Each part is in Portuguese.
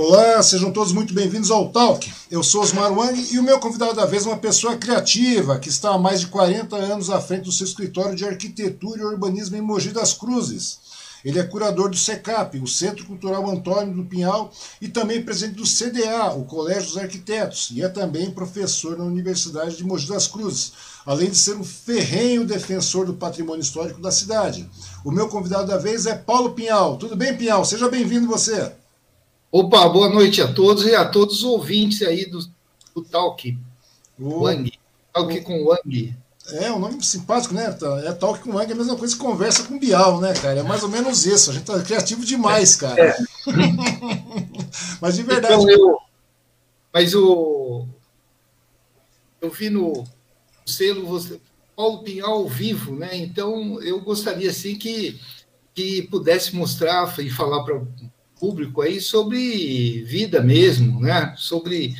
Olá, sejam todos muito bem-vindos ao Talk. Eu sou Osmar Wang e o meu convidado da vez é uma pessoa criativa que está há mais de 40 anos à frente do seu escritório de arquitetura e urbanismo em Mogi das Cruzes. Ele é curador do SECAP, o Centro Cultural Antônio do Pinhal, e também presidente do CDA, o Colégio dos Arquitetos, e é também professor na Universidade de Mogi das Cruzes, além de ser um ferrenho defensor do patrimônio histórico da cidade. O meu convidado da vez é Paulo Pinhal. Tudo bem, Pinhal? Seja bem-vindo você. Opa, boa noite a todos e a todos os ouvintes aí do, do Talk. Wang. Talk o... com Wang. É, um nome simpático, né? É Talk com Wang, é a mesma coisa que conversa com Bial, né, cara? É mais ou menos isso. A gente tá criativo demais, cara. É. mas de verdade. Então, eu, mas o. Eu vi no selo você, Paulo Pinhal ao vivo, né? Então eu gostaria assim que, que pudesse mostrar e falar para público aí sobre vida mesmo, né? Sobre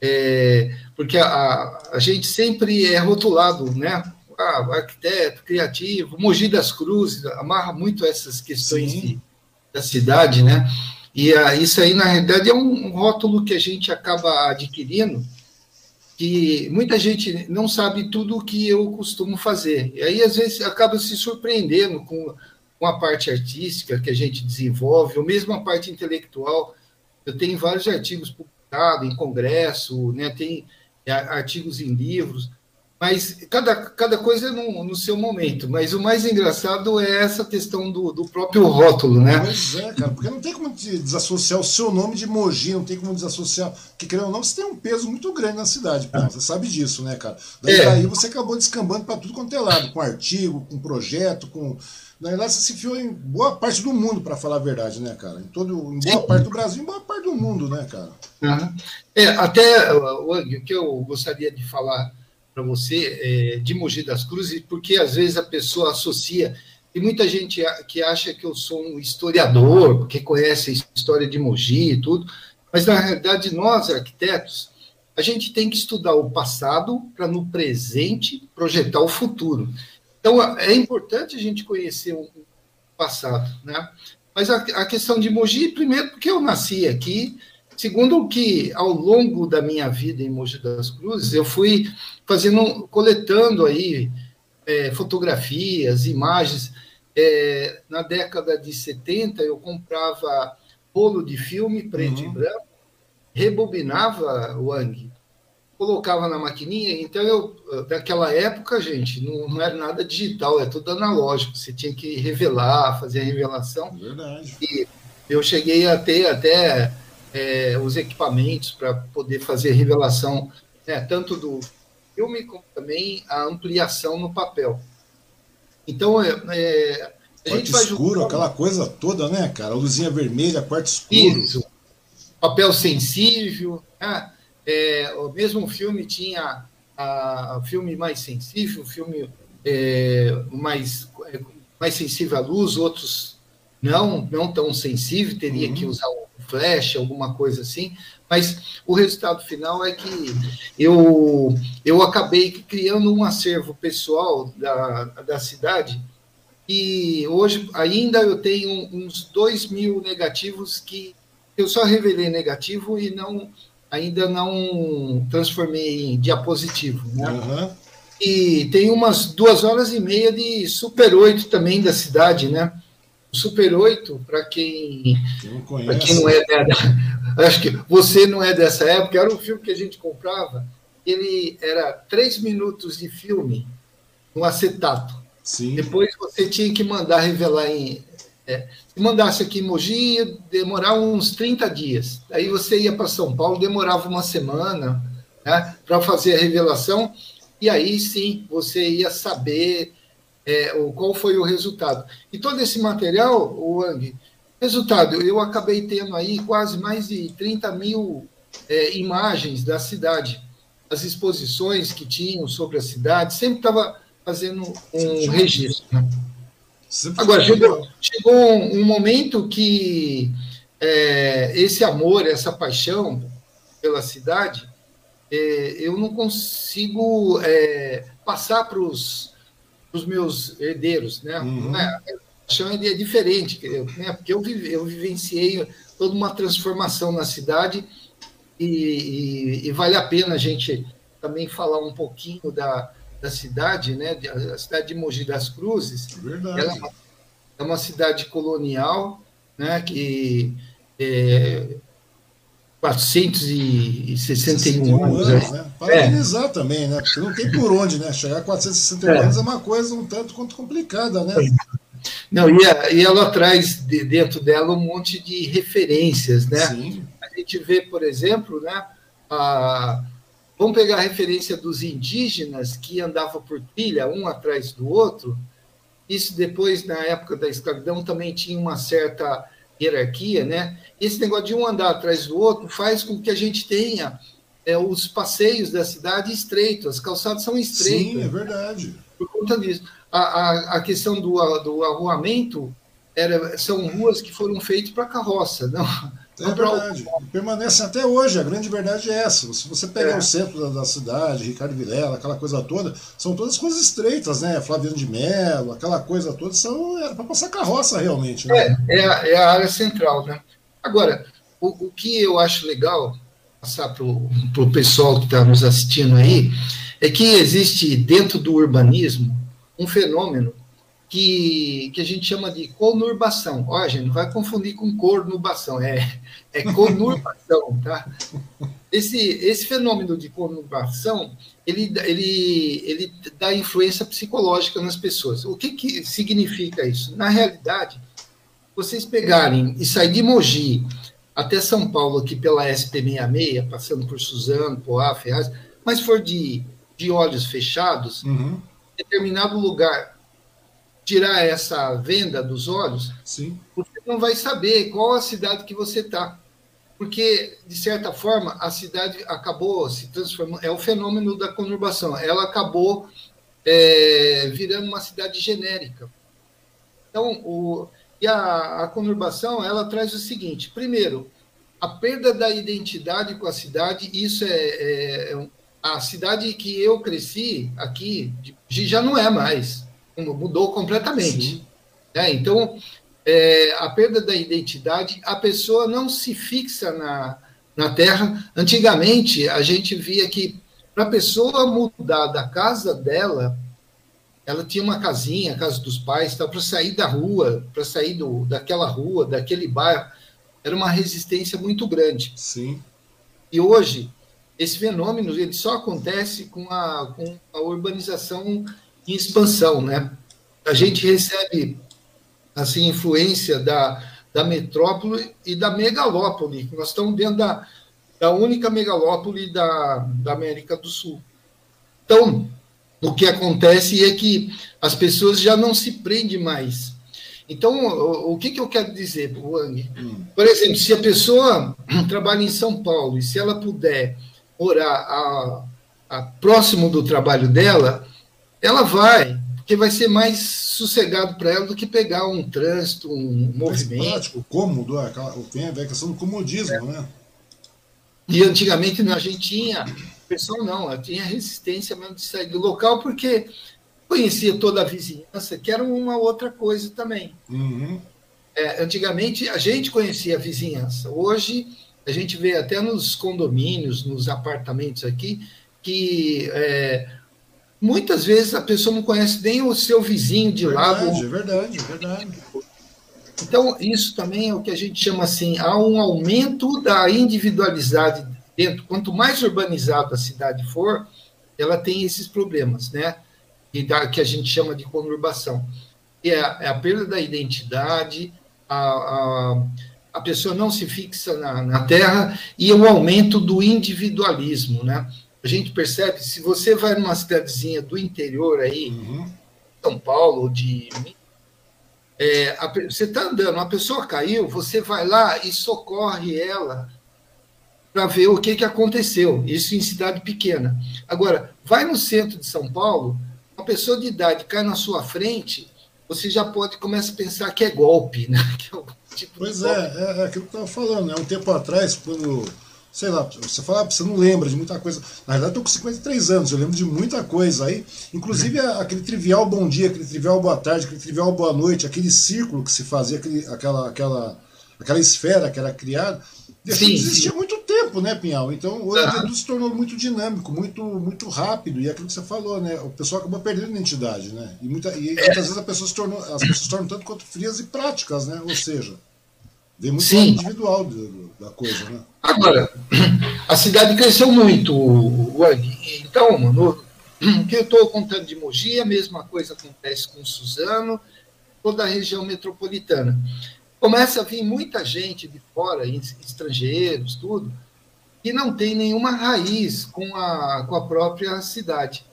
é, porque a, a gente sempre é rotulado, né? Ah, arquiteto, criativo, Mogi das Cruzes, amarra muito essas questões de, da cidade, né? E a, isso aí, na realidade, é um rótulo que a gente acaba adquirindo, que muita gente não sabe tudo o que eu costumo fazer. E aí, às vezes, acaba se surpreendendo com com a parte artística que a gente desenvolve, ou mesmo a parte intelectual. Eu tenho vários artigos publicados em congresso, né? tem é, artigos em livros, mas cada, cada coisa é no, no, seu momento. Mas o mais engraçado é essa questão do, do próprio rótulo, né? Pois é, cara, porque não tem como desassociar o seu nome de Mogi, não tem como desassociar. Porque, querendo ou não, você tem um peso muito grande na cidade, pô, você sabe disso, né, cara? Daí, é. daí você acabou descambando para tudo quanto é lado, com artigo, com projeto, com na verdade, você se enfiou em boa parte do mundo, para falar a verdade, né, cara? Em, todo, em boa Sim. parte do Brasil, em boa parte do mundo, né, cara? Uhum. É, até, o que eu gostaria de falar para você é, de Mogi das Cruzes, porque às vezes a pessoa associa, e muita gente que acha que eu sou um historiador, porque conhece a história de Mogi e tudo, mas na realidade nós, arquitetos, a gente tem que estudar o passado para no presente projetar o futuro. Então, é importante a gente conhecer o passado, né? Mas a, a questão de Mogi, primeiro, porque eu nasci aqui, segundo que ao longo da minha vida em Mogi das Cruzes, eu fui fazendo, coletando aí é, fotografias, imagens. É, na década de 70, eu comprava rolo de filme preto uhum. e branco, rebobinava o Wang, colocava na maquininha. Então, eu, naquela época, gente, não, não, era nada digital, é tudo analógico. Você tinha que revelar, fazer a revelação. Verdade. E eu cheguei a ter até é, os equipamentos para poder fazer revelação, né, tanto do filme como também a ampliação no papel. Então, é, é a quarto gente escuro, aquela coisa toda, né, cara? Luzinha vermelha, quarto escuro. Isso. Papel sensível, né? É, o mesmo filme tinha a, filme mais sensível, filme é, mais, é, mais sensível à luz, outros não, não tão sensível, teria uhum. que usar um flash, alguma coisa assim, mas o resultado final é que eu, eu acabei criando um acervo pessoal da, da cidade e hoje ainda eu tenho uns dois mil negativos que eu só revelei negativo e não ainda não transformei em diapositivo. Né? Uhum. E tem umas duas horas e meia de Super 8 também da cidade, né? O Super 8, para quem, quem não é da, acho que você não é dessa época, era um filme que a gente comprava, ele era três minutos de filme no acetato. Sim. Depois você tinha que mandar revelar em é, se mandasse aqui em Mogi, ia demorar uns 30 dias. Aí você ia para São Paulo, demorava uma semana né, para fazer a revelação, e aí sim você ia saber é, qual foi o resultado. E todo esse material, o Wang, resultado, eu acabei tendo aí quase mais de 30 mil é, imagens da cidade, as exposições que tinham sobre a cidade, sempre estava fazendo um registro. Né? Agora, chegou, chegou um, um, momento que é, esse amor, essa paixão pela cidade, é, eu não consigo é, passar para os meus herdeiros, né? Uhum. É, paixão é diferente, né? porque eu, vive, eu vivenciei toda uma transformação na cidade e, e, e, vale a pena a gente também falar um pouquinho da, da cidade, né? A cidade de Mogi das Cruzes. É verdade. Ela é uma, é uma cidade colonial, né? Que é, 461 anos. anos né? Parabenizar é. também, né? Porque não tem por onde, né? Chegar a 461 é. anos é uma coisa um tanto quanto complicada, né? Não, e, a, e ela traz de, dentro dela um monte de referências, né? Sim. A gente vê, por exemplo, né? A, vamos pegar a referência dos indígenas que andavam por trilha, um atrás do outro. Isso depois, na época da escravidão, também tinha uma certa hierarquia, né? Esse negócio de um andar atrás do outro faz com que a gente tenha é, os passeios da cidade estreitos, as calçadas são estreitas. Sim, é verdade. Por conta disso. A, a, a questão do, do arruamento era, são ruas que foram feitas para carroça, não, é verdade. Permanece até hoje. A grande verdade é essa. Se você pegar é. o centro da, da, cidade, Ricardo Vilela, aquela coisa toda, são todas coisas estreitas, né? Flaviano de Mello, aquela coisa toda, são era para passar carroça realmente. Né? É, é a, é a área central, né? Agora, o, o que eu acho legal passar para o pessoal que está nos assistindo aí é que existe dentro do urbanismo um fenômeno que, que a gente chama de conurbação. Ó, gente, não vai confundir com cornubação, é, é conurbação, tá? Esse, esse fenômeno de conurbação, ele, ele, ele dá influência psicológica nas pessoas. O que, que significa isso? Na realidade, vocês pegarem e sair de Mogi até São Paulo, aqui pela SP66, passando por Suzano, Poá, Ferraz, mas for de, de olhos fechados, uhum. determinado lugar tirar essa venda dos olhos, Sim. você não vai saber qual a cidade que você está. Porque, de certa forma, a cidade acabou se transformando. É o fenômeno da conurbação. Ela acabou é, virando uma cidade genérica. Então, o, e a, a conurbação ela traz o seguinte: primeiro, a perda da identidade com a cidade. Isso é, é, é a cidade que eu cresci aqui já não é mais mudou completamente. É, então, é, a perda da identidade, a pessoa não se fixa na, na terra. Antigamente, a gente via que para a pessoa mudar da casa dela, ela tinha uma casinha, a casa dos pais, para sair da rua, para sair do, daquela rua, daquele bairro, era uma resistência muito grande. Sim. E hoje, esse fenômeno ele só acontece com a, com a urbanização em expansão, né? A gente recebe assim influência da, da metrópole e da megalópole. Nós estamos dentro da, da única megalópole da, da América do Sul. Então, o que acontece é que as pessoas já não se prendem mais. Então, o, o que, que eu quero dizer, Wang? Hum. Por exemplo, se a pessoa trabalha em São Paulo e se ela puder morar a, a próximo do trabalho dela, ela vai, porque vai ser mais sossegado para ela do que pegar um trânsito, um mais movimento. prático, cômodo, é, tem a questão do comodismo, é. né? E antigamente a gente tinha, o pessoal não, tinha resistência mesmo de sair do local, porque conhecia toda a vizinhança, que era uma outra coisa também. Uhum. É, antigamente a gente conhecia a vizinhança, hoje a gente vê até nos condomínios, nos apartamentos aqui, que é, muitas vezes a pessoa não conhece nem o seu vizinho de verdade, lado. É verdade, é verdade. Então, isso também é o que a gente chama assim, há um aumento da individualidade dentro. Quanto mais urbanizada a cidade for, ela tem esses problemas, né? E da, que a gente chama de conurbação. É a, é a perda da identidade, a, a, a pessoa não se fixa na, na terra e o aumento do individualismo, né? A gente percebe, se você vai numa cidadezinha do interior aí, uhum. São Paulo, de é, a, você está andando, uma pessoa caiu, você vai lá e socorre ela para ver o que, que aconteceu. Isso em cidade pequena. Agora, vai no centro de São Paulo, uma pessoa de idade cai na sua frente, você já pode começar a pensar que é golpe, né? Que é tipo pois é, é, é aquilo que eu estava falando. Né? Um tempo atrás, quando sei lá, você fala, você não lembra de muita coisa. Na verdade, eu tô com 53 anos, eu lembro de muita coisa aí. Inclusive aquele trivial bom dia, aquele trivial boa tarde, aquele trivial boa noite, aquele círculo que se fazia, aquele, aquela, aquela, aquela esfera que era criada, deixou sim, de existir há muito tempo, né, Pinhal? Então hoje ah. tudo se tornou muito dinâmico, muito, muito rápido, e é aquilo que você falou, né? O pessoal acabou perdendo identidade, né? E, muita, e é. muitas vezes a pessoa se tornou, as pessoas se tornam tanto quanto frias e práticas, né? Ou seja, vem muito Sim. individual da coisa, né? Agora, a cidade cresceu muito, Wang. Então, no, o que eu estou contando de Mogi, a mesma coisa acontece com Suzano, toda a região metropolitana. Começa a vir muita gente de fora, estrangeiros, tudo, que não tem nenhuma raiz com a, com a própria cidade.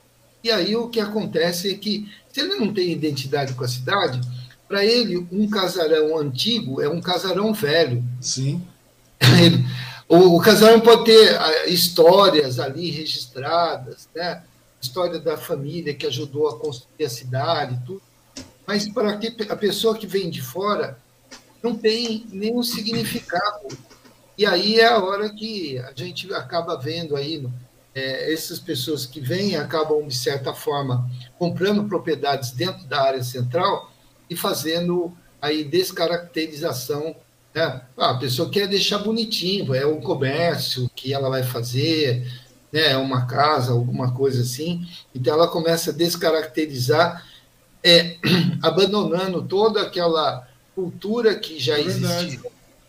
E aí o que acontece é que, se ele não tem identidade com a cidade, para ele, um casarão antigo é um casarão velho. Sim. o, o casarão pode ter ah, histórias ali registradas, né? História da família que ajudou a construir a cidade, tudo. Mas para a pessoa que vem de fora, não tem nenhum significado e aí é a hora que a gente acaba vendo aí é, essas pessoas que vêm acabam, de certa forma, comprando propriedades dentro da área central e fazendo aí descaracterização. Né? Ah, a pessoa quer deixar bonitinho, é o comércio que ela vai fazer, né? uma casa, alguma coisa assim. Então ela começa a descaracterizar, é, abandonando toda aquela cultura que já é existia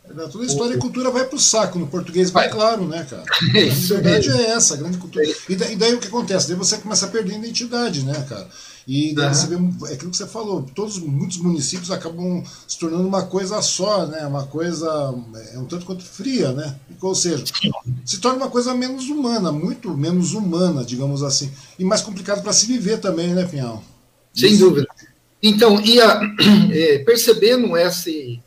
Toda a história e cultura vai para o saco, no português vai claro, né, cara? A verdade é essa, a grande cultura. E daí, e daí, o que acontece? Daí você começa a perder a identidade, né, cara? E daí uhum. você vê, é aquilo que você falou, todos, muitos municípios acabam se tornando uma coisa só, né? Uma coisa, é um tanto quanto fria, né? Ou seja, se torna uma coisa menos humana, muito menos humana, digamos assim. E mais complicado para se viver também, né, Pinhal? Sem Isso. dúvida. Então, ia é, percebendo esse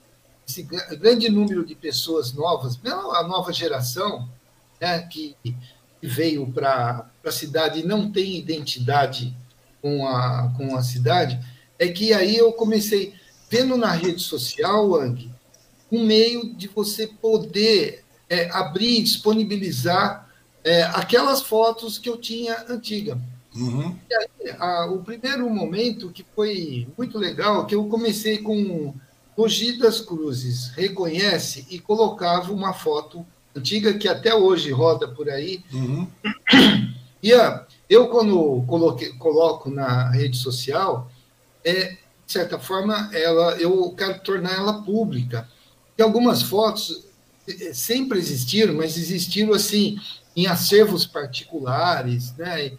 esse grande número de pessoas novas, a nova geração, né, que veio para a cidade e não tem identidade com a, com a cidade, é que aí eu comecei, vendo na rede social, Ang, um meio de você poder é, abrir, disponibilizar é, aquelas fotos que eu tinha antiga. Uhum. Aí, a, o primeiro momento que foi muito legal, que eu comecei com Mogi das Cruzes reconhece e colocava uma foto antiga que até hoje roda por aí. Uhum. E a, eu, quando coloquei, coloco na rede social, é, de certa forma, ela, eu quero tornar ela pública. E algumas fotos é, sempre existiram, mas existiram assim em acervos particulares, né?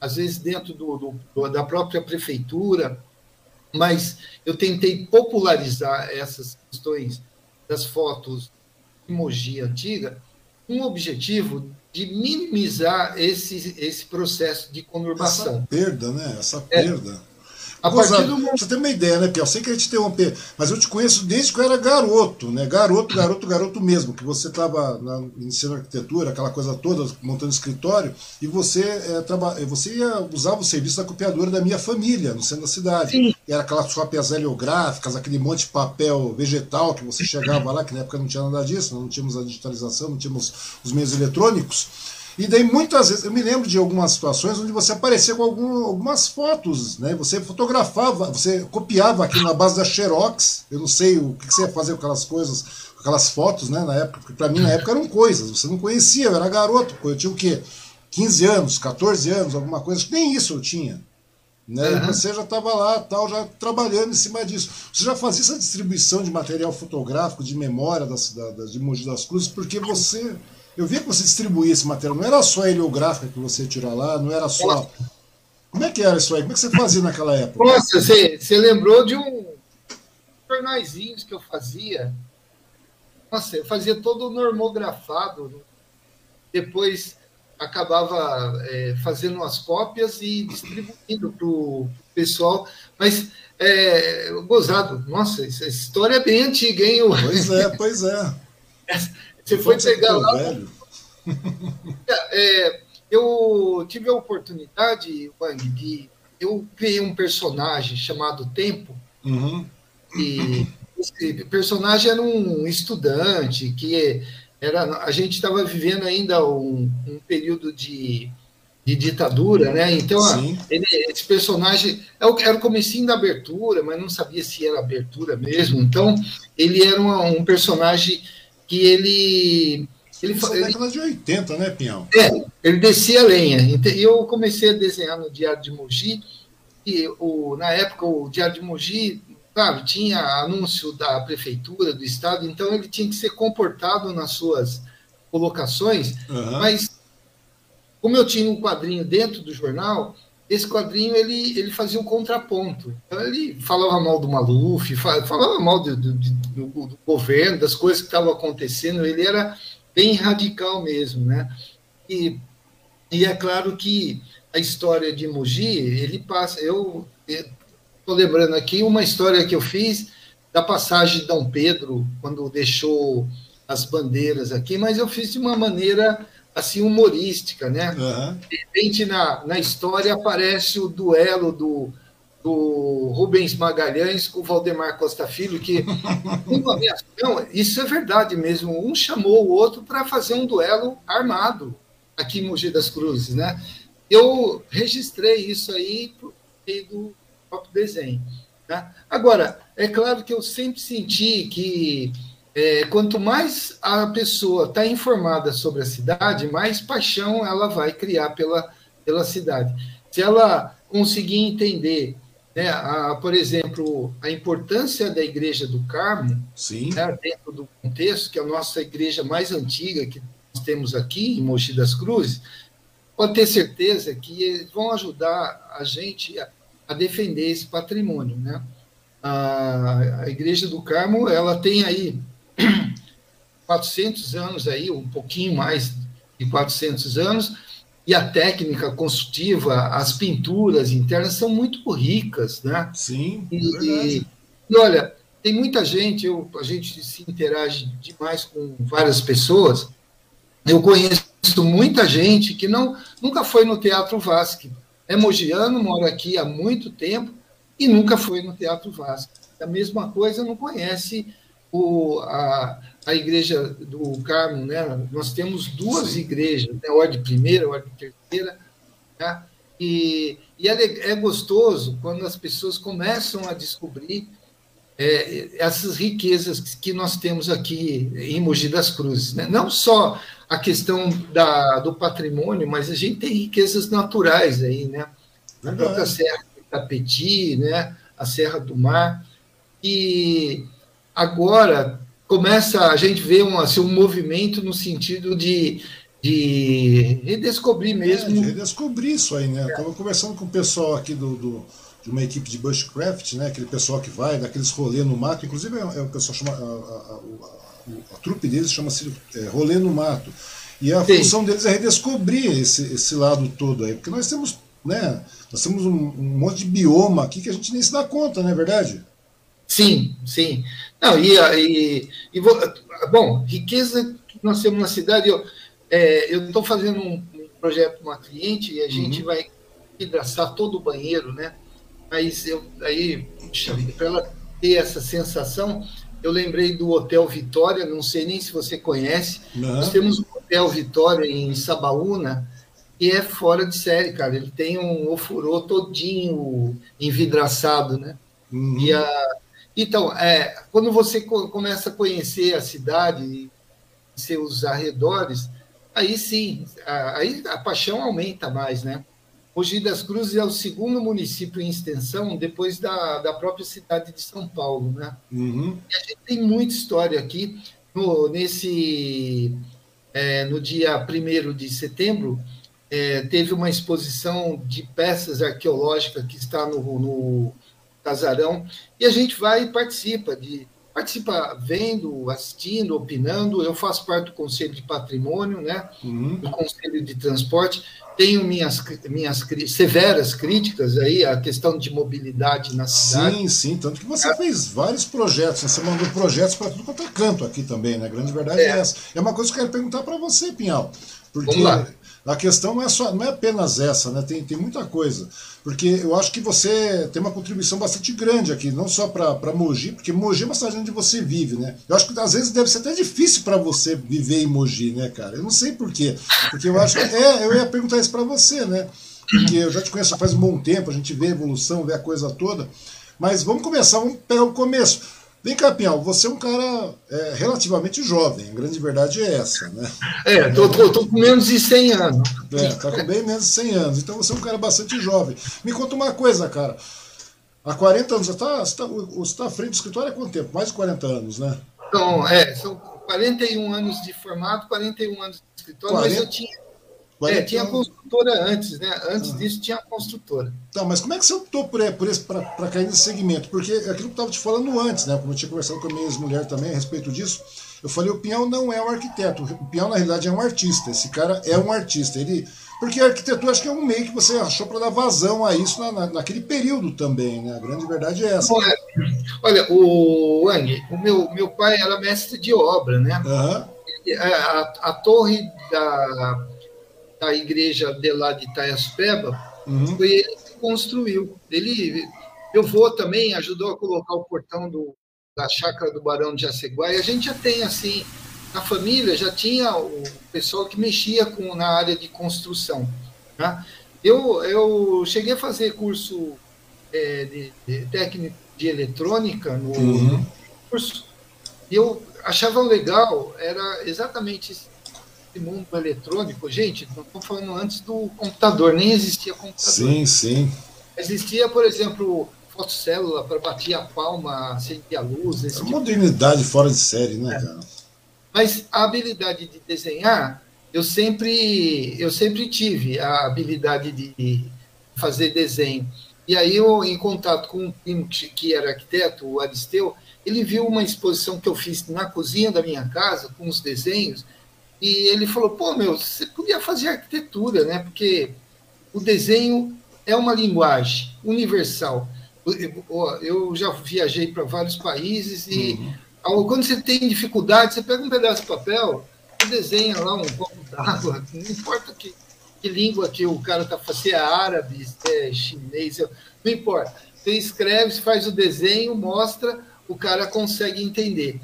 às vezes dentro do, do, da própria prefeitura mas eu tentei popularizar essas questões das fotos de Mogi antiga com o objetivo de minimizar esse, esse processo de conurbação. Essa perda, né? Essa é. perda. É. A partir do... Você tem uma ideia, né, Pia? Eu sei que a gente interromper, mas eu te conheço desde que eu era garoto, né? Garoto, garoto, garoto mesmo, que você estava iniciando arquitetura, aquela coisa toda, montando escritório, e você, é, traba... você ia, usava o serviço da copiadora da minha família, no centro da cidade. Sim. E era aquelas cópias heliográficas, aquele monte de papel vegetal que você chegava lá, que na época não tinha nada disso, não tínhamos a digitalização, não tínhamos os meios eletrônicos. E daí muitas vezes, eu me lembro de algumas situações onde você aparecia com algum, algumas fotos, né? Você fotografava, você copiava aqui na base da Xerox. Eu não sei o que você ia fazer com aquelas coisas, com aquelas fotos, né? Na época, porque para mim na época eram coisas, você não conhecia, eu era garoto, eu tinha o quê? 15 anos, 14 anos, alguma coisa, nem isso eu tinha. Né? Uhum. Você já estava lá, tal, já trabalhando em cima disso. Você já fazia essa distribuição de material fotográfico, de memória das, da, de Mogi das Cruzes, porque você eu vi que você distribuía esse material, não era só a heliográfica que você tira lá, não era só. Como é que era isso aí? Como é que você fazia naquela época? Nossa, você, você lembrou de um jornaizinhos que eu fazia. Nossa, eu fazia todo normografado. Depois acabava é, fazendo as cópias e distribuindo para o pessoal. Mas é, gozado. Nossa, essa história é bem antiga, hein? Pois é, pois é. Você foi pegar lá. É, é, eu tive a oportunidade, Wang, de. Eu criei um personagem chamado Tempo. Uhum. E esse personagem era um estudante que era, a gente estava vivendo ainda um, um período de, de, ditadura, né? Então, ele, esse personagem é era o comecinho da abertura, mas não sabia se era abertura mesmo. Então, ele era um, um personagem que ele ele, Isso é década de 80, né, Pinhão? É, ele descia a lenha. E eu comecei a desenhar no Diário de Mogi, e o, na época o Diário de Mogi claro, tinha anúncio da prefeitura, do estado, então ele tinha que ser comportado nas suas colocações, uhum. mas como eu tinha um quadrinho dentro do jornal, esse quadrinho ele, ele fazia um contraponto. Então, ele falava mal do Maluf, falava mal do, do, do, do governo, das coisas que estavam acontecendo, ele era bem radical mesmo, né? E, e é claro que a história de Mogi, ele passa, eu Estou lembrando aqui uma história que eu fiz da passagem de Dom Pedro, quando deixou as bandeiras aqui, mas eu fiz de uma maneira assim humorística, né? Uhum. De repente, na, na história aparece o duelo do, do Rubens Magalhães com o Valdemar Costa Filho, que não, isso é verdade mesmo. Um chamou o outro para fazer um duelo armado aqui em Mogi das Cruzes, né? Eu registrei isso aí por meio do próprio desenho. Tá? Agora, é claro que eu sempre senti que é, quanto mais a pessoa está informada sobre a cidade, mais paixão ela vai criar pela, pela cidade. Se ela conseguir entender, né, a, por exemplo, a importância da Igreja do Carmo, né, dentro do contexto, que é a nossa igreja mais antiga que nós temos aqui, em Mogi das Cruzes, pode ter certeza que eles vão ajudar a gente a, a defender esse patrimônio, né? A, a Igreja do Carmo, ela tem aí 400 anos aí, um pouquinho mais de 400 anos, e a técnica construtiva, as pinturas internas são muito ricas, né? Sim, e, e, e olha, tem muita gente, eu, a gente se interage demais com várias pessoas. Eu conheço muita gente que não nunca foi no Teatro Vasque, é mogiano, mora aqui há muito tempo e nunca foi no Teatro Vasco. A mesma coisa, não conhece o, a, a Igreja do Carmo, né? Nós temos duas Sim. igrejas, né? ordem primeira, ordem terceira, né? e, e é, é gostoso quando as pessoas começam a descobrir é, essas riquezas que nós temos aqui em Mogi das Cruzes. Né? Não só a questão da, do patrimônio, mas a gente tem riquezas naturais aí, né? A própria Serra do Itapeti, né? a Serra do Mar. E agora começa a gente ver um, assim, um movimento no sentido de, de redescobrir mesmo. É, de redescobrir isso aí, né? É. Estava conversando com o pessoal aqui do, do de uma equipe de bushcraft, né? Aquele pessoal que vai, daqueles rolê no mato, inclusive é, é o pessoal chama a, a, a, a trupe deles chama-se é, rolê no mato. E a Sim. função deles é redescobrir esse, esse lado todo aí, porque nós temos, né? Nós temos um, um monte de bioma aqui que a gente nem se dá conta, não é verdade? Sim, sim. Não, e, e, e bom, riqueza que nós temos na cidade. Eu é, estou fazendo um, um projeto com uma cliente e a gente uhum. vai hidratar todo o banheiro, né? mas eu aí, para ela ter essa sensação, eu lembrei do Hotel Vitória, não sei nem se você conhece. Não. Nós temos um Hotel Vitória em Sabaúna, que é fora de série, cara. Ele tem um ofurô todinho envidraçado, né? Uhum. E a, então, é, quando você começa a conhecer a cidade e seus arredores, aí sim, aí a paixão aumenta mais, né? Mogi das Cruzes é o segundo município em extensão, depois da, da própria cidade de São Paulo. Né? Uhum. E a gente tem muita história aqui. No, nesse, é, no dia 1 de setembro, é, teve uma exposição de peças arqueológicas que está no, no Casarão, e a gente vai e participa de participa vendo, assistindo, opinando. Eu faço parte do Conselho de Patrimônio, né? Uhum. do Conselho de Transporte. tenho minhas, minhas severas críticas aí, a questão de mobilidade na cidade. Sim, sim, tanto que você é. fez vários projetos, né? você mandou projetos para tudo quanto é canto aqui também, né? A grande verdade é. é essa. É uma coisa que eu quero perguntar para você, Pinhal, porque a questão não é, só, não é apenas essa, né? Tem, tem muita coisa. Porque eu acho que você tem uma contribuição bastante grande aqui, não só para Mogi, porque Mogi é uma cidade onde você vive, né? Eu acho que às vezes deve ser até difícil para você viver em Mogi, né, cara? Eu não sei por quê. Porque eu acho que. É, eu ia perguntar isso para você, né? Porque eu já te conheço faz um bom tempo, a gente vê a evolução, vê a coisa toda. Mas vamos começar, vamos pegar o começo. Vem cá, Pinhal, você é um cara é, relativamente jovem, a grande verdade é essa, né? É, tô, tô, tô, com menos de 100 anos. É, tá com bem menos de 100 anos, então você é um cara bastante jovem. Me conta uma coisa, cara. Há 40 anos, você está tá, você tá à frente do escritório há quanto tempo? Mais de 40 anos, né? Então, é, são 41 anos de formato, 41 anos de escritório, 40... mas eu tinha é, tinha construtora antes, né? Antes uhum. disso tinha construtora. Tá, mas como é que você optou por, por esse para cair nesse segmento? Porque aquilo que eu estava te falando antes, né? Como eu tinha conversado com a minha ex-mulher também a respeito disso, eu falei, o Pinhal não é um arquiteto, o Pinhal na realidade é um artista. Esse cara é um artista. Ele, porque a arquitetura acho que é um meio que você achou para dar vazão a isso na, na, naquele período também, né? A grande verdade é essa. Olha, olha o Wang, o meu, meu pai era mestre de obra, né? Uhum. A, a, a torre da da igreja de lá de Itaiaspeba, uhum. foi ele que construiu. Ele, meu avô também ajudou a colocar o portão do, da chácara do Barão de Jaceguá, e a gente já tem, assim, na família já tinha o pessoal que mexia com, na área de construção. Né? Eu, eu cheguei a fazer curso é, de, de, técnico de eletrônica no, uhum. curso, e eu achava legal, era exatamente mundo eletrônico, gente, não estou falando antes do computador, nem existia computador. Sim, sim. Existia, por exemplo, fotocélula para bater a palma, acender a luz. é uma tipo modernidade de... fora de série, né, é. cara? Mas a habilidade de desenhar, eu sempre, eu sempre tive a habilidade de fazer desenho. E aí eu, em contato com um primo que era arquiteto, o Aristeu, ele viu uma exposição que eu fiz na cozinha da minha casa, com os desenhos, e ele falou: pô, meu, você podia fazer arquitetura, né? Porque o desenho é uma linguagem universal. Eu já viajei para vários países e uhum. quando você tem dificuldade, você pega um pedaço de papel e desenha lá um copo d'água, não importa que, que língua que o cara está fazendo, se é árabe, se é chinês, não importa. Você escreve, faz o desenho, mostra, o cara consegue entender.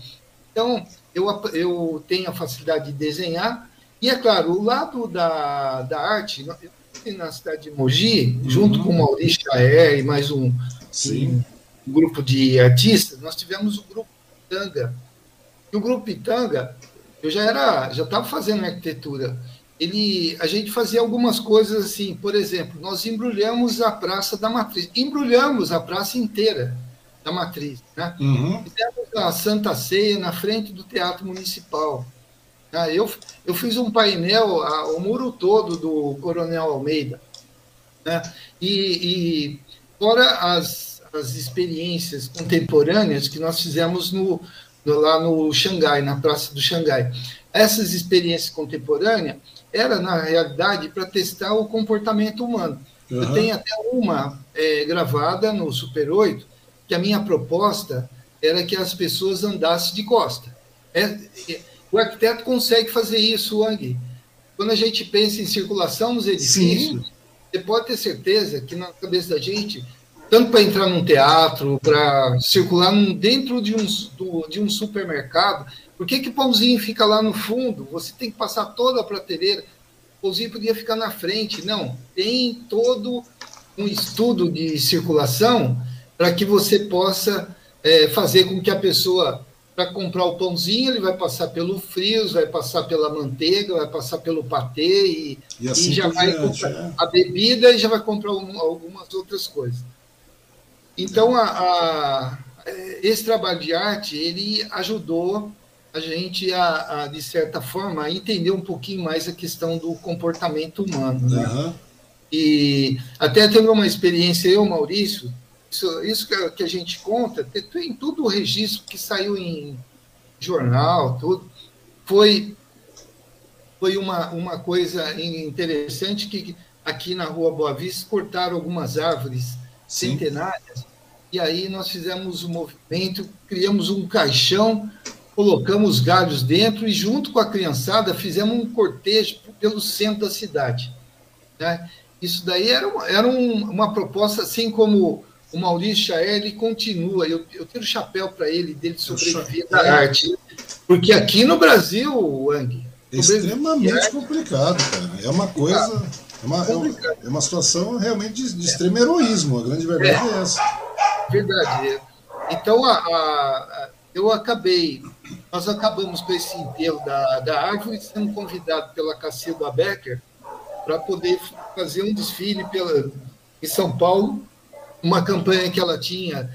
Então, eu, eu tenho a facilidade de desenhar, e é claro, o lado da, da arte, eu na cidade de Mogi, uhum. junto com o Maurício Chaer e mais um, um, grupo de artistas, nós tivemos o grupo Pitanga. E o grupo Pitanga, eu já era, já estava fazendo arquitetura. Ele, a gente fazia algumas coisas assim, por exemplo, nós embrulhamos a Praça da Matriz, embrulhamos a praça inteira da Matriz. Né? Uhum. A Santa Ceia na frente do Teatro Municipal. Ah, eu, eu fiz um painel, o muro todo do Coronel Almeida. Né? E, e fora as, as experiências contemporâneas que nós fizemos no, no, lá no Xangai, na Praça do Xangai. Essas experiências contemporâneas era, na realidade, para testar o comportamento humano. Uhum. Eu tenho até uma é, gravada no Super 8, que a minha proposta era que as pessoas andassem de costa. É, é, o arquiteto consegue fazer isso, Wang. Quando a gente pensa em circulação nos edifícios, Sim. você pode ter certeza que na cabeça da gente, tanto para entrar num teatro, para circular dentro de um, de um supermercado, por que, que o pãozinho fica lá no fundo? Você tem que passar toda a prateleira. O pãozinho podia ficar na frente. Não, tem todo um estudo de circulação para que você possa é, fazer com que a pessoa, para comprar o pãozinho, ele vai passar pelo frios, vai passar pela manteiga, vai passar pelo patê e, e, assim e já vai diante, comprar é? a bebida e já vai comprar um, algumas outras coisas. Então, a, a, esse trabalho de arte, ele ajudou a gente, a, a, de certa forma, a entender um pouquinho mais a questão do comportamento humano. Né? Uhum. E até teve uma experiência, eu, Maurício, isso, isso que, a, que a gente conta, tem tudo o registro que saiu em jornal, tudo, foi foi uma, uma coisa interessante que aqui na Rua Boa Vista cortaram algumas árvores Sim. centenárias, e aí nós fizemos um movimento, criamos um caixão, colocamos galhos dentro e junto com a criançada fizemos um cortejo pelo centro da cidade. Né? Isso daí era, uma, era um, uma proposta, assim como o Maurício Chaer, ele continua, eu, eu tiro o chapéu para ele, dele sobreviver da arte. Porque aqui no Brasil, Wang, é extremamente complicado, cara. É uma coisa. É uma, é uma situação realmente de, de extremo heroísmo. A grande verdade é, é essa. Verdade. Então, a, a, eu acabei. Nós acabamos com esse enterro da, da árvore sendo convidado pela Cacilda Becker para poder fazer um desfile pela, em São Paulo, uma campanha que ela tinha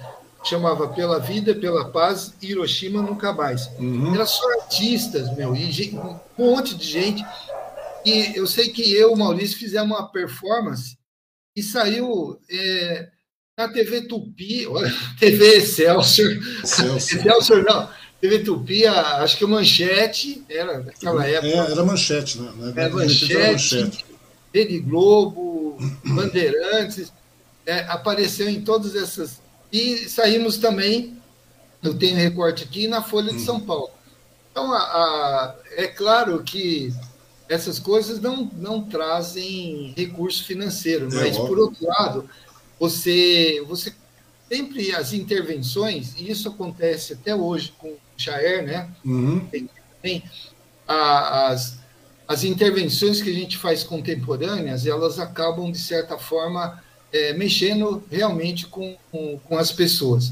chamava Pela Vida, Pela Paz, Hiroshima Nunca Mais. Uhum. Era só artistas, meu, e gente, um monte de gente. E eu sei que eu, Maurício, fizemos uma performance e saiu é, na TV Tupi, TV Excelsior, Excelsior, não, TV Tupi, a, acho que a Manchete, era naquela é, época. É, era Manchete, né? Era, manchete, manchete. Rede Globo, Bandeirantes, é, apareceu em todas essas e saímos também, eu tenho recorte aqui, na Folha de São Paulo. Então, a, a, é claro que essas coisas não, não trazem recurso financeiro, é mas, por outro lado, você, você sempre as intervenções, e isso acontece até hoje com o Jair, né? Uhum. Tem, as, as intervenções que a gente faz contemporâneas, elas acabam, de certa forma, é, mexendo realmente com, com, com, as pessoas.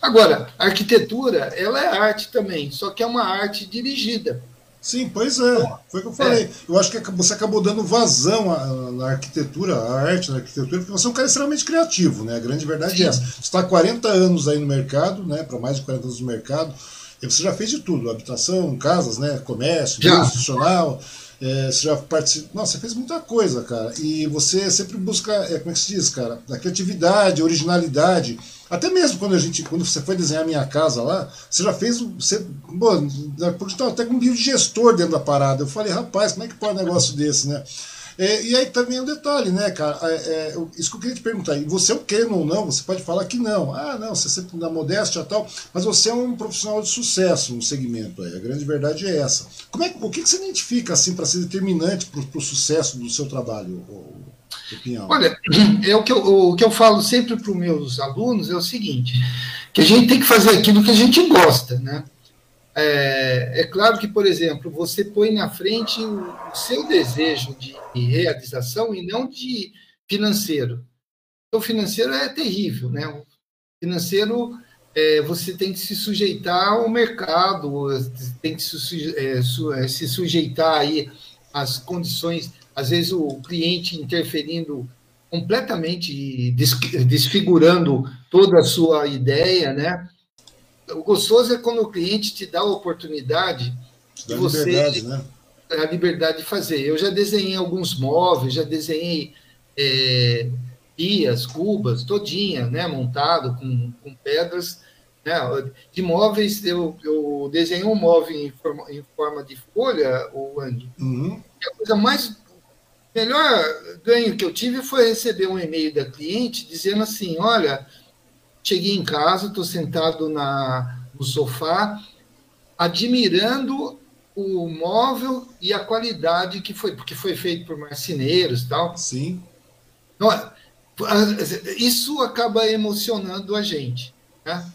Agora, a arquitetura, ela é arte também, só que é uma arte dirigida. Sim, pois é, foi o que eu falei. É. Eu acho que você acabou dando vazão à, na arquitetura, à arte na arquitetura, porque você é um cara extremamente criativo, né? A grande verdade Sim. é essa. Você está há 40 anos aí no mercado, né? Para mais de 40 anos no mercado, e você já fez de tudo, habitação, casas, né? Comércio, institucional. É, você já participou. Nossa, você fez muita coisa, cara. E você sempre busca, é, como é que se diz, cara? A criatividade, a originalidade. Até mesmo quando a gente, quando você foi desenhar minha casa lá, você já fez. Você, bom, porque estava até com um biogestor dentro da parada. Eu falei, rapaz, como é que pode um negócio desse, né? É, e aí também um detalhe, né, cara? É, é, isso que eu queria te perguntar. E você, querendo ou não, você pode falar que não. Ah, não, você sempre dá modéstia e tal, mas você é um profissional de sucesso no segmento aí. A grande verdade é essa. Como é, o que, que você identifica assim para ser determinante para o sucesso do seu trabalho, Pinhal? Olha, é o que eu, o que eu falo sempre para os meus alunos é o seguinte: que a gente tem que fazer aquilo que a gente gosta, né? É, é, claro que, por exemplo, você põe na frente o, o, seu desejo de realização e não de financeiro. O financeiro é terrível, né? O financeiro, é, você tem que se sujeitar ao mercado, tem que se, é, su, é, se sujeitar aí às condições, às vezes o cliente interferindo completamente, desfigurando toda a sua ideia, né? O gostoso é quando o cliente te dá a oportunidade de você liberdade, né? a liberdade de fazer. Eu já desenhei alguns móveis, já desenhei é, pias, cubas, todinha, né, montado com, com pedras. Né? De móveis, eu, eu desenhei um móvel em forma, em forma de folha, o Andy. Uhum. a coisa mais melhor ganho que eu tive foi receber um e-mail da cliente dizendo assim, olha, Cheguei em casa, estou sentado na, no sofá, admirando o móvel e a qualidade que foi, porque foi feito por marceneiros e tal. Sim. Então, isso acaba emocionando a gente. Né?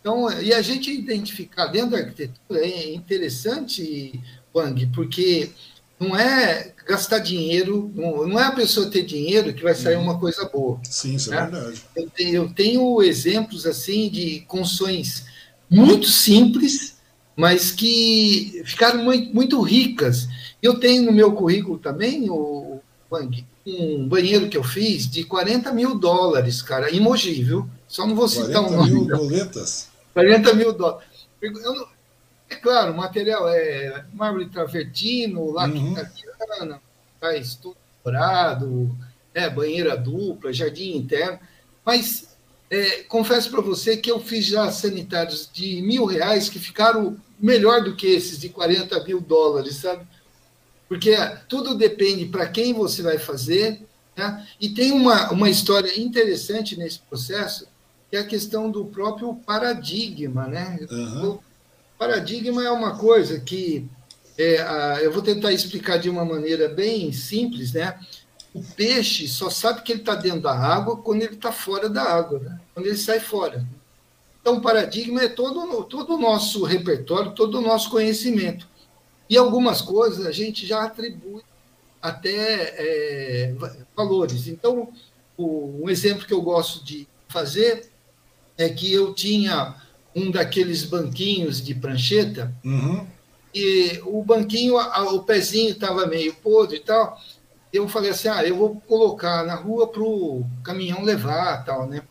Então, e a gente identificar dentro da arquitetura é interessante, Wang, porque não é gastar dinheiro, não, é a pessoa ter dinheiro que vai sair uhum. uma coisa boa. Sim, isso é né? é verdade. Eu tenho, eu tenho, exemplos assim de construções muito simples, mas que ficaram muito, muito ricas. Eu tenho no meu currículo também, o Wang, um banheiro que eu fiz de 40 mil dólares, cara, viu? Só não vou citar um nome. 40 mil doletas? 40 mil dólares. Eu não, é claro, o material é mármore travertino, laque uhum. italiana, tudo dourado, é, banheira dupla, jardim interno, mas é, confesso para você que eu fiz já sanitários de mil reais que ficaram melhor do que esses de 40 mil dólares, sabe? porque tudo depende para quem você vai fazer, né? e tem uma, uma história interessante nesse processo, que é a questão do próprio paradigma. Né? Uhum. Paradigma é uma coisa que é, a, eu vou tentar explicar de uma maneira bem simples, né? O peixe só sabe que ele está dentro da água quando ele está fora da água, né? quando ele sai fora. Então, o paradigma é todo, todo o nosso repertório, todo o nosso conhecimento. E algumas coisas a gente já atribui até é, valores. Então, o, um exemplo que eu gosto de fazer é que eu tinha um daqueles banquinhos de prancheta, uhum. e o banquinho, o pezinho estava meio podre e tal, eu falei assim, ah, eu vou colocar na rua para o caminhão levar, tal, né?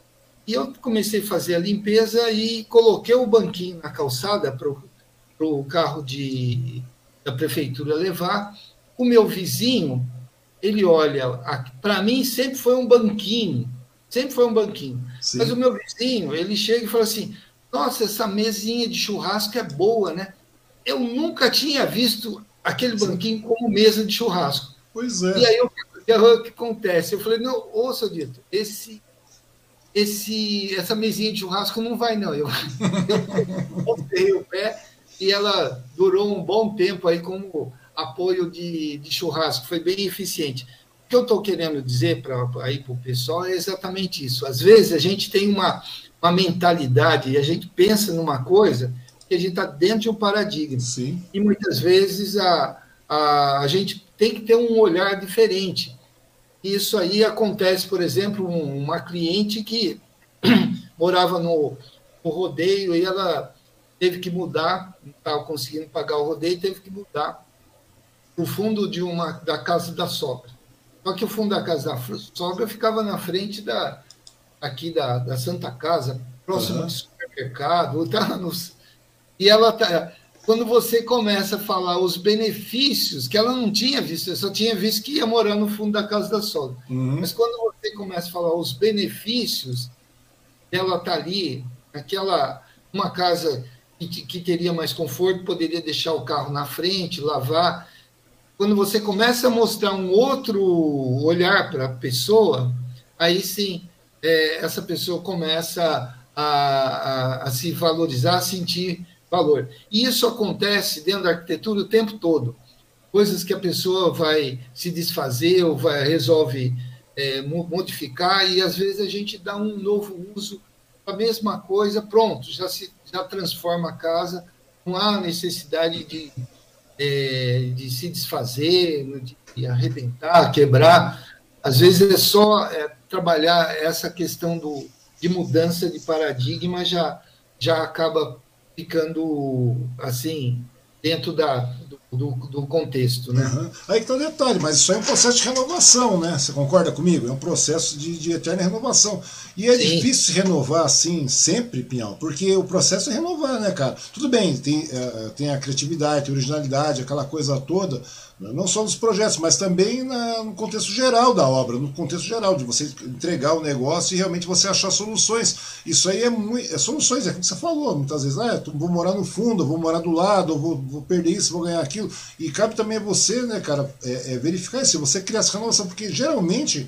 E eu comecei a fazer a limpeza e coloquei o banquinho na calçada para o carro de, da prefeitura levar. O meu vizinho, ele olha, para mim sempre foi um banquinho, sempre foi um banquinho. Sim. Mas o meu vizinho, ele chega e fala assim: Nossa, essa mesinha de churrasco é boa, né? Eu nunca tinha visto aquele banquinho como mesa de churrasco. Pois é. E aí o que, acontece? Eu falei, não, ô, seu Dito, esse, esse, essa mesinha de churrasco não vai, não. Eu, eu o pé e ela durou um bom tempo aí como apoio de, de churrasco, foi bem eficiente. O que eu estou querendo dizer para o pessoal é exatamente isso. Às vezes a gente tem uma, uma mentalidade e a gente pensa numa coisa que a gente está dentro de um paradigma. Sim. E muitas vezes a, a, a gente tem que ter um olhar diferente. Isso aí acontece, por exemplo, uma cliente que morava no, no, rodeio e ela teve que mudar, não estava conseguindo pagar o rodeio, teve que mudar o fundo de uma da casa da sogra. Só que o fundo da casa da sogra ficava na frente da aqui da, da Santa Casa, próximo uhum. do supermercado, tá nos, e ela tá, quando você começa a falar os benefícios, que ela não tinha visto, eu só tinha visto que ia morar no fundo da casa da sogra. Uhum. Mas quando você começa a falar os benefícios estar tá ali, aquela uma casa que, que teria mais conforto, poderia deixar o carro na frente, lavar. Quando você começa a mostrar um outro olhar para a pessoa, aí sim é, essa pessoa começa a, a, a se valorizar, a sentir valor. E isso acontece dentro da arquitetura o tempo todo. Coisas que a pessoa vai se desfazer ou vai, resolve é, modificar, e às vezes a gente dá um novo uso a mesma coisa, pronto, já se já transforma a casa, não há necessidade de, é, de se desfazer, de arrebentar, quebrar. Às vezes é só é, trabalhar essa questão do, de mudança de paradigma já, já acaba ficando assim dentro da, do, do contexto, né? Uhum. Aí que tá o detalhe, mas isso é um processo de renovação, né? Você concorda comigo? É um processo de, de eterna renovação. E é Sim. difícil renovar assim sempre, Pinhal, porque o processo é renovar, né, cara? Tudo bem, tem, é, tem a criatividade, a originalidade, aquela coisa toda, não só nos projetos, mas também na, no contexto geral da obra, no contexto geral, de você entregar o negócio e realmente você achar soluções. Isso aí é, é soluções, é como você falou, muitas vezes, ah, vou morar no fundo, vou morar do lado, vou, vou perder isso, vou ganhar aquilo. E cabe também a você, né, cara, é, é verificar isso, você criar essa renovação, porque geralmente,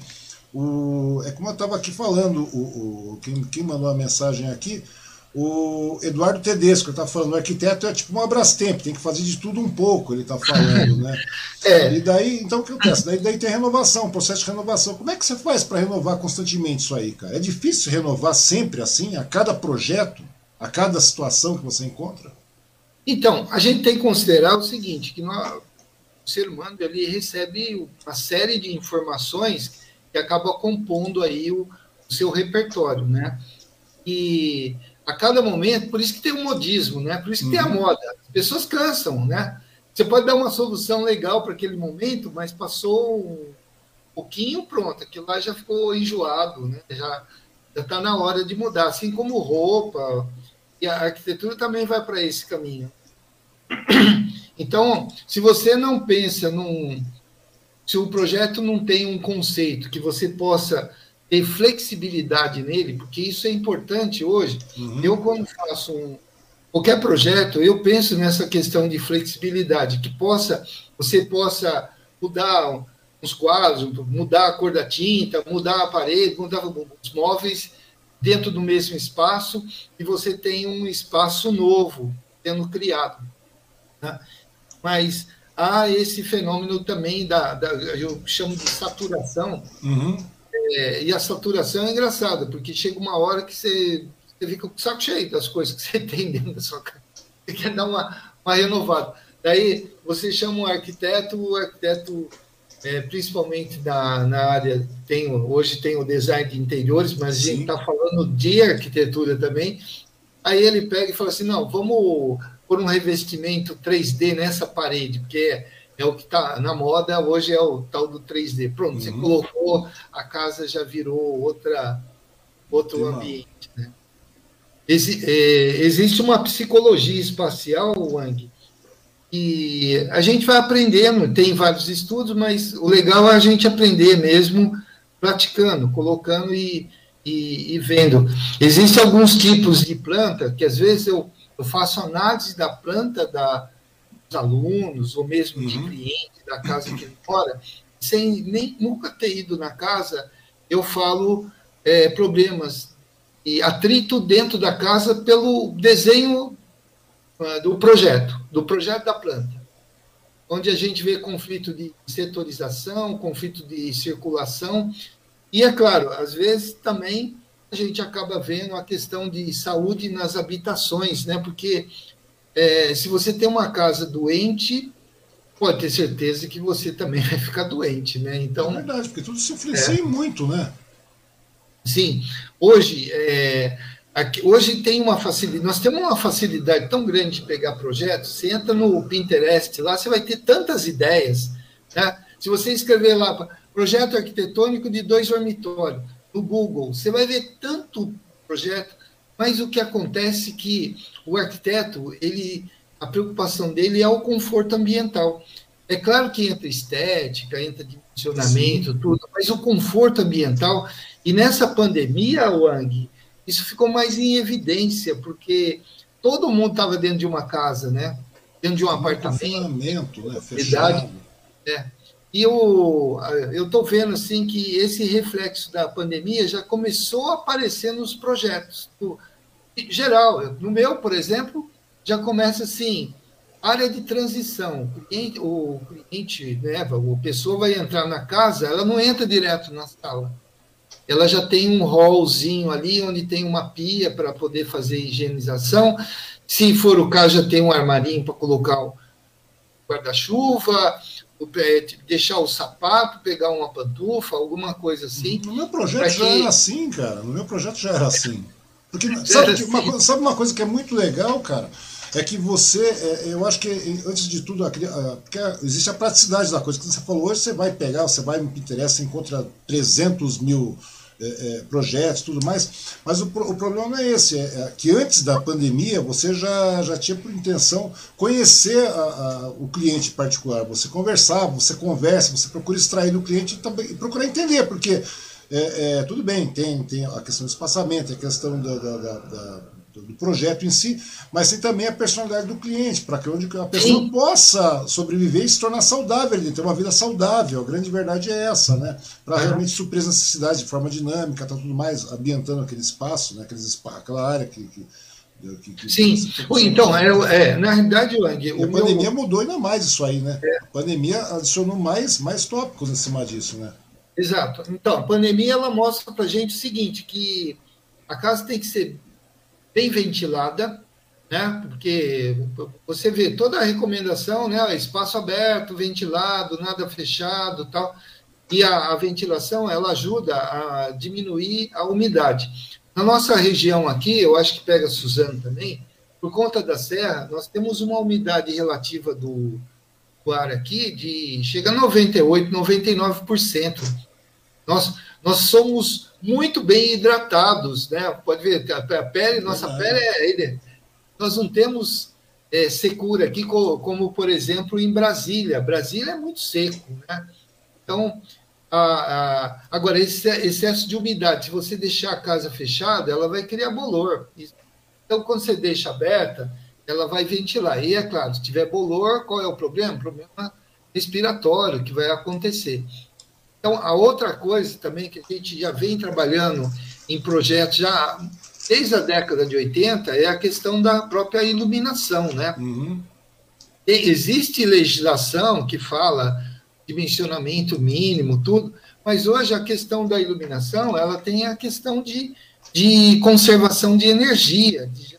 o, é como eu estava aqui falando, o, o, quem, quem mandou a mensagem aqui, o Eduardo Tedesco está falando, o arquiteto é tipo um abrastempo, tem que fazer de tudo um pouco, ele está falando, né? É. E daí, então o que acontece? Daí, daí tem renovação, processo de renovação. Como é que você faz para renovar constantemente isso aí, cara? É difícil renovar sempre assim, a cada projeto, a cada situação que você encontra? Então, a gente tem que considerar o seguinte, que nós, o ser humano ele recebe uma série de informações que acaba compondo aí o, o seu repertório, né? E a cada momento, por isso que tem o modismo, né? Por isso que uhum. tem a uhum. moda. As pessoas cansam, né? Você pode dar uma solução legal para aquele momento, mas passou um pouquinho, pronto, aquilo lá já ficou enjoado, né? Já já está na hora de mudar, assim como roupa e a arquitetura também vai para esse caminho. Então, se você não pensa num, se o projeto não tem um conceito que você possa ter flexibilidade nele, porque isso é importante hoje. Uhum. Eu, quando faço um qualquer projeto, eu penso nessa questão de flexibilidade, que possa você possa mudar os quadros, mudar a cor da tinta, mudar a parede, mudar os móveis dentro do mesmo espaço e você tem um espaço novo sendo criado. Né? Mas há esse fenômeno também da, da eu chamo de saturação. Uhum. É, e a saturação é engraçada, porque chega uma hora que você, você fica com o saco cheio das coisas que você tem dentro da sua casa. Você quer dar uma, uma renovada. Daí você chama um arquiteto, o arquiteto, é, principalmente na, na área, tem, hoje tem o design de interiores, mas Sim. a gente está falando de arquitetura também. Aí ele pega e fala assim: não, vamos por um revestimento 3D nessa parede, porque é, o que está na moda hoje, é o tal do 3D. Pronto, uhum. você colocou, a casa já virou outra, outro ambiente. Né? Exi, é, existe uma psicologia espacial, Wang, e a gente vai aprendendo, tem vários estudos, mas o legal é a gente aprender mesmo praticando, colocando e, e, e vendo. Existem alguns tipos de planta que às vezes eu eu faço análise da planta da, alunos, ou mesmo uhum. de clientes da casa que ele mora, sem nem nunca ter ido na casa, eu falo é, problemas e atrito dentro da casa pelo desenho uh, do projeto, do projeto da planta, onde a gente vê conflito de setorização, conflito de circulação, e é claro, às vezes também a gente acaba vendo a questão de saúde nas habitações, né? Porque é, se você tem uma casa doente, pode ter certeza que você também vai ficar doente, né? Então, é verdade, porque tudo se influencia é, muito, né? Sim. Hoje, é, aqui, hoje tem uma facilidade, nós temos uma facilidade tão grande de pegar projetos. Você entra no Pinterest lá, você vai ter tantas ideias, né? Se você escrever lá projeto arquitetônico de dois dormitórios, no Google, você vai ver tanto projeto, mas o que acontece é que o arquiteto, ele, a preocupação dele é o conforto ambiental. É claro que entra estética, entra dimensionamento, Sim. tudo, mas o conforto ambiental, e nessa pandemia, Wang, isso ficou mais em evidência, porque todo mundo estava dentro de uma casa, né? Dentro de um apartamento. Né? Fechado. É. E eu estou vendo assim que esse reflexo da pandemia já começou a aparecer nos projetos. Do, geral, no meu, por exemplo, já começa assim, área de transição. O cliente, o cliente né, a pessoa vai entrar na casa, ela não entra direto na sala. Ela já tem um hallzinho ali, onde tem uma pia para poder fazer higienização. Se for o caso, já tem um armarinho para colocar o guarda-chuva, deixar o sapato, pegar uma pantufa, alguma coisa assim. No meu projeto já que... era assim, cara. No meu projeto já era assim. Porque sabe, assim. Uma, sabe uma coisa que é muito legal, cara? É que você, é, eu acho que antes de tudo, porque existe a praticidade da coisa. Que você falou hoje, você vai pegar, você vai no Pinterest, você encontra 300 mil é, é, projetos tudo mais, mas o, o problema é esse, é, é, que antes da pandemia você já, já tinha por intenção conhecer a, a, o cliente particular, você conversar, você conversa, você procura extrair do cliente e, também, e procurar entender, porque é, é, tudo bem, tem, tem a questão do espaçamento, a questão da, da, da, do projeto em si, mas tem também a personalidade do cliente, para que onde a pessoa Sim. possa sobreviver e se tornar saudável, ter uma vida saudável. A grande verdade é essa, né? Para realmente suprir as necessidades de forma dinâmica, tá tudo mais ambientando aquele espaço, né? Aqueles, aquela área que, que que, que Sim, então, é, é, na realidade, Lang, a pandemia meu... mudou ainda mais isso aí, né? É. A pandemia adicionou mais, mais tópicos em cima disso, né? Exato. Então, a pandemia ela mostra para gente o seguinte, que a casa tem que ser bem ventilada, né? Porque você vê toda a recomendação, né? Espaço aberto, ventilado, nada fechado, tal. E a, a ventilação ela ajuda a diminuir a umidade. Na nossa região aqui, eu acho que pega Suzano também, por conta da serra, nós temos uma umidade relativa do, do ar aqui de chega a 98, 99%. Nós, nós somos muito bem hidratados, né? Pode ver, a pele, nossa pele é. Nós não temos é, secura aqui, como, por exemplo, em Brasília. Brasília é muito seco, né? Então, a, a, agora, esse excesso de umidade, se você deixar a casa fechada, ela vai criar bolor. Então, quando você deixa aberta, ela vai ventilar. E é claro, se tiver bolor, qual é o problema? O problema respiratório que vai acontecer. Então, a outra coisa também que a gente já vem trabalhando em projetos já desde a década de 80 é a questão da própria iluminação, né? Uhum. Existe legislação que fala dimensionamento mínimo, tudo, mas hoje a questão da iluminação, ela tem a questão de, de conservação de energia, de,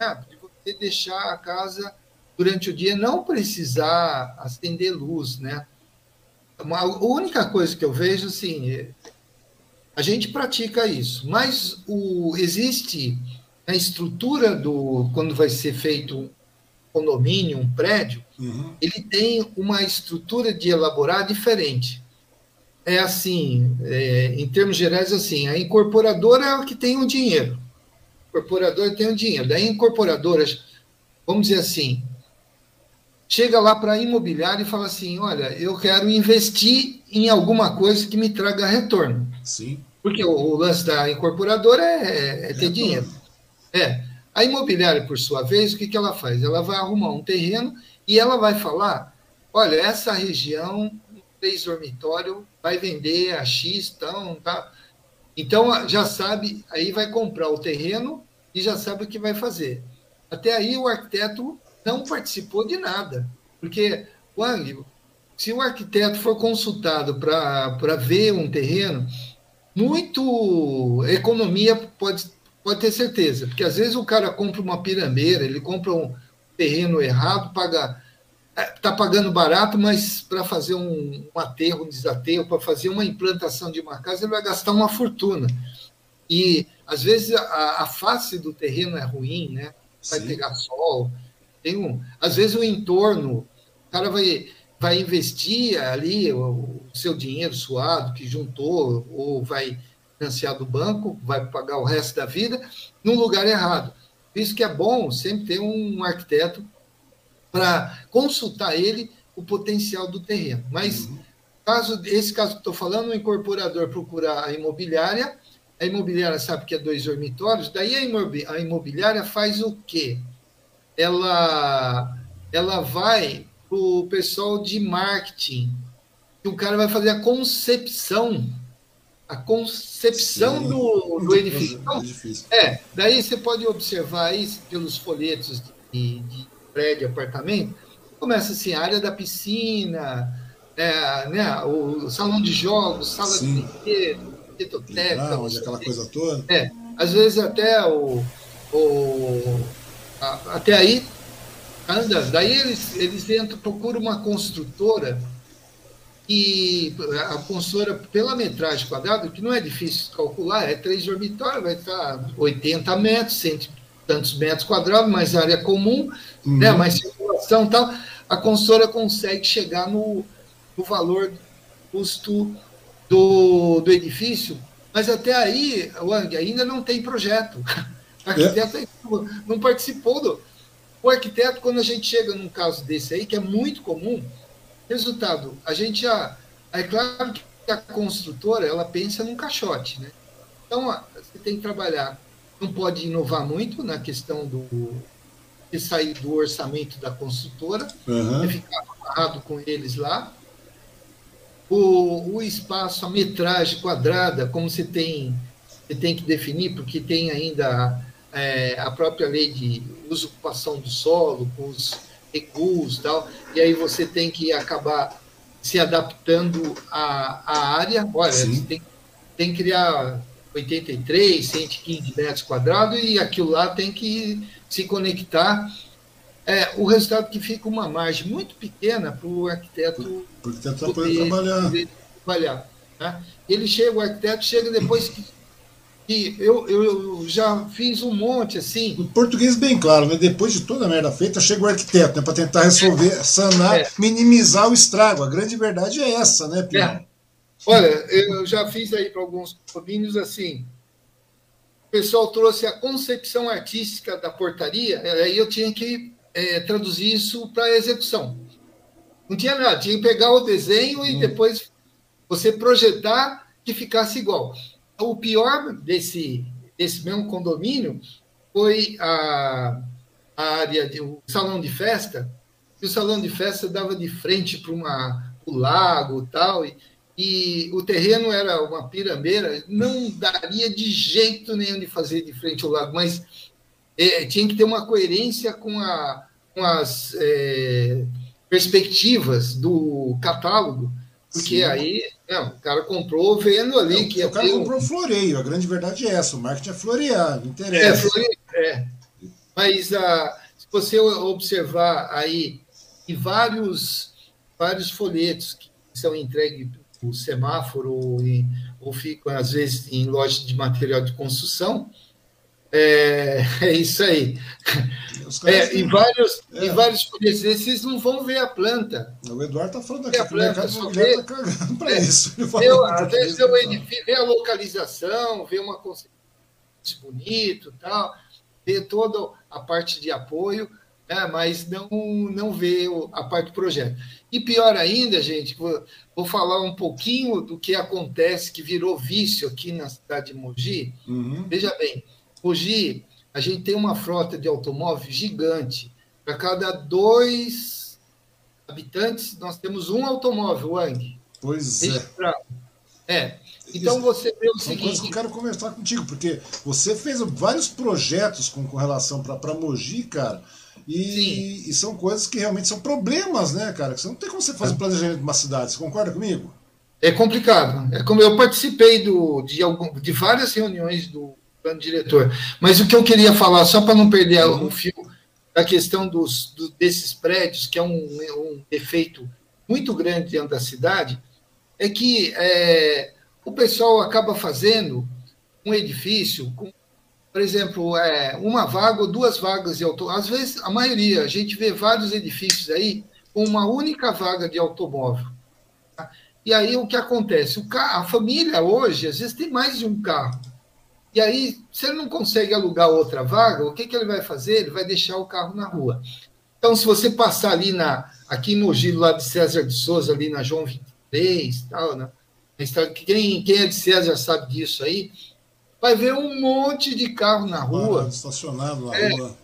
ah, você deixar a casa durante o dia não precisar acender luz, né? A única coisa que eu vejo, assim, é, a gente pratica isso, mas o, existe a estrutura do quando vai ser feito um condomínio, um prédio, uhum. ele tem uma estrutura de elaborar diferente. É assim, é, em termos gerais, assim, a incorporadora é o que tem o dinheiro. O incorporador tem o dinheiro. Daí, incorporadoras, vamos dizer assim, chega lá para a imobiliária e fala assim: olha, eu quero investir em alguma coisa que me traga retorno. Sim. Porque o, o lance da incorporadora é, é ter é dinheiro. É. A imobiliária, por sua vez, o que, que ela faz? Ela vai arrumar um terreno e ela vai falar: olha, essa região, três dormitório, vai vender a X, então, tá? Então, já sabe, aí vai comprar o terreno e já sabe o que vai fazer. Até aí, o arquiteto não participou de nada. Porque, Wang, se o arquiteto for consultado para ver um terreno, muito economia pode, pode ter certeza, porque às vezes o cara compra uma pirambeira, ele compra um terreno errado, paga está é, pagando barato, mas para fazer um, um aterro, um desaterro, para fazer uma implantação de uma casa, ele vai gastar uma fortuna. E às vezes a, a face do terreno é ruim, né? Vai Sim. pegar sol. Tem um, às vezes o entorno, o cara vai vai investir ali o, seu dinheiro suado que juntou, ou vai financiar do banco, vai pagar o resto da vida, num lugar errado. Por isso que é bom sempre ter um arquiteto para consultar ele o potencial do terreno. Mas, uhum. caso esse caso que estou falando, o incorporador procura a imobiliária, a imobiliária sabe que é dois dormitórios, daí a imobiliária faz o quê? Ela, ela vai para o pessoal de marketing, que o cara vai fazer a concepção, a concepção do, do edifício. Então, é, daí você pode observar aí pelos folhetos de, de prédio, apartamento, começa assim, a área da piscina, é, né, o salão de jogos, sala Sim. de brinquedo, biblioteca. aquela coisa toda. É, às vezes até o, o a, até aí anda. Daí eles, eles entram, procuram uma construtora e a construtora, pela metragem quadrada, que não é difícil calcular, é três dormitórios, vai estar 80 metros, cento tantos metros quadrados, mais área comum, uhum. né, mais circulação e tal, a construtora consegue chegar no, no valor custo do, do edifício, mas até aí, Wang, ainda não tem projeto. O arquiteto é. não participou do, o arquiteto, quando a gente chega num caso desse aí, que é muito comum, resultado, a gente já. É claro que a construtora ela pensa num caixote, né? Então, você tem que trabalhar. Não pode inovar muito na questão do de sair do orçamento da construtora, uhum. é ficar amarrado com eles lá. O, o espaço, a metragem quadrada, como você tem, você tem que definir, porque tem ainda é, a própria lei de usurpação do solo, com os recuos e tal, e aí você tem que acabar se adaptando à, à área. Olha, tem, tem que criar 83, 115 metros quadrados e aquilo lá tem que se conectar. É, o resultado que fica uma margem muito pequena para o arquiteto, arquiteto poder, trabalhar. Poder trabalhar né? Ele chega, o arquiteto chega depois que e eu, eu já fiz um monte assim. Em português, bem claro, né? Depois de toda a merda feita, chega o arquiteto, né? Para tentar resolver, é. sanar, é. minimizar o estrago. A grande verdade é essa, né, Pio? É. Olha, eu já fiz aí para alguns condomínios assim. O pessoal trouxe a concepção artística da portaria, aí eu tinha que é, traduzir isso para execução. Não tinha nada, tinha que pegar o desenho e hum. depois você projetar que ficasse igual o pior desse, desse mesmo condomínio foi a, a área de o salão de festa, e o salão de festa dava de frente para uma o lago tal e, e o terreno era uma pirambeira, não daria de jeito nenhum de fazer de frente ao lago, mas é, tinha que ter uma coerência com, a, as é, perspectivas do catálogo, porque Sim. aí não, o cara comprou vendo ali é, que O cara comprou um floreio, a grande verdade é essa, o marketing é florear, não interessa. É, floreio, é. Mas ah, se você observar aí em vários, vários folhetos que são entregues por semáforo ou, ou ficam, às vezes, em lojas de material de construção, é, é isso aí. É, em, vários, é. vários folhetos, vocês não vão ver a planta. O Eduardo está falando aqui, a planta, o mercado está cagando para é, isso. Eu, às vezes eu vê a localização, vê uma conceito bonito tal, vê toda a parte de apoio, né, mas não, não vê a parte do projeto. E pior ainda, gente, vou, vou falar um pouquinho do que acontece, que virou vício aqui na cidade de Mogi. Uhum. Veja bem, Mogi, a gente tem uma frota de automóveis gigante. Para cada dois habitantes, nós temos um automóvel, Wang. Pois é. É. Então você vê o seguinte. Coisa que eu quero conversar contigo, porque você fez vários projetos com, com relação para Mogi, cara. E, e, são coisas que realmente são problemas, né, cara? Que você não tem como você fazer é. planejamento de uma cidade. Você concorda comigo? É complicado. É como eu participei do, de, algum, de várias reuniões do plano diretor. Mas o que eu queria falar, só para não perder o um fio da questão dos, do, desses prédios, que é um, um efeito muito grande dentro da cidade, é que é, o pessoal acaba fazendo um edifício com por exemplo, é, uma vaga ou duas vagas de automóvel. Às vezes, a maioria, a gente vê vários edifícios aí com uma única vaga de automóvel. Tá? E aí o que acontece? O carro, a família hoje, às vezes, tem mais de um carro. E aí, se ele não consegue alugar outra vaga, o que, que ele vai fazer? Ele vai deixar o carro na rua. Então, se você passar ali na, aqui em Mogi, lá de César de Souza, ali na João 23, tal, né? quem, quem é de César sabe disso aí, vai ver um monte de carro na rua. Ah, estacionado na é, rua.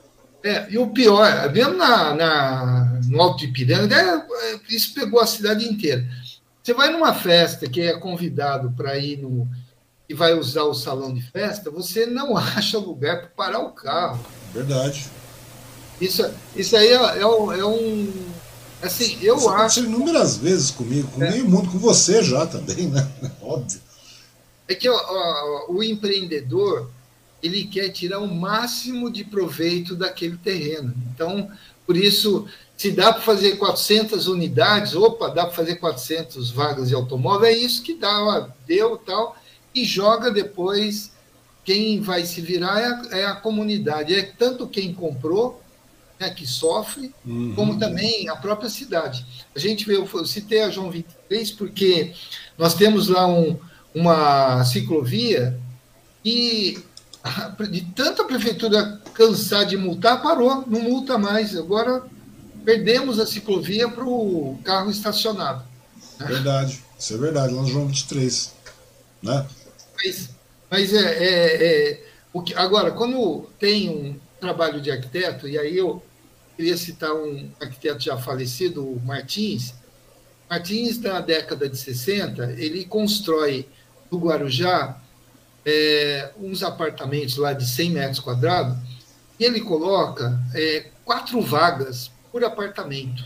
É, e o pior, mesmo na, na, no Alto de Ipiranga, é, é, isso pegou a cidade inteira. Você vai numa festa que é convidado para ir no. E vai usar o salão de festa, você não acha lugar para parar o carro. Verdade. Isso, isso aí é, é, é um. Assim, eu isso acho. inúmeras vezes comigo, com é. meio mundo, com você já também, né? Óbvio. É que ó, ó, o empreendedor ele quer tirar o máximo de proveito daquele terreno. Então, por isso, se dá para fazer 400 unidades, opa, dá para fazer 400 vagas de automóvel, é isso que dá, ó, deu tal, e joga depois. Quem vai se virar é a, é a comunidade, é tanto quem comprou, né, que sofre, uhum. como também a própria cidade. A gente vê, eu citei a João 23 porque nós temos lá um, uma ciclovia e de tanta prefeitura cansar de multar, parou, não multa mais. Agora perdemos a ciclovia para o carro estacionado. Verdade, isso é verdade, lá no João 23. Né? Mas, mas é, é, é o que, agora, quando tem um trabalho de arquiteto, e aí eu queria citar um arquiteto já falecido, o Martins. Martins, na década de 60, ele constrói do Guarujá é, uns apartamentos lá de 100 metros quadrados e ele coloca é, quatro vagas por apartamento.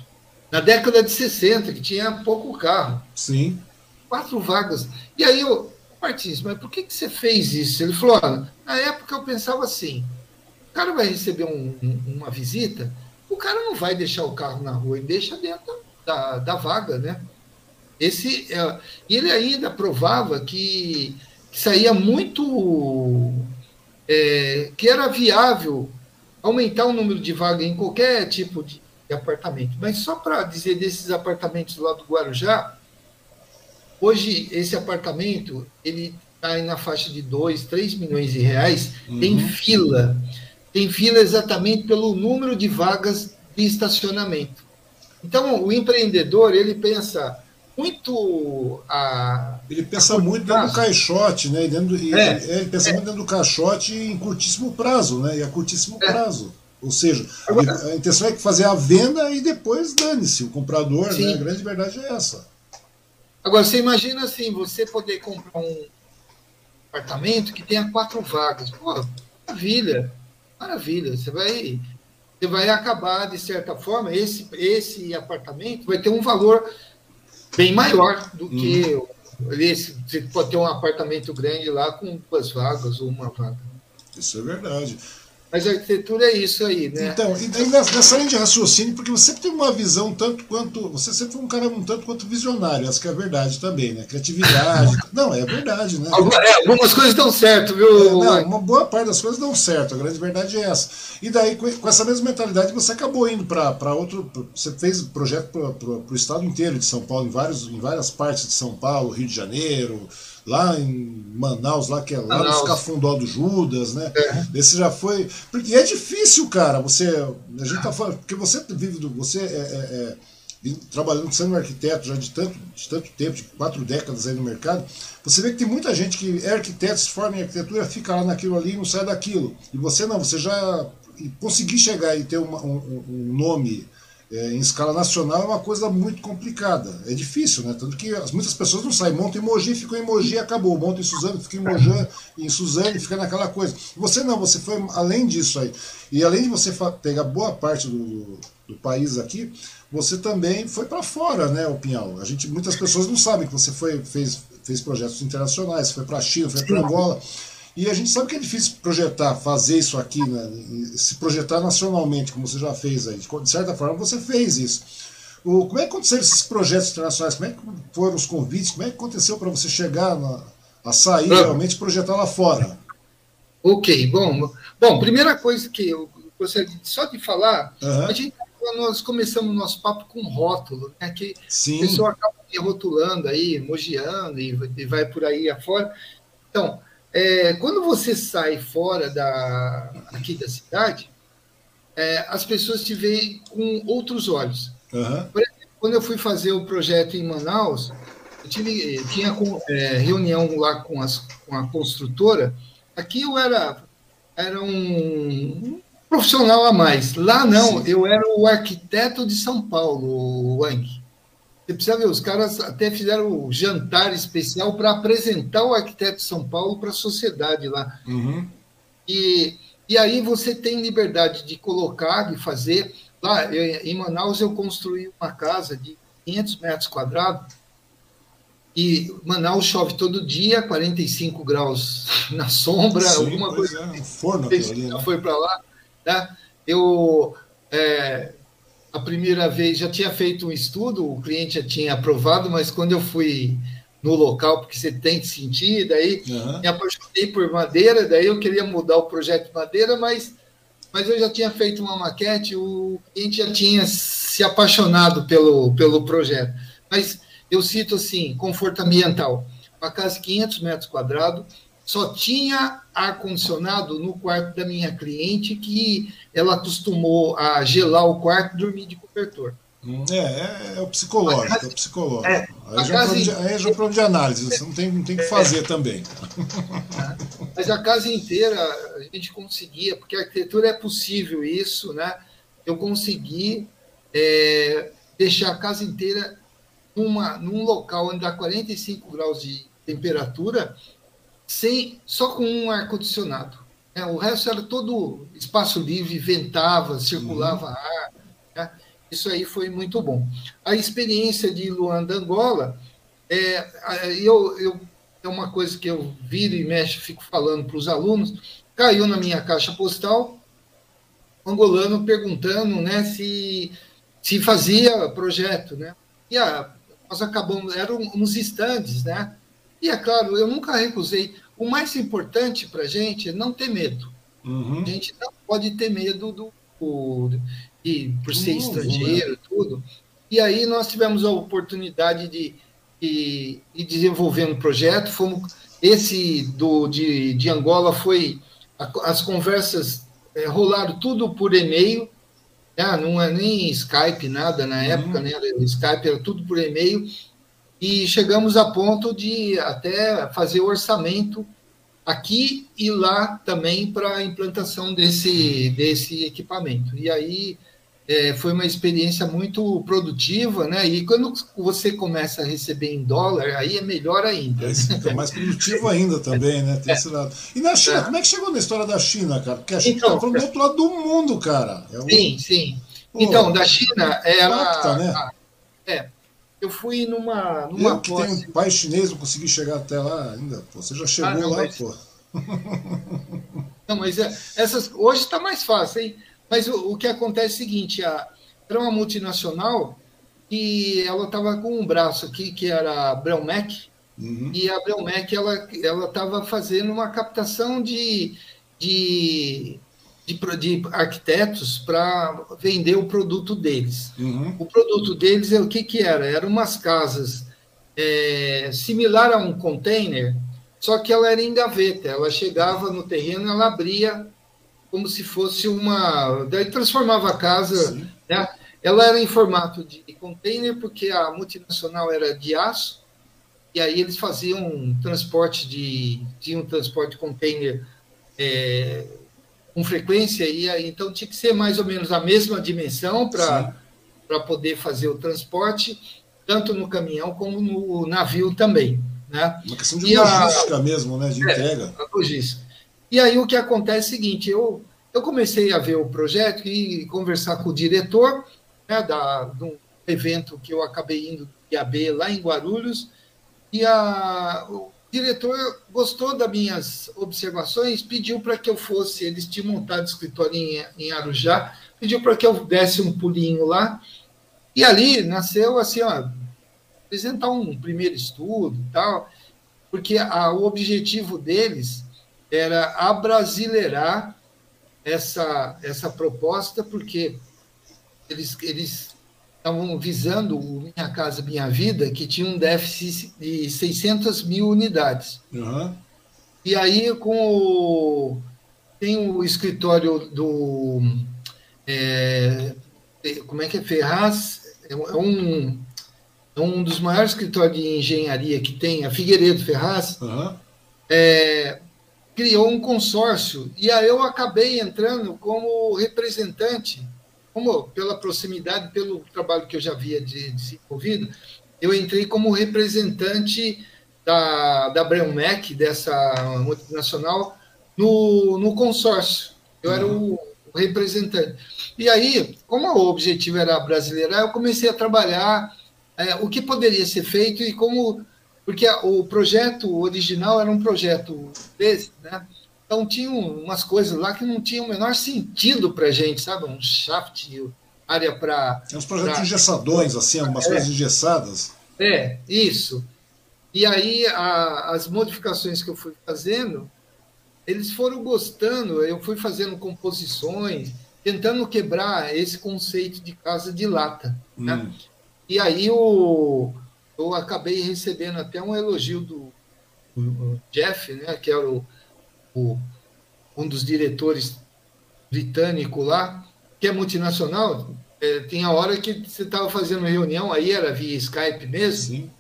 Na década de 60, que tinha pouco carro. Sim. Quatro vagas. E aí eu, Martins, mas por que, que você fez isso? Ele falou: olha, na época eu pensava assim: o cara vai receber um, um, uma visita, o cara não vai deixar o carro na rua, ele deixa dentro da, da vaga, né? Esse, é, ele ainda provava que, que saía muito. É, que era viável aumentar o número de vagas em qualquer tipo de, de apartamento. Mas só para dizer desses apartamentos lá do Guarujá, hoje esse apartamento ele está na faixa de 2, 3 milhões de reais, uhum. tem fila. Tem fila exatamente pelo número de vagas de estacionamento. Então, o empreendedor, ele pensa, muito a. Ele pensa a muito dentro do caixote, né? Dentro, é, ele pensa é. muito dentro do caixote em curtíssimo prazo, né? E a curtíssimo é. prazo. Ou seja, Agora, a intenção é fazer a venda e depois dane-se o comprador, né? A grande verdade é essa. Agora, você imagina assim, você poder comprar um apartamento que tenha quatro vagas. Pô, maravilha, maravilha. Você vai, você vai acabar, de certa forma, esse, esse apartamento vai ter um valor bem maior do que hum. esse. Você pode ter um apartamento grande lá com duas vagas ou uma vaga. Isso é verdade. Mas a arquitetura é isso aí, né? Então, e nessa linha de raciocínio, porque você sempre tem uma visão tanto quanto. Você sempre foi um cara um tanto quanto visionário, essa que é verdade também, né? Criatividade. não, é verdade, né? É, algumas coisas dão certo, viu? É, não, uma boa parte das coisas dão certo, a grande verdade é essa. E daí, com essa mesma mentalidade, você acabou indo para outro. Você fez projeto para o estado inteiro de São Paulo, em, vários, em várias partes de São Paulo, Rio de Janeiro lá em Manaus, lá que é lá Manaus. no Cafundó do Judas, né? É. Esse já foi. Porque é difícil, cara. Você. A gente tá falando. Porque você vive do. Você é, é, é, trabalhando sendo arquiteto já de tanto, de tanto tempo, de quatro décadas aí no mercado, você vê que tem muita gente que é arquiteto, se forma em arquitetura, fica lá naquilo ali e não sai daquilo. E você não, você já conseguir chegar e ter uma, um, um nome é, em escala nacional é uma coisa muito complicada. É difícil, né? Tanto que muitas pessoas não saem, montam em Mogi, ficam em Mogi e acabou. Montam em Suzano, fica em Mogi, em Suzane, fica naquela coisa. Você não, você foi além disso aí. E além de você pegar boa parte do, do país aqui, você também foi para fora, né, o Pinhal? A gente, muitas pessoas não sabem que você foi, fez, fez projetos internacionais, foi para a China, foi para Angola. E a gente sabe que é difícil projetar, fazer isso aqui, né? se projetar nacionalmente, como você já fez aí. De certa forma, você fez isso. O, como é que aconteceram esses projetos internacionais? Como é que foram os convites? Como é que aconteceu para você chegar na, a sair realmente projetar lá fora? Ok, bom. Bom, primeira coisa que eu gostaria só de falar, uhum. a gente nós começamos o nosso papo com rótulo, né? Que Sim. a pessoa acaba rotulando aí, elogiando e, e vai por aí afora. Então, é, quando você sai fora da, aqui da cidade, é, as pessoas te veem com outros olhos. Uhum. Por exemplo, quando eu fui fazer o projeto em Manaus, eu tive, tinha é, reunião lá com, as, com a construtora. Aqui eu era, era um profissional a mais. Lá não, Sim. eu era o arquiteto de São Paulo, Wang. Você precisa ver, os caras até fizeram um jantar especial para apresentar o arquiteto de São Paulo para a sociedade lá. Uhum. E, e aí você tem liberdade de colocar, de fazer. Lá eu, em Manaus eu construí uma casa de 500 metros quadrados e Manaus chove todo dia, 45 graus na sombra, Sim, alguma coisa. É, um forno né? foi para lá. Tá? Eu é, a primeira vez já tinha feito um estudo, o cliente já tinha aprovado, mas quando eu fui no local, porque você tem que sentir, daí uhum. me apaixonei por madeira, daí eu queria mudar o projeto de madeira, mas, mas eu já tinha feito uma maquete, o cliente já tinha se apaixonado pelo, pelo projeto. Mas eu cito assim, conforto ambiental, uma casa de 500 metros quadrados, só tinha ar-condicionado no quarto da minha cliente, que ela acostumou a gelar o quarto e dormir de cobertor. É, é, é o psicológico, casa, é o psicológico. É, aí, já casa, de, aí já é problema de análise, você não tem, não tem que é. fazer também. Mas a casa inteira a gente conseguia, porque a arquitetura é possível isso, né? Eu consegui é, deixar a casa inteira numa, num local onde dá 45 graus de temperatura sem só com um ar condicionado. Né? O resto era todo espaço livre, ventava, circulava uhum. ar. Né? Isso aí foi muito bom. A experiência de Luanda, Angola, é, eu, eu, é uma coisa que eu viro e mexo, fico falando para os alunos. Caiu na minha caixa postal, um angolano perguntando né, se, se fazia projeto. Né? E a, nós acabamos, eram uns estandes, né? E é claro, eu nunca recusei. O mais importante para a gente é não ter medo. Uhum. A gente não pode ter medo do, do de, por ser uhum, estrangeiro, né? tudo. E aí nós tivemos a oportunidade de, de, de desenvolver um projeto. Fomos, esse do, de, de Angola foi. As conversas é, rolaram tudo por e-mail, né? não é nem Skype, nada na uhum. época, né? Skype era tudo por e-mail e chegamos a ponto de até fazer o orçamento aqui e lá também para a implantação desse, desse equipamento. E aí é, foi uma experiência muito produtiva, né? E quando você começa a receber em dólar, aí é melhor ainda. É, fica mais produtivo ainda também, né? Tem é. esse lado. E na China, é. como é que chegou na história da China, cara? Porque a China está então, do outro lado do mundo, cara. É um... Sim, sim. Pô, então, da China, ela. Impacta, né? É. Eu fui numa. numa eu que tenho um pai chinês, não consegui chegar até lá ainda. Pô, você já chegou ah, não, lá, mas... pô. Não, mas é, essas, hoje está mais fácil, hein? Mas o, o que acontece é o seguinte: a, era uma multinacional e ela estava com um braço aqui, que era a Brelmec, uhum. e a Brelmec ela estava fazendo uma captação de, de, de, de arquitetos para vender o produto deles. Uhum. O produto deles, é o que, que era? Eram umas casas é, similar a um container, só que ela era em gaveta. Ela chegava no terreno, ela abria como se fosse uma. Daí transformava a casa. Né? Ela era em formato de container, porque a multinacional era de aço, e aí eles faziam um transporte de. tinha um transporte de container é, com frequência, e aí, então tinha que ser mais ou menos a mesma dimensão para poder fazer o transporte, tanto no caminhão como no navio também. Né? Uma questão de e logística a, mesmo, né? De é, entrega. Logística. E aí o que acontece é o seguinte, eu, eu comecei a ver o projeto e conversar com o diretor né, da, de um evento que eu acabei indo de AB lá em Guarulhos, e a, diretor gostou das minhas observações, pediu para que eu fosse, eles tinham montado escritório em, em Arujá, pediu para que eu desse um pulinho lá, e ali nasceu assim, ó, apresentar um primeiro estudo e tal, porque a, o objetivo deles era abrasileirar essa, essa proposta, porque eles, eles estavam visando o Minha Casa Minha Vida, que tinha um déficit de 600 mil unidades. Uhum. E aí, com o, tem o escritório do. É, como é que é? Ferraz, é um, é um dos maiores escritórios de engenharia que tem, a Figueiredo Ferraz. Uhum. É, criou um consórcio e aí eu acabei entrando como representante, como pela proximidade, pelo trabalho que eu já havia de, desenvolvido, eu entrei como representante da, da Breumec, dessa multinacional, no, no consórcio. Eu era o, representante. E aí, como o objetivo era brasileiro, eu comecei a trabalhar é, o que poderia ser feito e como porque o projeto original era um projeto desse, né? Então tinha umas coisas lá que não tinham o menor sentido para a gente, sabe? Um shaft, área para. Uns projetos pra... engessadões, assim, umas é. coisas engessadas. É, isso. E aí a, as modificações que eu fui fazendo, eles foram gostando, eu fui fazendo composições, tentando quebrar esse conceito de casa de lata. Né? Hum. E aí o eu acabei recebendo até um elogio do, do Jeff, né, que era o, o, um dos diretores britânico lá, que é multinacional. É, tem a hora que você estava fazendo reunião, aí era via Skype mesmo. Sim.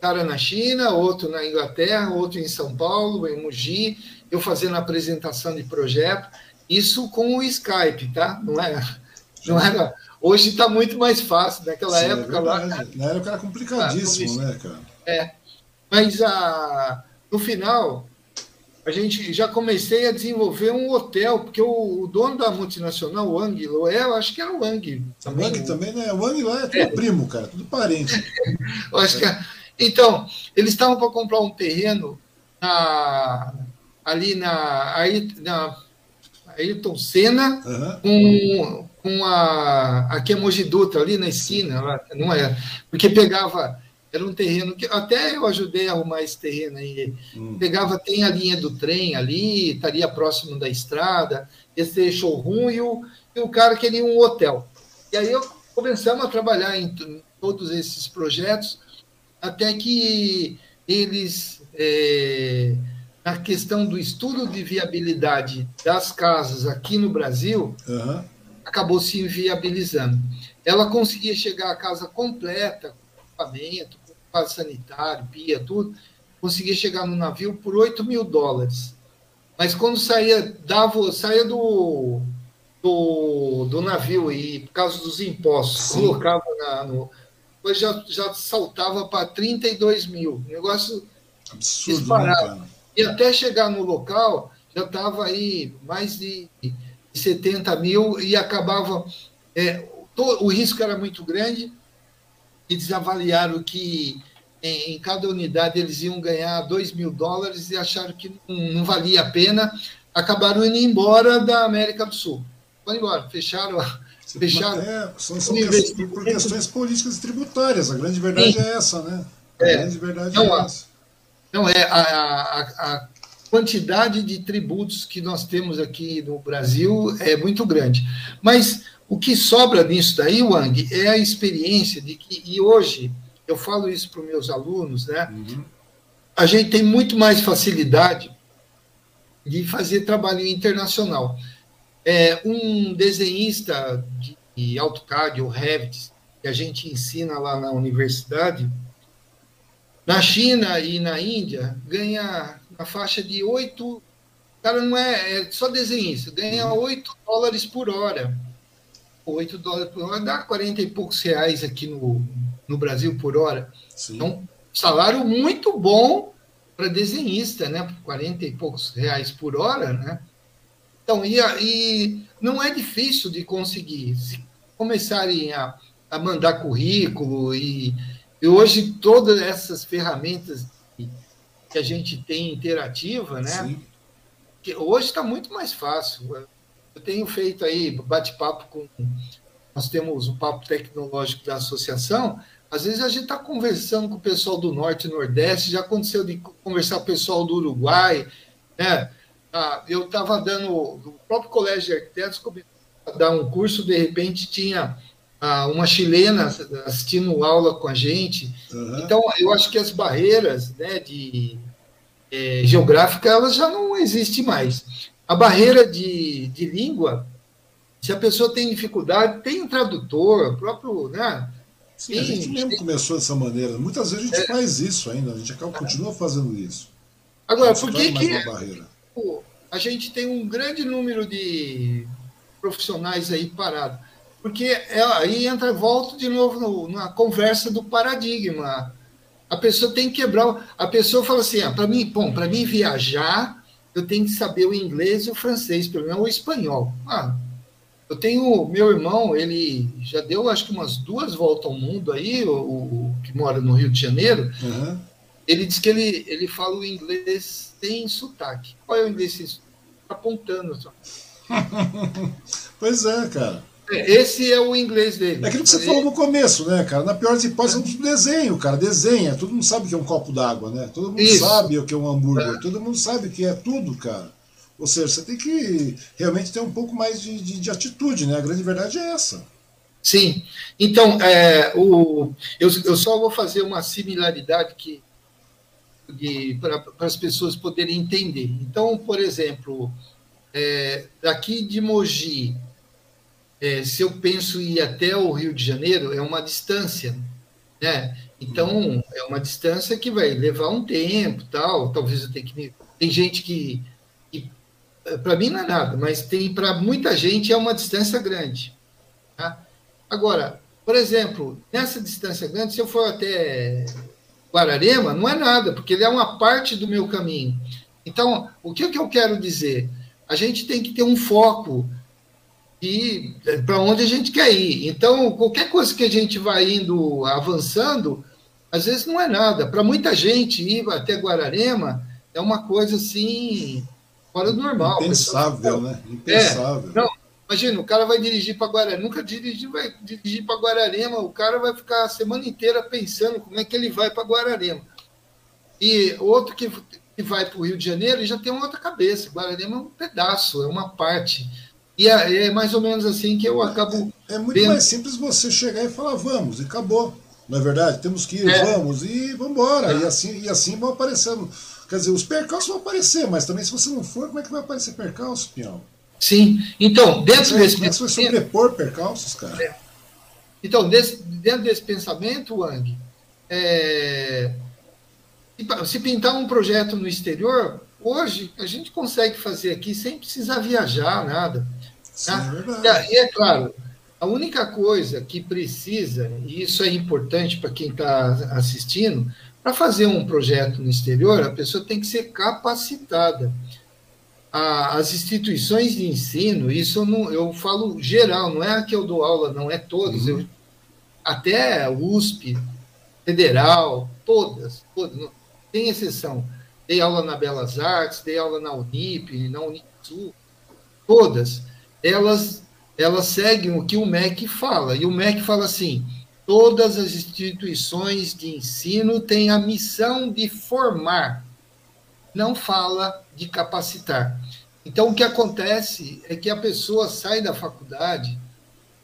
Cara na China, outro na Inglaterra, outro em São Paulo, em Mogi, eu fazendo apresentação de projeto. Isso com o Skype, tá? Não era, não era Hoje está muito mais fácil. Naquela Sim, é época é lá. Na época era complicadíssimo, ah, né, cara? É. Mas a, no final, a gente já comecei a desenvolver um hotel, porque o, o dono da multinacional, o Wang Loel, acho que era o Wang. Também. O Wang também, né? O Wang lá é tudo é. primo, cara, tudo parente. Eu acho que, é. então, eles estavam para comprar um terreno na, ali na, aí, na Ayrton Senna, uhum. com com a aqui é Mogi Dutra, ali na esquina, lá, não é? Porque pegava, era um terreno que até eu ajudei a arrumar esse terreno aí. Hum. Pegava, tem a linha do trem ali, estaria próximo da estrada, esse showroom e o, e o cara queria um hotel. E aí eu começamos a trabalhar em todos esses projetos, até que eles, é, na questão do estudo de viabilidade das casas aqui no Brasil, uhum acabou se inviabilizando. Ela conseguia chegar à casa completa, com equipamento, sanitário, pia, tudo, conseguia chegar no navio por 8 mil dólares. Mas quando saía, dava, saía do, do, do navio e por causa dos impostos, Sim. colocava na, no. Depois já, já saltava para 32 mil. Negócio Absurdo, disparado. Né, e até chegar no local, já estava aí mais de 70 mil e acabava. É, o risco era muito grande, e desavaliaram que em, em, cada unidade eles iam ganhar 2 mil dólares e acharam que não, não, valia a pena, acabaram indo embora da América do Sul. Foram embora, fecharam. fecharam é, são, são questões, por questões políticas e tributárias, a grande verdade Sim. é essa, né? A é. grande verdade não, é essa. Não, é a, a, a quantidade de tributos que nós temos aqui no Brasil é muito grande. Mas o que sobra nisso daí, Wang, é a experiência de que, e hoje, eu falo isso para os meus alunos, né? Uhum. A gente tem muito mais facilidade de fazer trabalho internacional. É, um desenhista de AutoCAD ou Revit, que a gente ensina lá na universidade, na China e na Índia, ganha na faixa de 8. O cara não é, é só desenhista, ganha 8 uhum. dólares por hora. 8 dólares por hora dá 40 e poucos reais aqui no, no Brasil por hora. Sim. Então, salário muito bom para desenhista, né? 40 e poucos reais por hora, né? Então, e, e não é difícil de conseguir. Se começarem a, a mandar currículo e, e hoje todas essas ferramentas que a gente tem interativa, né? Sim. Que hoje está muito mais fácil. Eu tenho feito aí bate-papo com. Nós temos o papo tecnológico da associação. Às vezes a gente está conversando com o pessoal do Norte e Nordeste, já aconteceu de conversar com o pessoal do Uruguai. Né? Ah, eu estava dando. O próprio Colégio de Arquitetos começou a dar um curso, de repente tinha ah, uma chilena assistindo aula com a gente. Uhum. Então, eu acho que as barreiras né, de, é, geográfica elas já não existem mais. A barreira de, de língua, se a pessoa tem dificuldade, tem um tradutor, próprio, né? Sim, a gente mesmo começou dessa maneira. Muitas vezes a gente é... faz isso ainda, a gente acaba, continua fazendo isso. Agora, por que, que a gente tem um grande número de profissionais aí parados? Porque é, aí entra, volta de novo no, na conversa do paradigma. A pessoa tem que quebrar. A pessoa fala assim: ah, para mim, bom, para mim viajar, eu tenho que saber o inglês e o francês, pelo menos o espanhol. Ah, eu tenho meu irmão, ele já deu acho que umas duas voltas ao mundo aí, o, o que mora no Rio de Janeiro. Uhum. Ele diz que ele, ele fala o inglês sem sotaque. Qual é o inglês sem sotaque? Apontando só. pois é, cara. Esse é o inglês dele. É aquilo que você falou no começo, né, cara? Na pior das hipóteses, é um desenho, cara. Desenha. Todo mundo sabe o que é um copo d'água, né? Todo mundo Isso. sabe o que é um hambúrguer. É. Todo mundo sabe o que é tudo, cara. Ou seja, você tem que realmente ter um pouco mais de, de, de atitude, né? A grande verdade é essa. Sim. Então, é, o, eu, eu só vou fazer uma similaridade que para as pessoas poderem entender. Então, por exemplo, é, daqui de Mogi é, se eu penso em ir até o Rio de Janeiro, é uma distância, né? Então, é uma distância que vai levar um tempo, tal. Talvez eu tenha que. Tem gente que. que para mim não é nada, mas tem para muita gente é uma distância grande. Tá? Agora, por exemplo, nessa distância grande, se eu for até Guararema, não é nada, porque ele é uma parte do meu caminho. Então, o que, que eu quero dizer? A gente tem que ter um foco e é, para onde a gente quer ir. Então, qualquer coisa que a gente vai indo avançando, às vezes não é nada. Para muita gente, ir até Guararema é uma coisa assim, fora do normal. Impensável, né? Impensável. É, não, imagina, o cara vai dirigir para Guararema, nunca dirigiu, vai dirigir para Guararema, o cara vai ficar a semana inteira pensando como é que ele vai para Guararema. E outro que, que vai para o Rio de Janeiro já tem uma outra cabeça. Guararema é um pedaço, é uma parte. E é, é, mais ou menos assim que eu acabo. É, é muito vendo. mais simples você chegar e falar, vamos, e acabou. Não é verdade? Temos que ir, é. vamos, e vamos embora. E, assim, e assim vão aparecendo. Quer dizer, os percalços vão aparecer, mas também se você não for, como é que vai aparecer percalço, Pião? Sim. Então, dentro desse como é que você vai sobrepor percalços, cara? É. Então, desse, dentro desse pensamento, Wang, é, se pintar um projeto no exterior, hoje a gente consegue fazer aqui sem precisar viajar, nada. Sim, tá? é e é claro, a única coisa que precisa, e isso é importante para quem está assistindo, para fazer um projeto no exterior, a pessoa tem que ser capacitada. as instituições de ensino, isso eu, não, eu falo geral, não é que eu dou aula, não é todas, uhum. eu, até USP, Federal, todas, todas, não, tem exceção. Dei aula na Belas Artes, dei aula na Unip, na Unisul, todas, elas, elas seguem o que o MEC fala, e o MEC fala assim, Todas as instituições de ensino têm a missão de formar, não fala de capacitar. Então, o que acontece é que a pessoa sai da faculdade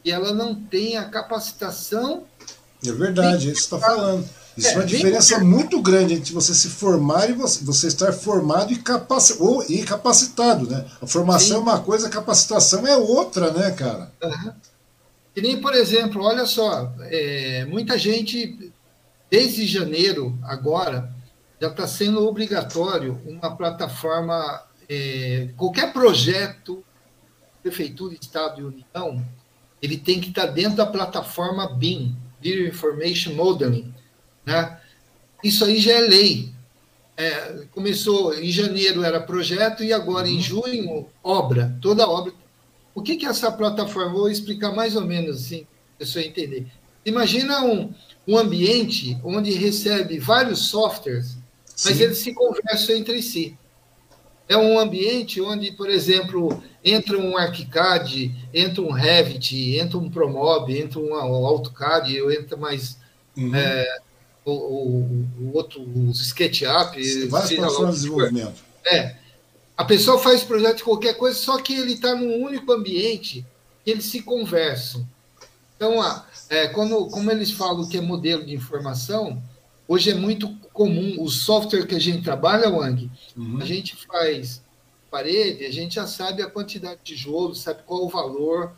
e ela não tem a capacitação. É verdade, isso está falando. Isso é, é uma diferença porque... muito grande entre você se formar e você, você estar formado e, capaci ou, e capacitado, né? A formação Sim. é uma coisa, a capacitação é outra, né, cara? Uhum. Que nem, por exemplo, olha só, é, muita gente, desde janeiro agora, já está sendo obrigatório uma plataforma, é, qualquer projeto, Prefeitura, Estado e União, ele tem que estar tá dentro da plataforma BIM, Video Information Modeling. Né? Isso aí já é lei. É, começou em janeiro era projeto e agora em uhum. junho obra. Toda obra o que, que essa plataforma? Vou explicar mais ou menos assim, para você entender. Imagina um, um ambiente onde recebe vários softwares, Sim. mas eles se conversam entre si. É um ambiente onde, por exemplo, entra um ArchiCAD, entra um Revit, entra um Promob, entra um AutoCAD, entra mais uhum. é, o, o, o, outro, os SketchUp. Várias plataformas de desenvolvimento. É. A pessoa faz projeto de qualquer coisa, só que ele está num único ambiente que eles se conversam. Então, é, quando, como eles falam que é modelo de informação, hoje é muito comum, o software que a gente trabalha, Wang, uhum. a gente faz parede, a gente já sabe a quantidade de tijolo, sabe qual o valor.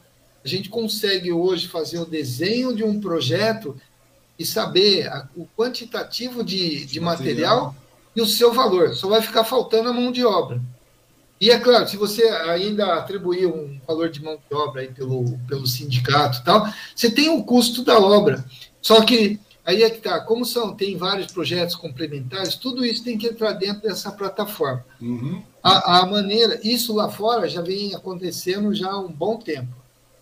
A gente consegue hoje fazer o desenho de um projeto e saber a, o quantitativo de, de material, material e o seu valor. Só vai ficar faltando a mão de obra. E é claro, se você ainda atribuir um valor de mão de obra aí pelo, pelo sindicato tal, você tem o custo da obra. Só que aí é que tá, como são, tem vários projetos complementares, tudo isso tem que entrar dentro dessa plataforma. Uhum. A, a maneira, isso lá fora já vem acontecendo já há um bom tempo.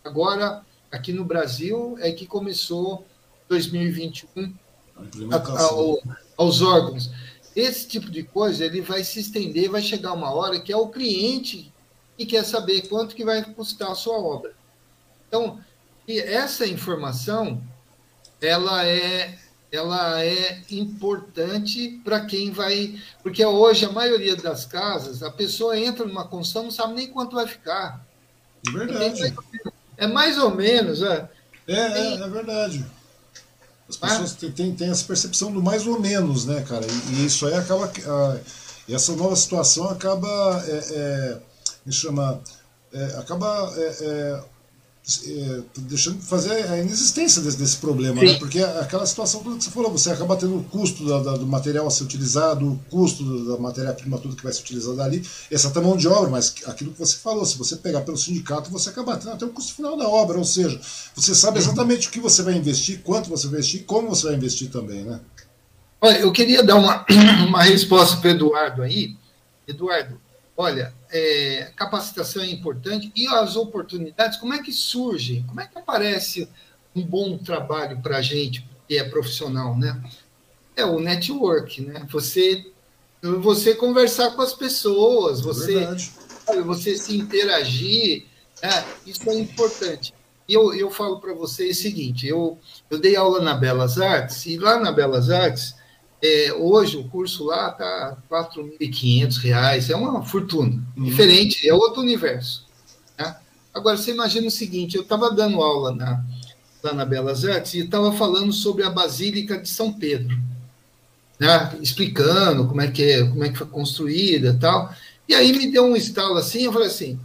Agora, aqui no Brasil, é que começou 2021 a, a, aos órgãos. Esse tipo de coisa ele vai se estender, vai chegar uma hora que é o cliente que quer saber quanto que vai custar a sua obra. Então, essa informação ela é ela é importante para quem vai, porque hoje a maioria das casas a pessoa entra numa construção não sabe nem quanto vai ficar. É verdade. É mais ou menos, é. É, é, é verdade. As pessoas ah. têm, têm essa percepção do mais ou menos, né, cara? E, e isso aí acaba. A, essa nova situação acaba. É, é, me chama. É, acaba é, deixando de fazer a inexistência desse, desse problema, né? porque aquela situação toda que você falou, você acaba tendo o custo da, da, do material a ser utilizado, o custo da matéria-prima, tudo que vai ser utilizado ali, essa até mão de obra, mas aquilo que você falou, se você pegar pelo sindicato, você acaba tendo até o custo final da obra, ou seja, você sabe exatamente o que você vai investir, quanto você vai investir, como você vai investir também, né? Olha, eu queria dar uma, uma resposta para o Eduardo aí. Eduardo, olha, é, capacitação é importante e as oportunidades, como é que surgem? Como é que aparece um bom trabalho para a gente que é profissional, né? É o network, né? Você, você conversar com as pessoas, é você, você se interagir, né? isso é importante. E eu, eu falo para vocês o seguinte: eu, eu dei aula na Belas Artes, e lá na Belas Artes é, hoje o curso lá está R$ 4.500, é uma fortuna. Uhum. Diferente, é outro universo. Né? Agora, você imagina o seguinte: eu estava dando aula na, lá na Belas Artes e estava falando sobre a Basílica de São Pedro, né? explicando como é que é, como é que foi construída tal. E aí me deu um estalo assim, eu falei assim,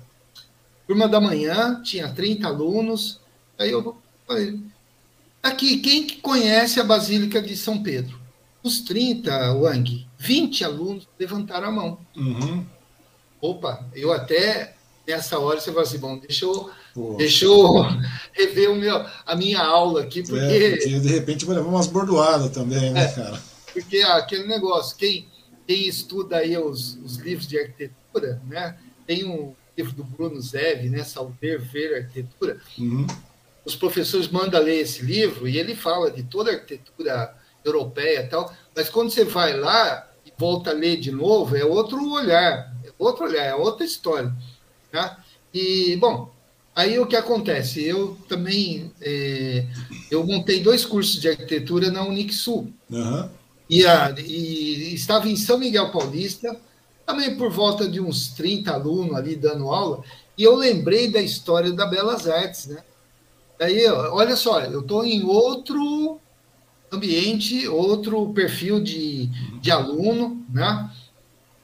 turma da manhã, tinha 30 alunos, aí eu falei, aqui, quem que conhece a Basílica de São Pedro? Os 30, Wang, 20 alunos levantaram a mão. Uhum. Opa, eu até nessa hora você fala assim, bom, deixa eu, deixa eu rever o meu, a minha aula aqui, é, porque... É, porque de repente vai levar umas bordoadas também, né, é, cara? Porque aquele negócio, quem, quem estuda aí os, os livros de arquitetura, né, tem um livro do Bruno Zev, né, Saber Ver Arquitetura, uhum. os professores mandam ler esse livro e ele fala de toda a arquitetura europeia e tal, mas quando você vai lá e volta a ler de novo, é outro olhar, é outro olhar, é outra história. Tá? E, bom, aí o que acontece? Eu também é, eu montei dois cursos de arquitetura na Unixul. Uhum. E, a, e estava em São Miguel Paulista, também por volta de uns 30 alunos ali dando aula, e eu lembrei da história da Belas Artes, né? Aí, olha só, eu estou em outro ambiente, outro perfil de, de aluno, né?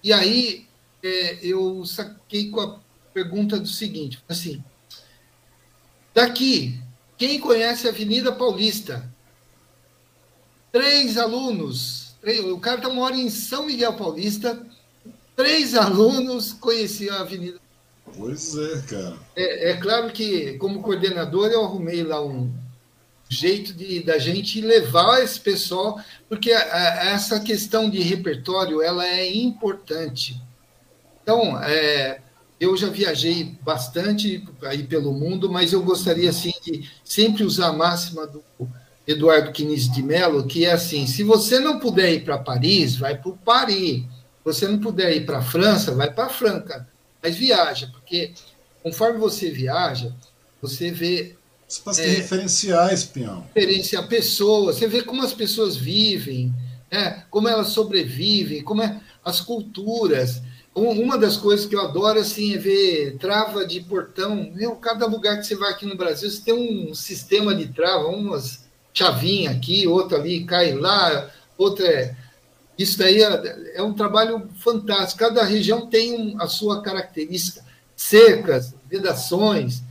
E aí é, eu saquei com a pergunta do seguinte, assim, daqui, quem conhece a Avenida Paulista? Três alunos, três, o cara tá, mora em São Miguel Paulista, três alunos conheciam a Avenida Pois é, cara. É, é, claro que, como coordenador, eu arrumei lá um jeito de da gente levar esse pessoal, porque a, a, essa questão de repertório ela é importante. Então, é, eu já viajei bastante aí pelo mundo, mas eu gostaria assim de sempre usar a máxima do Eduardo Quiniz de Mello, que é assim: se você não puder ir para Paris, vai para Paris. Se você não puder ir para França, vai para Franca. Mas viaja, porque conforme você viaja, você vê. Você passa é, referenciais, Pinhão. Referenciar pessoas, você vê como as pessoas vivem, né? como elas sobrevivem, como é as culturas. Uma das coisas que eu adoro assim, é ver trava de portão. Meu, cada lugar que você vai aqui no Brasil, você tem um sistema de trava, umas chavinha aqui, outra ali cai lá, outra é. Isso daí é, é um trabalho fantástico. Cada região tem um, a sua característica, cercas, vedações.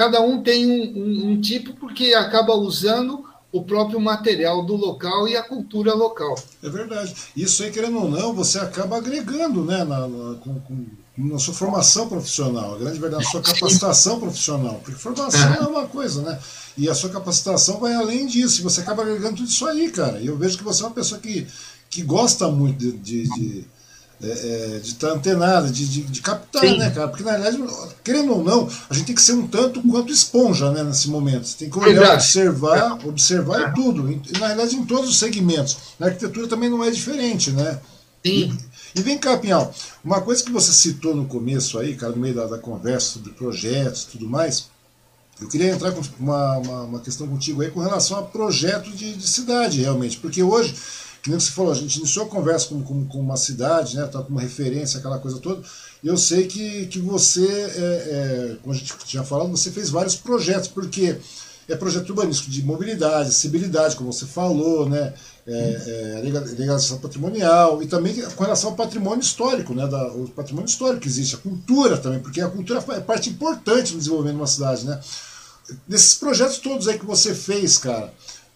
Cada um tem um, um, um tipo porque acaba usando o próprio material do local e a cultura local. É verdade. Isso aí, querendo ou não, você acaba agregando né, na, na, com, com, na sua formação profissional, a grande verdade, na sua capacitação profissional. Porque formação é uma coisa, né? E a sua capacitação vai além disso. Você acaba agregando tudo isso aí, cara. E eu vejo que você é uma pessoa que, que gosta muito de, de, de é, é, de estar antenada, de, de, de captar, Sim. né, cara? Porque, na realidade, querendo ou não, a gente tem que ser um tanto quanto esponja, né, nesse momento. Você tem que olhar, Verdade. observar, observar é. tudo. E, na realidade, em todos os segmentos. Na arquitetura também não é diferente, né? Sim. E, e vem cá, Pinhal, uma coisa que você citou no começo aí, cara, no meio da, da conversa sobre projetos e tudo mais, eu queria entrar com uma, uma, uma, questão contigo aí com relação a projeto de, de cidade, realmente, porque hoje que nem você falou, a gente iniciou a conversa com, com, com uma cidade, né, tá com uma referência, aquela coisa toda, e eu sei que, que você, é, é, como a gente tinha falado, você fez vários projetos, porque é projeto urbanístico de mobilidade, acessibilidade, como você falou, né, é, é, patrimonial, e também com relação ao patrimônio histórico, né, da, o patrimônio histórico que existe, a cultura também, porque a cultura é parte importante no desenvolvimento de uma cidade, né. Nesses projetos todos aí que você fez, cara,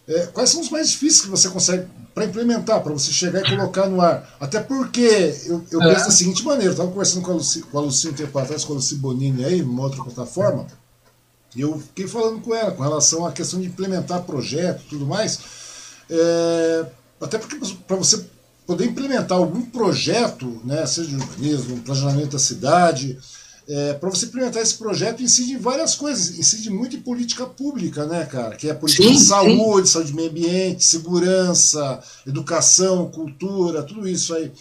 é, quais são os mais difíceis que você consegue para implementar, para você chegar e colocar no ar? Até porque eu, eu é. penso da seguinte maneira: eu estava conversando com a, Luci, com a Luci um tempo atrás, com a Luci Bonini aí, numa outra plataforma, e eu fiquei falando com ela com relação à questão de implementar projeto e tudo mais. É, até porque para você poder implementar algum projeto, né, seja de urbanismo, planejamento da cidade, é, para você implementar esse projeto incide em várias coisas, incide muito em política pública, né, cara? Que é a política sim, de saúde, sim. saúde do meio ambiente, segurança, educação, cultura, tudo isso aí.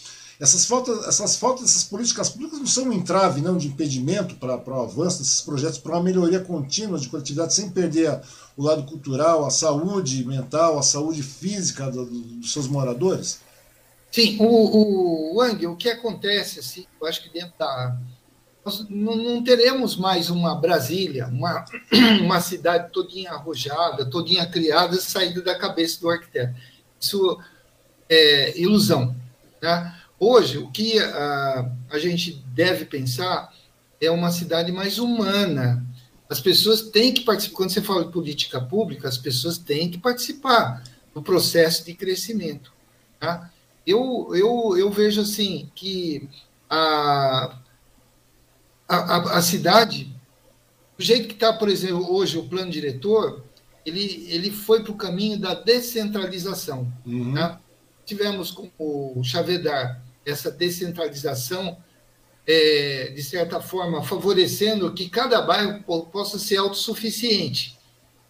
Essas faltas, essas faltas, essas políticas públicas não são um entrave, não, de impedimento para o avanço desses projetos, para uma melhoria contínua de coletividade, sem perder a, o lado cultural, a saúde mental, a saúde física do, do, dos seus moradores? Sim, o, o Wang, o que acontece, assim, eu acho que dentro da nós não, teremos mais uma Brasília, uma, uma cidade todinha arrojada, todinha criada, saída da cabeça do arquiteto. Isso é ilusão. Tá? Hoje, o que a, a gente deve pensar é uma cidade mais humana. As pessoas têm que participar. Quando você fala de política pública, as pessoas têm que participar do processo de crescimento. Tá? Eu, eu, eu vejo assim que a, a, a cidade, do jeito que está, por exemplo, hoje o plano diretor, ele, ele foi para o caminho da descentralização. Uhum. Tá? Tivemos com o Chavedar essa descentralização, é, de certa forma, favorecendo que cada bairro possa ser autossuficiente.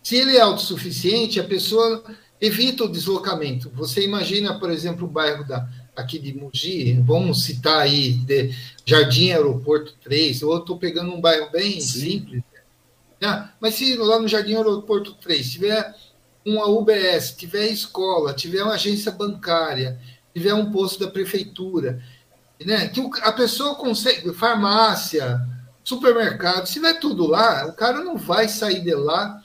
Se ele é autossuficiente, a pessoa evita o deslocamento. Você imagina, por exemplo, o bairro da, aqui de Mogi, vamos citar aí de Jardim Aeroporto 3, ou estou pegando um bairro bem Sim. simples, né? mas se lá no Jardim Aeroporto 3 tiver uma UBS, tiver escola, tiver uma agência bancária, tiver um posto da prefeitura, né? que a pessoa consegue, farmácia, supermercado, se tiver tudo lá, o cara não vai sair de lá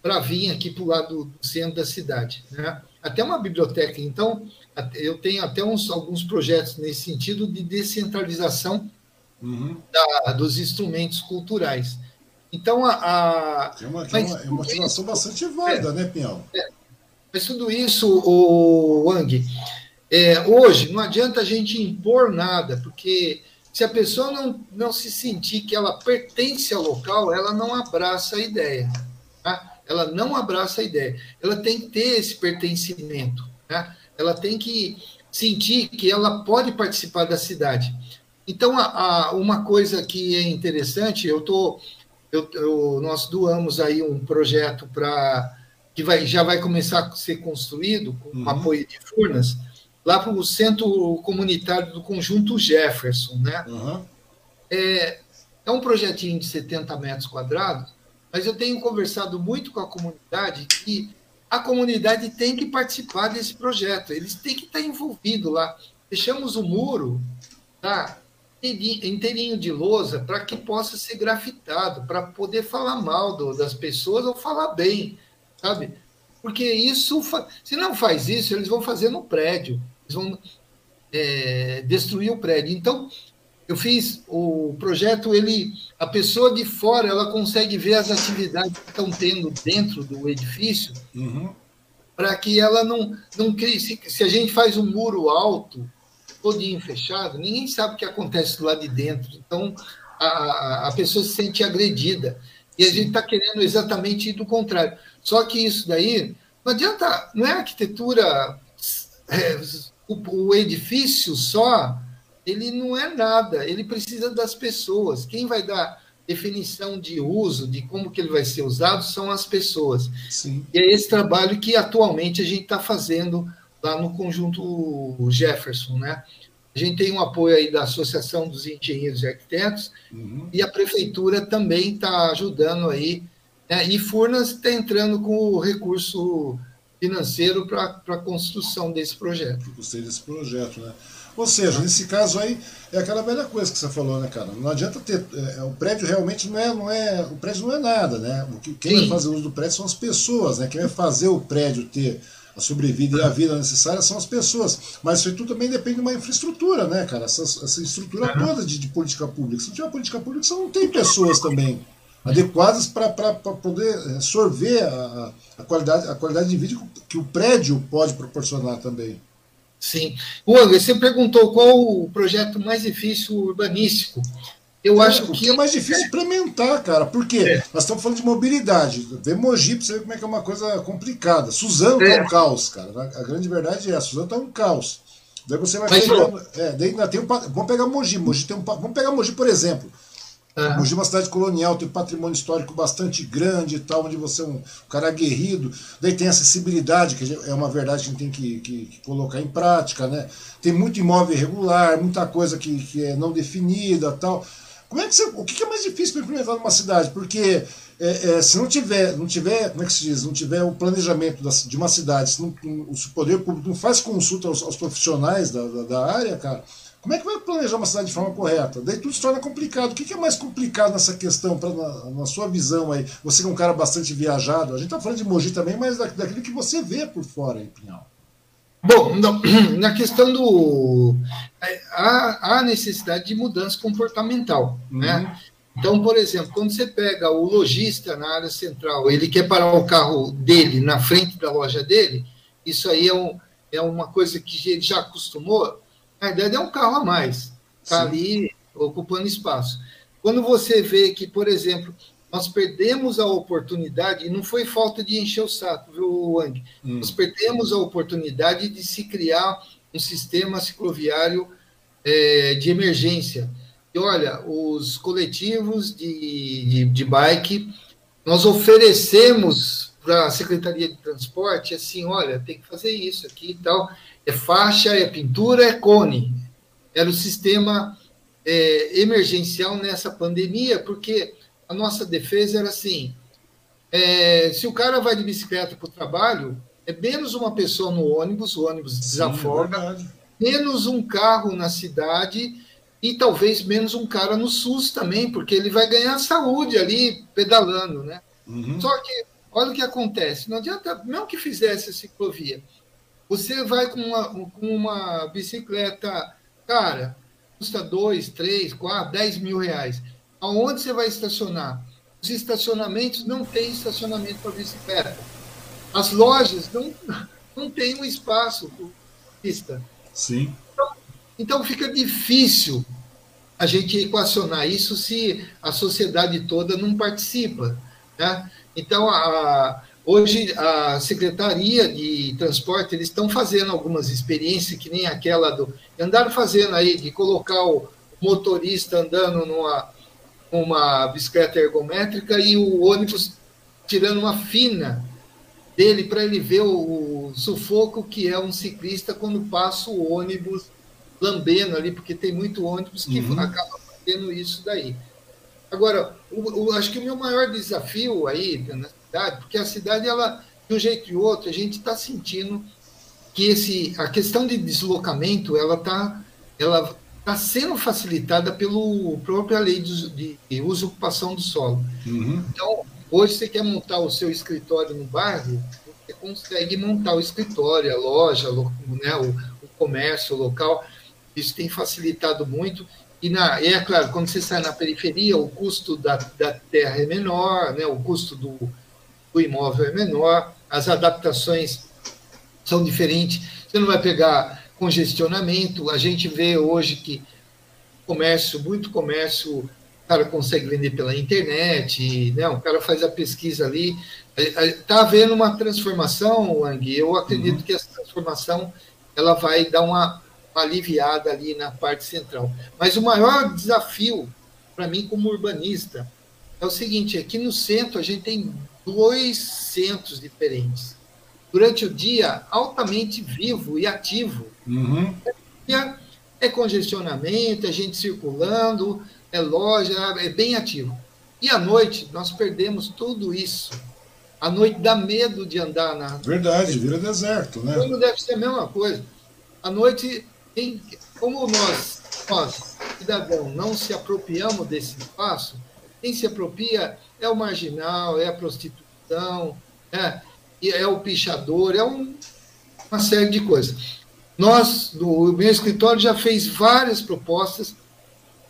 para vir aqui para o lado do centro da cidade. Né? Até uma biblioteca. Então, eu tenho até uns, alguns projetos nesse sentido de descentralização uhum. da, dos instrumentos culturais. Então, a. a é uma, é uma, é uma motivação bastante válida, é, né, Pinhal? É, mas tudo isso, o Wang, é, hoje não adianta a gente impor nada, porque se a pessoa não, não se sentir que ela pertence ao local, ela não abraça a ideia. Tá? ela não abraça a ideia. Ela tem que ter esse pertencimento, né? Ela tem que sentir que ela pode participar da cidade. Então, a, a uma coisa que é interessante, eu tô, eu, eu, nós doamos aí um projeto para que vai, já vai começar a ser construído com uhum. apoio de Furnas, lá para o centro comunitário do Conjunto Jefferson, né? Uhum. É, é um projetinho de 70 metros quadrados, mas eu tenho conversado muito com a comunidade que a comunidade tem que participar desse projeto, eles têm que estar envolvidos lá. Fechamos o muro, tá? inteirinho de lousa para que possa ser grafitado, para poder falar mal do, das pessoas ou falar bem, sabe? Porque isso, se não faz isso, eles vão fazer no prédio, eles vão é, destruir o prédio. Então, eu fiz o projeto, ele, a pessoa de fora, ela consegue ver as atividades que estão tendo dentro do edifício, uhum. para que ela não, não crie. Se, se, a gente faz um muro alto, todinho fechado, ninguém sabe o que acontece lá de dentro. Então, a, a pessoa se sente agredida. E a gente está querendo exatamente do contrário. Só que isso daí, não adianta, não é arquitetura, é, o, o edifício só ele não é nada, ele precisa das pessoas. Quem vai dar definição de uso, de como que ele vai ser usado, são as pessoas. Sim. E é esse trabalho que atualmente a gente está fazendo lá no conjunto Jefferson, né? A gente tem um apoio aí da Associação dos Engenheiros e Arquitetos uhum. e a prefeitura também está ajudando aí. Né? E Furnas está entrando com o recurso financeiro para a construção desse projeto. Gostei desse projeto, né? Ou seja, nesse caso aí, é aquela velha coisa que você falou, né, cara? Não adianta ter. É, o prédio realmente não é, não é. O prédio não é nada, né? O que, quem Sim. vai fazer uso do prédio são as pessoas, né? Quem vai fazer o prédio ter a sobrevida e a vida necessária são as pessoas. Mas isso tudo também depende de uma infraestrutura, né, cara? Essa, essa estrutura toda de, de, política pública. Se não tiver política pública, você não tem pessoas também adequadas para poder é, sorver a, a, qualidade, a qualidade de vida que o prédio pode proporcionar também. Sim. O você perguntou qual o projeto mais difícil urbanístico. Eu é, acho que. é mais difícil implementar, cara. Por quê? É. Nós estamos falando de mobilidade. Vê Mogi para você ver como é que é uma coisa complicada. Suzano é. tá um caos, cara. A grande verdade é, a Suzano tá um caos. Daí você vai Mas, pegando. É, daí ainda tem um, vamos pegar Mogi. Mogi tem um, vamos pegar Mogi, por exemplo. Uhum. É uma cidade colonial, tem um patrimônio histórico bastante grande e tal, onde você é um, cara aguerrido. Daí tem acessibilidade, que é uma verdade que a gente tem que, que, que colocar em prática, né? Tem muito imóvel irregular, muita coisa que, que é não definida tal. Como é que você, o que é mais difícil para implementar numa cidade? Porque é, é, se não tiver, não tiver, como é que se diz, não tiver o planejamento de uma cidade, se, não, o poder público não faz consulta aos, aos profissionais da, da, da área, cara, como é que vai planejar uma cidade de forma correta? Daí tudo se torna complicado. O que é mais complicado nessa questão, pra, na, na sua visão aí? Você que é um cara bastante viajado, a gente está falando de Mogi também, mas da, daquilo que você vê por fora aí, Pinhal. Bom, na questão do. É, há, há necessidade de mudança comportamental, uhum. né? Então, por exemplo, quando você pega o lojista na área central, ele quer parar o carro dele na frente da loja dele, isso aí é um, é uma coisa que ele já acostumou, a ideia é um carro a mais, está ali ocupando espaço. Quando você vê que, por exemplo, nós perdemos a oportunidade, e não foi falta de encher o saco, viu, Wang? Hum. Nós perdemos a oportunidade de se criar um sistema cicloviário é, de emergência. E olha, os coletivos de, de, de bike, nós oferecemos para a Secretaria de Transporte assim: olha, tem que fazer isso aqui e tal. É faixa, é pintura, é cone. Era o sistema é, emergencial nessa pandemia, porque a nossa defesa era assim: é, se o cara vai de bicicleta para o trabalho, é menos uma pessoa no ônibus, o ônibus desafoga, Sim, menos um carro na cidade e talvez menos um cara no SUS também, porque ele vai ganhar saúde ali pedalando, né? Uhum. Só que olha o que acontece, não adianta, não que fizesse a ciclovia, você vai com uma, com uma bicicleta, cara, custa 2, 3, 4, 10 mil reais. Aonde você vai estacionar? Os estacionamentos não têm estacionamento para bicicleta. As lojas não, não têm um espaço para pista. Sim. Então, então fica difícil a gente equacionar isso se a sociedade toda não participa. Né? Então, a, hoje, a Secretaria de Transporte, eles estão fazendo algumas experiências, que nem aquela do... Andaram fazendo aí, de colocar o motorista andando numa uma bicicleta ergométrica e o ônibus tirando uma fina dele para ele ver o, o, sufoco que é um ciclista quando passa o ônibus lambendo ali, porque tem muito ônibus que uhum. acaba fazendo isso daí. Agora, o, o, acho que o meu maior desafio aí na cidade, porque a cidade, ela, de um jeito ou outro, a gente está sentindo que esse, a questão de deslocamento, ela está ela está sendo facilitada pela própria lei de, de uso e ocupação do solo. Uhum. Então, hoje você quer montar o seu escritório no bairro, você consegue montar o escritório, a loja, né, o, o comércio local. Isso tem facilitado muito. E, na, é claro, quando você sai na periferia, o custo da, da terra é menor, né, o custo do, do imóvel é menor, as adaptações são diferentes. Você não vai pegar congestionamento. A gente vê hoje que comércio, muito comércio, o cara consegue vender pela internet, né? o cara faz a pesquisa ali. Está havendo uma transformação, Wang, eu acredito uhum. que essa transformação ela vai dar uma aliviada ali na parte central. Mas o maior desafio para mim como urbanista é o seguinte, aqui no centro a gente tem dois centros diferentes durante o dia altamente vivo e ativo. Uhum. É congestionamento, é gente circulando, é loja, é bem ativo. E à noite, nós perdemos tudo isso. À noite dá medo de andar na. Verdade, vira deserto, né? Tudo deve ser a mesma coisa. À noite, tem, como nós, nós, cidadão, não se apropriamos desse espaço, quem se apropria é o marginal, é a prostituição, é, é o pichador, é um, uma série de coisas. Nós, do meu escritório, já fez várias propostas,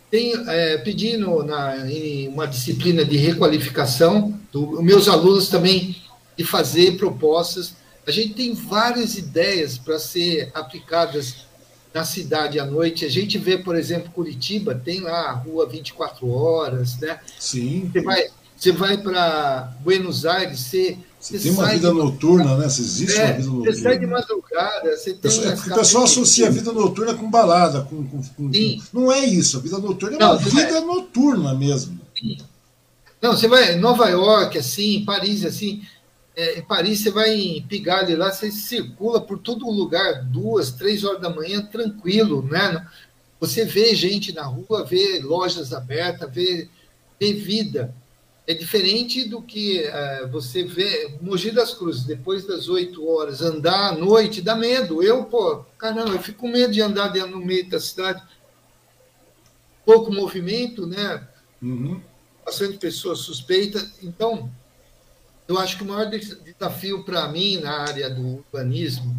tem, é, pedindo na, em uma disciplina de requalificação, do, meus alunos também, de fazer propostas. A gente tem várias ideias para ser aplicadas na cidade à noite. A gente vê, por exemplo, Curitiba, tem lá a rua 24 horas, né? Sim. Você vai, você vai para Buenos Aires, você você tem uma vida noturna, né? Você existe é, uma vida noturna. Você sai de madrugada, você tem. É o pessoal associa a vida noturna com balada. Com, com, com, Não é isso. A vida noturna é Não, uma vida vai... noturna mesmo. Não, você vai Nova York, assim, Paris, assim. É, em Paris, você vai em Pigalle lá, você circula por todo lugar, duas, três horas da manhã, tranquilo, né? Você vê gente na rua, vê lojas abertas, vê, vê vida é diferente do que uh, você vê Mogi das Cruzes, depois das 8 horas, andar à noite, dá medo. Eu, pô, caramba, eu fico com medo de andar no meio da cidade. Pouco movimento, né? Uhum. Bastante pessoas suspeitas. Então, eu acho que o maior desafio para mim na área do urbanismo,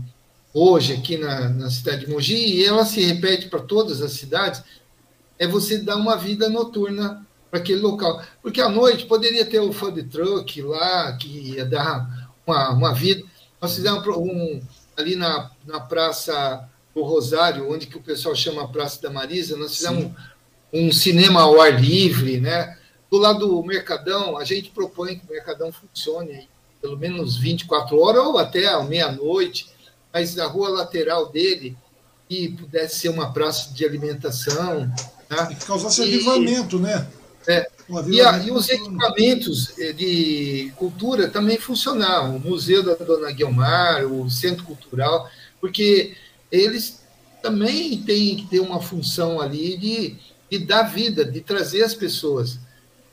hoje aqui na, na cidade de Mogi, e ela se repete para todas as cidades, é você dar uma vida noturna para aquele local. Porque à noite poderia ter o food truck lá, que ia dar uma, uma vida. Nós fizemos um, ali na, na Praça do Rosário, onde que o pessoal chama Praça da Marisa, nós fizemos Sim. um cinema ao ar livre, né? Do lado do Mercadão, a gente propõe que o Mercadão funcione pelo menos 24 horas ou até a meia-noite, mas a rua lateral dele, que pudesse ser uma praça de alimentação. Tá? E que causasse e, avivamento, né? É, e, a, e, os equipamentos eh, de cultura também funcionavam, o Museu da Dona Guilmar, o Centro Cultural, porque eles também têm que ter uma função ali de, de dar vida, de trazer as pessoas.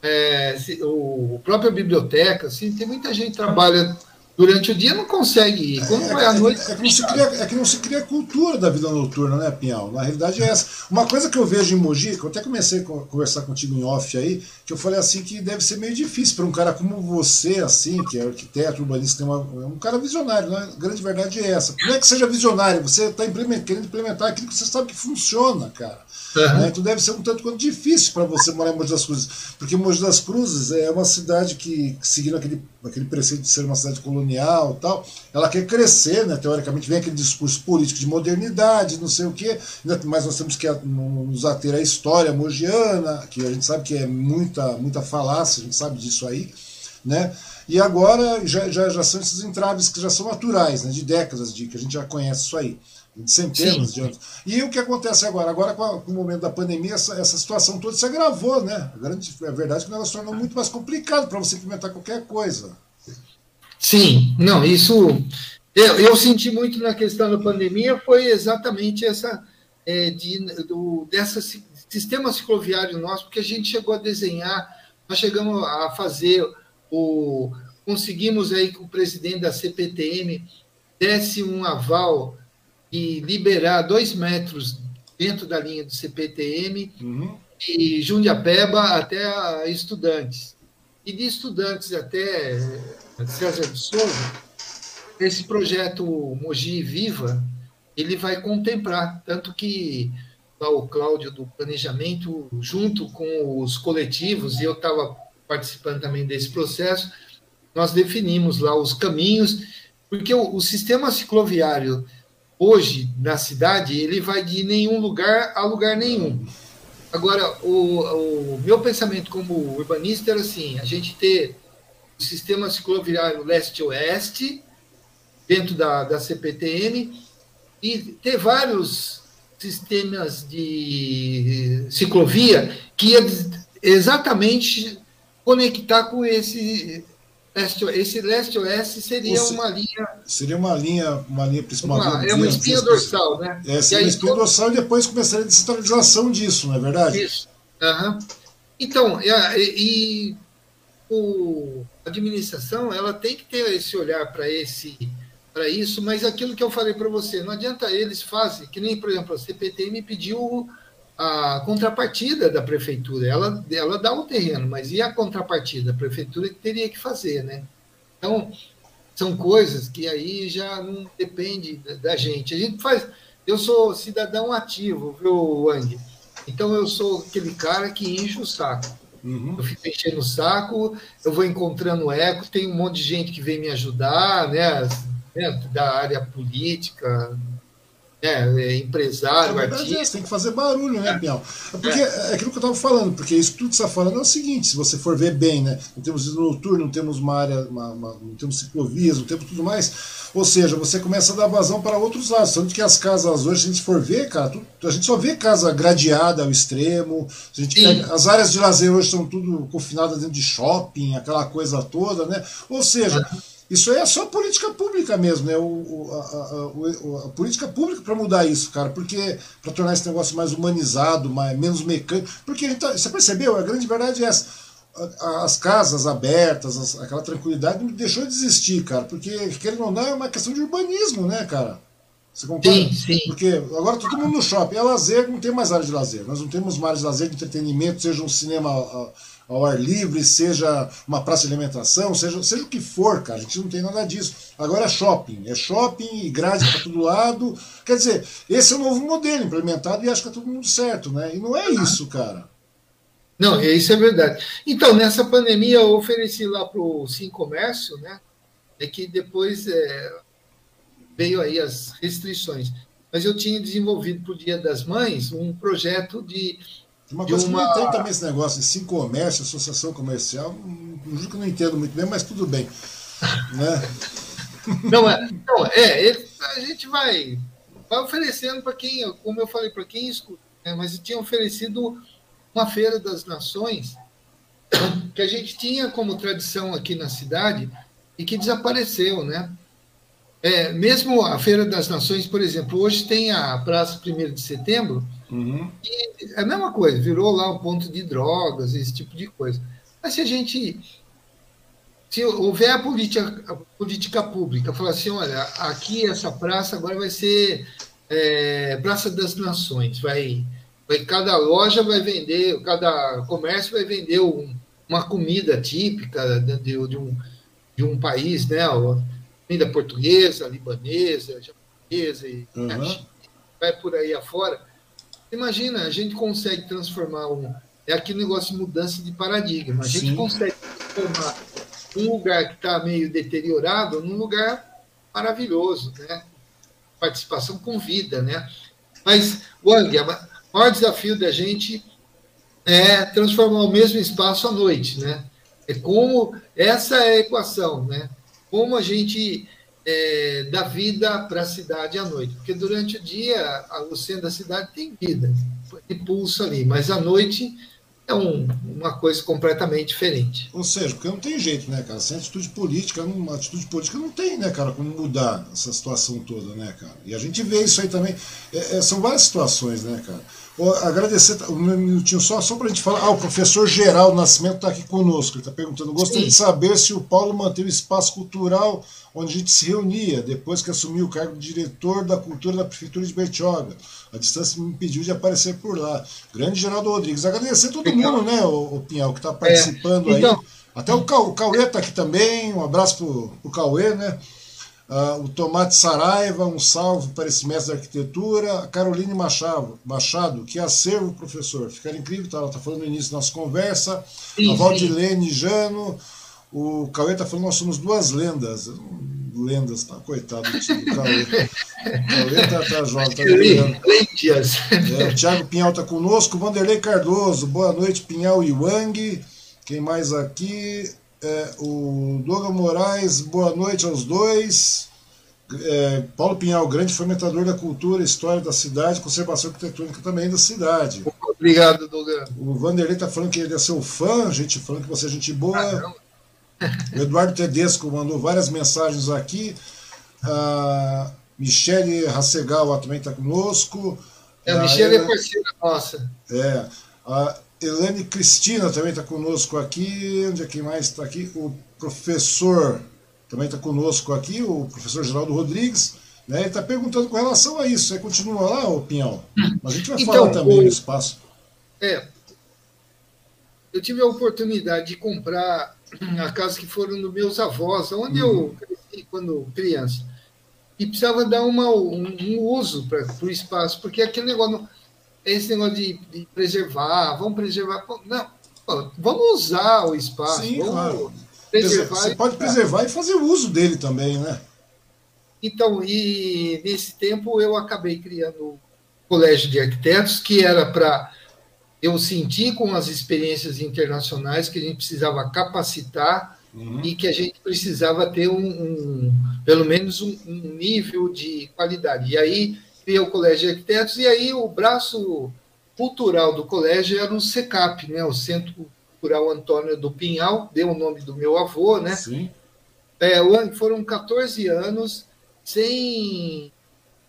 É, o, a própria biblioteca, assim, tem muita gente que trabalha durante o dia não consegue ir. Quando é, vai à noite. É, é, que não se cria, é que não se cria cultura da vida noturna, né, Pinhal? Na realidade é essa. Uma coisa que eu vejo em Mogi, que eu até comecei a conversar contigo em off aí, que eu falei assim que deve ser meio difícil para um cara como você, assim, que é arquiteto, urbanista, uma, é um cara visionário, né? A grande verdade é essa. Não é que seja visionário, você está implement, querendo implementar aquilo que você sabe que funciona, cara. Uhum. Né? Então deve ser um tanto quanto difícil para você morar em Mogi das Cruzes. Porque Mogi das Cruzes é uma cidade que, seguindo aquele, aquele preceito de ser uma cidade colonial tal, ela quer crescer, né? teoricamente vem aquele discurso político de modernidade, não sei o quê, mas nós temos que nos ater à história mogiana, que a gente sabe que é muita, muita falácia, a gente sabe disso aí. Né? E agora já, já, já são esses entraves que já são naturais, né? de décadas, de que a gente já conhece isso aí centenas Sim. de anos. E o que acontece agora? Agora, com, a, com o momento da pandemia, essa, essa, situação toda se agravou, né? A, grande, a verdade é que o negócio tornou muito mais complicado para você implementar qualquer coisa. Sim, não, isso. Eu, eu senti muito na questão da pandemia foi exatamente essa. É, de, do, dessa sistema cicloviário nosso, porque a gente chegou a desenhar, nós chegamos a fazer o. Conseguimos aí que o presidente da CPTM desse um aval e liberar dois metros dentro da linha do CPTM uhum. e Jundiapeba até estudantes. E de estudantes até César de Souza, esse projeto Mogi Viva, ele vai contemplar, tanto que lá o Cláudio do Planejamento, junto com os coletivos, e eu estava participando também desse processo, nós definimos lá os caminhos, porque o, o sistema cicloviário hoje na cidade, ele vai de nenhum lugar a lugar nenhum. Agora, o, o meu pensamento como urbanista era assim: a gente ter o sistema cicloviário leste-oeste dentro da, da CPTM e ter vários sistemas de ciclovia que ia exatamente conectar com esse Leste, esse leste-oeste seria Você, uma linha. Seria uma linha, uma linha principal. Uma, é uma espinha dorsal, né? É, seria uma espinha dorsal e depois começaria a descentralização disso, não é verdade? Isso. Uhum. Então, e, e o, a administração ela tem que ter esse olhar para esse para isso, mas aquilo que eu falei para você, não adianta eles fazem, que nem, por exemplo, a CPT me pediu a contrapartida da prefeitura. Ela, ela dá o terreno, mas e a contrapartida? A prefeitura que teria que fazer, né? Então, são coisas que aí já não depende da gente. A gente faz. Eu sou cidadão ativo, viu, Wang? Então eu sou aquele cara que enche o saco. Uhum. Eu fico enchendo o saco, eu vou encontrando eco, tem um monte de gente que vem me ajudar, né? Da área política, né, é, empresário, é artista. É, tem que fazer barulho, né, Biel? É porque é. é aquilo que eu estava falando, porque isso tudo que você está falando é o seguinte, se você for ver bem, né? Não temos vida noturna, não temos uma área, uma, uma, não temos ciclovias, não temos tudo mais. Ou seja, você começa a dar vazão para outros lados. Tanto que as casas hoje, se a gente for ver, cara, tudo, a gente só vê casa gradeada ao extremo. A gente pega, as áreas de lazer hoje são tudo confinadas dentro de shopping, aquela coisa toda, né? Ou seja. Isso aí é só política pública mesmo, né? O, o a, a, a, política pública para mudar isso, cara, porque para tornar esse negócio mais humanizado, mais, menos mecânico. Porque tá, você percebeu? A grande verdade é essa. As casas abertas, as, aquela tranquilidade deixou de existir, cara, porque, querendo ou não, é uma questão de urbanismo, né, cara? Você concorda? Sim, sim. Porque agora todo mundo no shopping. É lazer, não tem mais área de lazer. Nós não temos mais área de lazer, de entretenimento, seja um cinema ao ar livre, seja uma praça de alimentação, seja, seja o que for, cara. A gente não tem nada disso. Agora é shopping. É shopping e grade para todo lado. Quer dizer, esse é o novo modelo implementado e acho que tá todo mundo certo, né? E não é isso, cara. Não, isso é verdade. Então, nessa pandemia, eu ofereci lá para o Sim Comércio, né? É que depois é, veio aí as restrições. Mas eu tinha desenvolvido para o Dia das Mães um projeto de. Uma coisa uma... que não tem também esse negócio de sim comércio, associação comercial, não juro que não entendo muito bem, mas tudo bem. né? Não, é, não, é a gente vai, vai oferecendo para quem, como eu falei, para quem escuta, né? mas tinha oferecido uma Feira das Nações que a gente tinha como tradição aqui na cidade e que desapareceu, né? É, mesmo a Feira das Nações, por exemplo, hoje tem a Praça 1 de Setembro, uhum. e é a mesma coisa, virou lá um ponto de drogas, esse tipo de coisa. Mas se a gente. Se houver a política, a política pública, falar assim: olha, aqui essa praça agora vai ser é, Praça das Nações, vai, vai, cada loja vai vender, cada comércio vai vender um, uma comida típica de, de, de, um, de um país, né? Comida portuguesa, libanesa, japonesa, e, uhum. né, vai por aí afora. Imagina, a gente consegue transformar um. É aquele negócio de mudança de paradigma. A gente Sim. consegue transformar um lugar que está meio deteriorado num lugar maravilhoso, né? Participação com vida, né? Mas, Wang, o maior desafio da gente é transformar o mesmo espaço à noite, né? É como essa é a equação, né? Como a gente é, dá vida para a cidade à noite, porque durante o dia o centro da cidade tem vida, tem pulso ali, mas à noite é um, uma coisa completamente diferente. Ou seja, porque não tem jeito, né, cara? Sem atitude política, uma atitude política não tem, né, cara, como mudar essa situação toda, né, cara? E a gente vê isso aí também. É, é, são várias situações, né, cara? Agradecer um minutinho só, só para a gente falar. Ah, o professor Geraldo Nascimento está aqui conosco. Ele está perguntando: gostaria Sim. de saber se o Paulo manteve o espaço cultural onde a gente se reunia, depois que assumiu o cargo de diretor da cultura da Prefeitura de Bertioga. A distância me impediu de aparecer por lá. Grande Geraldo Rodrigues. Agradecer a todo mundo, né, o, o Pinhal, que está participando é, então, aí. Até o, Cauê está aqui também. Um abraço para o Cauê, né? Uh, o Tomate Saraiva, um salve para esse mestre de arquitetura. A Caroline Machado, Machado que acervo, professor. Ficaria incrível, tá, ela está falando no início da nossa conversa. Sim, a Valdilene Jano. O Cauê está falando, nós somos duas lendas. Lendas, tá? Coitado do Cauê. Cauê tá, tá jovem, tá é, O Thiago Pinhal está conosco. Vanderlei Cardoso, boa noite, Pinhal e Wang. Quem mais aqui? É, o Douglas Moraes, boa noite aos dois. É, Paulo Pinhal, grande fomentador da cultura, história da cidade, conservação arquitetônica também da cidade. Obrigado, Douglas. O Vanderlei está falando que ele é seu fã, gente falando que você é gente boa. O Eduardo Tedesco mandou várias mensagens aqui. A Michele Rassegal também está conosco. É, a Michele é parceira nossa. É. A Elane Cristina também está conosco aqui. Onde é que mais está aqui? O professor também está conosco aqui, o professor Geraldo Rodrigues. Né? Ele está perguntando com relação a isso. Você continua lá, Pinhal? Mas a gente vai então, falar também o, espaço. É. Eu tive a oportunidade de comprar a casa que foram dos meus avós, onde uhum. eu cresci quando criança. E precisava dar uma, um, um uso para o espaço, porque aquele negócio esse negócio de, de preservar, vamos preservar. Não, vamos usar o espaço. Sim, claro. Preservar Você pode preservar e fazer uso dele também, né? Então, e nesse tempo eu acabei criando o Colégio de Arquitetos, que era para eu sentir com as experiências internacionais que a gente precisava capacitar uhum. e que a gente precisava ter um, um pelo menos um, um nível de qualidade. E aí cria o Colégio de Arquitetos, e aí o braço cultural do colégio era o SECAP, né, o Centro Cultural Antônio do Pinhal, deu o nome do meu avô, né? Sim. É, foram 14 anos sem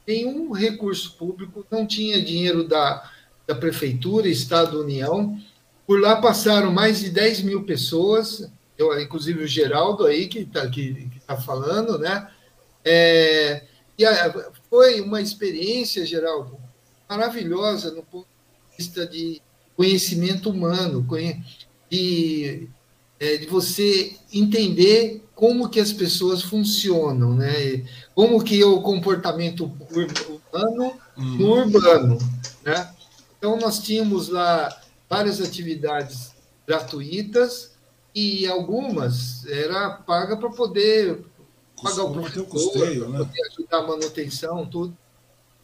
nenhum recurso público, não tinha dinheiro da, da Prefeitura, Estado, União. Por lá passaram mais de 10 mil pessoas, eu, inclusive o Geraldo aí, que está que, que tá falando, né? É, e a, foi uma experiência, Geraldo, maravilhosa no ponto de vista de conhecimento humano, de, é, de você entender como que as pessoas funcionam, né? Como que é o comportamento humano no urbano, né? Então nós tínhamos lá várias atividades gratuitas e algumas era paga para poder pagar o professor, custeio, né? poder ajudar a manutenção, tudo.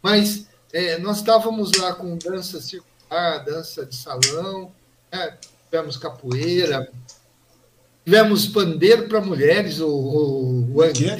Mas é, nós estávamos lá com dança circular, dança de salão, né? tivemos capoeira, tivemos pandeiro para mulheres, o, o, o que é,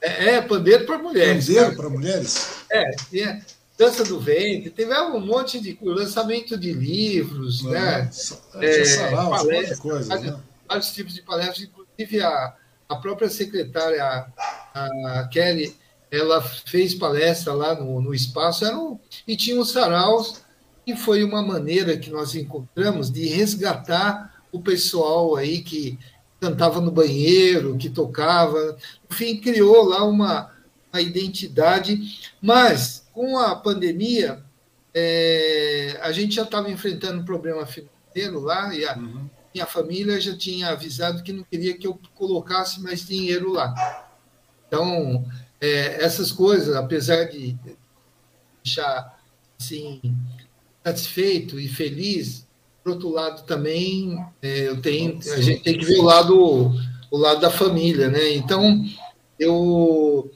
é, é, pandeiro para mulheres. Pandeiro para mulheres? É, tinha dança do ventre, teve um monte de lançamento de livros, né? É, sarau, palestras, coisa, vários, né? vários tipos de palestras, inclusive a, a própria secretária, a, a Kelly, ela fez palestra lá no, no espaço um, e tinha os saraus, e foi uma maneira que nós encontramos de resgatar o pessoal aí que cantava no banheiro, que tocava, enfim, criou lá uma, uma identidade, mas com a pandemia, é, a gente já estava enfrentando um problema financeiro lá, e a uhum. Minha família já tinha avisado que não queria que eu colocasse mais dinheiro lá. Então, é, essas coisas, apesar de deixar assim, satisfeito e feliz, por outro lado também é, eu tenho, a gente tem que ver o lado, o lado da família, né? Então eu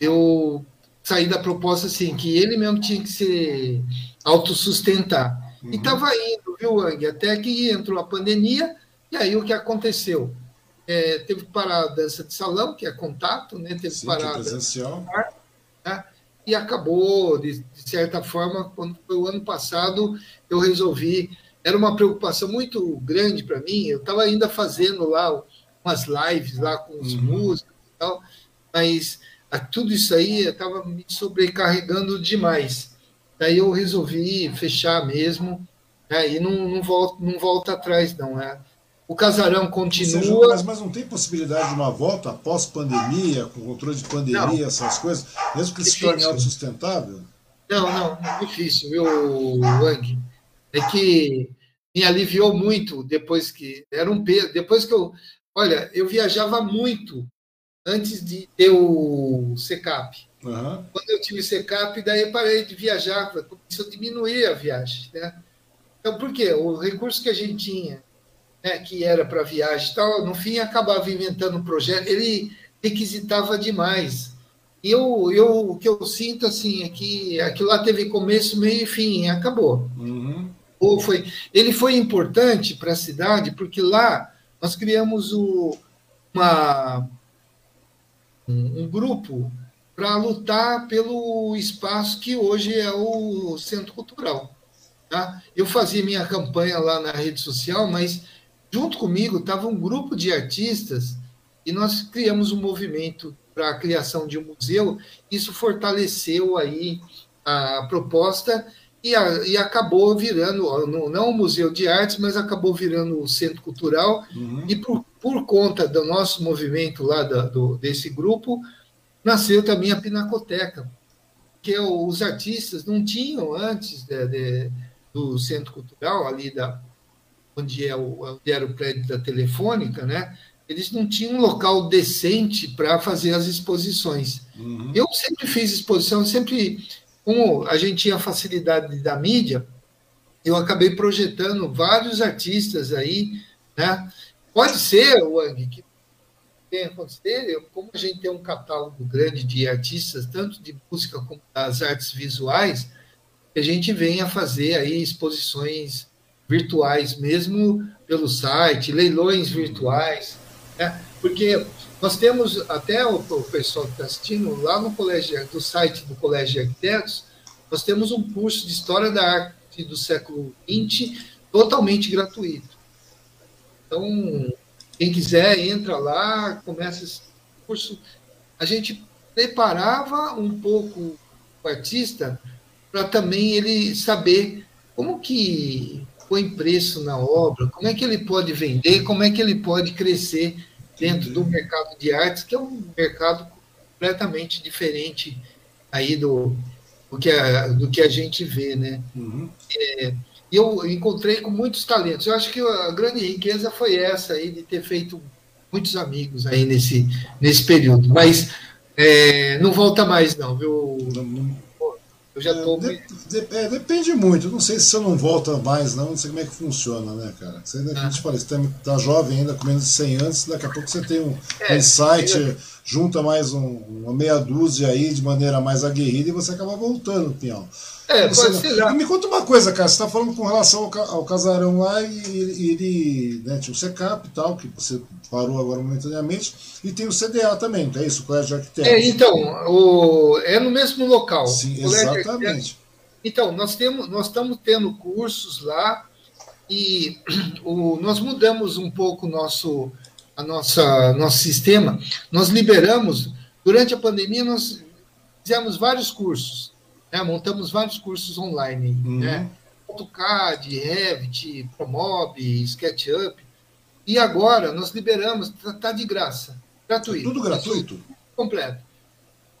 eu saí da proposta assim que ele mesmo tinha que se autossustentar. Uhum. E estava indo, viu, Ang? Até que entrou a pandemia, e aí o que aconteceu? É, teve que parar a dança de salão, que é contato, né? teve Sim, que parar é presencial. Ar, né? e acabou, de, de, certa forma, quando foi o ano passado, eu resolvi. Era uma preocupação muito grande para mim. Eu estava ainda fazendo lá umas lives lá com os uhum. músicos e tal, mas a, tudo isso aí estava me sobrecarregando demais. Daí eu resolvi fechar mesmo, né, e não, não, volta, não volta atrás, não. É, o casarão continua. Seja, mas, mas, não tem possibilidade de uma volta após pandemia, com controle de pandemia, não. essas coisas, mesmo que difícil. se torne autossustentável? Não, não, é difícil, viu, Wang? É que me aliviou muito depois que. Era um peso. Depois que eu. Olha, eu viajava muito antes de ter o SECAP. Uhum. Quando eu tive SECAP, daí eu parei de viajar, começou a diminuir a viagem. Né? Então, por quê? O recurso que a gente tinha né, que era para viagem e tal, no fim acabava inventando um projeto, ele requisitava demais. E eu, eu, o que eu sinto assim é que aquilo lá teve começo, meio e fim, acabou. Uhum. Ou foi, ele foi importante para a cidade porque lá nós criamos o, uma, um, um grupo para lutar pelo espaço que hoje é o Centro Cultural. Tá? Eu fazia minha campanha lá na rede social, mas junto comigo estava um grupo de artistas e nós criamos um movimento para a criação de um museu. Isso fortaleceu aí a proposta e, a, e acabou virando, não, o Museu de Artes, mas acabou virando o Centro Cultural. Uhum. E por, por conta do nosso movimento lá da, do, desse grupo, nasceu também a Pinacoteca, que os artistas não tinham antes de, de, do Centro Cultural, ali da, onde, é o, onde era o prédio da Telefônica, né? eles não tinham um local decente para fazer as exposições. Uhum. Eu sempre fiz exposição, sempre, como a gente tinha facilidade da mídia, eu acabei projetando vários artistas aí, né? Pode ser, Wang, que tenha acontecido, como a gente tem um catálogo grande de artistas, tanto de música como das artes visuais, a gente venha fazer aí exposições virtuais, mesmo pelo site, leilões virtuais, né? porque nós temos até o pessoal que está assistindo lá no colégio, do site do Colégio de Arquitetos, nós temos um curso de História da Arte do século XX totalmente gratuito. Então, quem quiser, entra lá, começa esse curso. A gente preparava um pouco o artista para também ele saber como que põe preço na obra, como é que ele pode vender, como é que ele pode crescer dentro do mercado de artes, que é um mercado completamente diferente aí do, do, que, a, do que a gente vê, né? Uhum. É, eu encontrei com muitos talentos. Eu acho que a grande riqueza foi essa aí de ter feito muitos amigos aí nesse, nesse período. Mas é, não volta mais não, viu? Eu já tô. É, de, é, depende muito. Não sei se você não volta mais, não. Não sei como é que funciona, né, cara? Você ainda, ah. te falei, você tá, tá jovem ainda, com menos de 100 anos, daqui a pouco você tem um, é, um site junta mais um, uma meia dúzia aí de maneira mais aguerrida e você acaba voltando, Pinhão. É, você, pode ser. Me conta uma coisa, cara. Você está falando com relação ao, ao casarão lá e, e ele né, tinha o SECAP e tal, que você parou agora momentaneamente, e tem o CDA também, não é isso? O Colégio de Arquitetos. É, então, o, é no mesmo local. Sim, exatamente. Então, nós, temos, nós estamos tendo cursos lá e o, nós mudamos um pouco o nosso, a nossa, nosso sistema. Nós liberamos, durante a pandemia, nós fizemos vários cursos né? Montamos vários cursos online, uhum. né? AutoCAD, Revit, Promob, SketchUp. E agora nós liberamos, está tá de graça, gratuito. Tudo gratuito? Completo.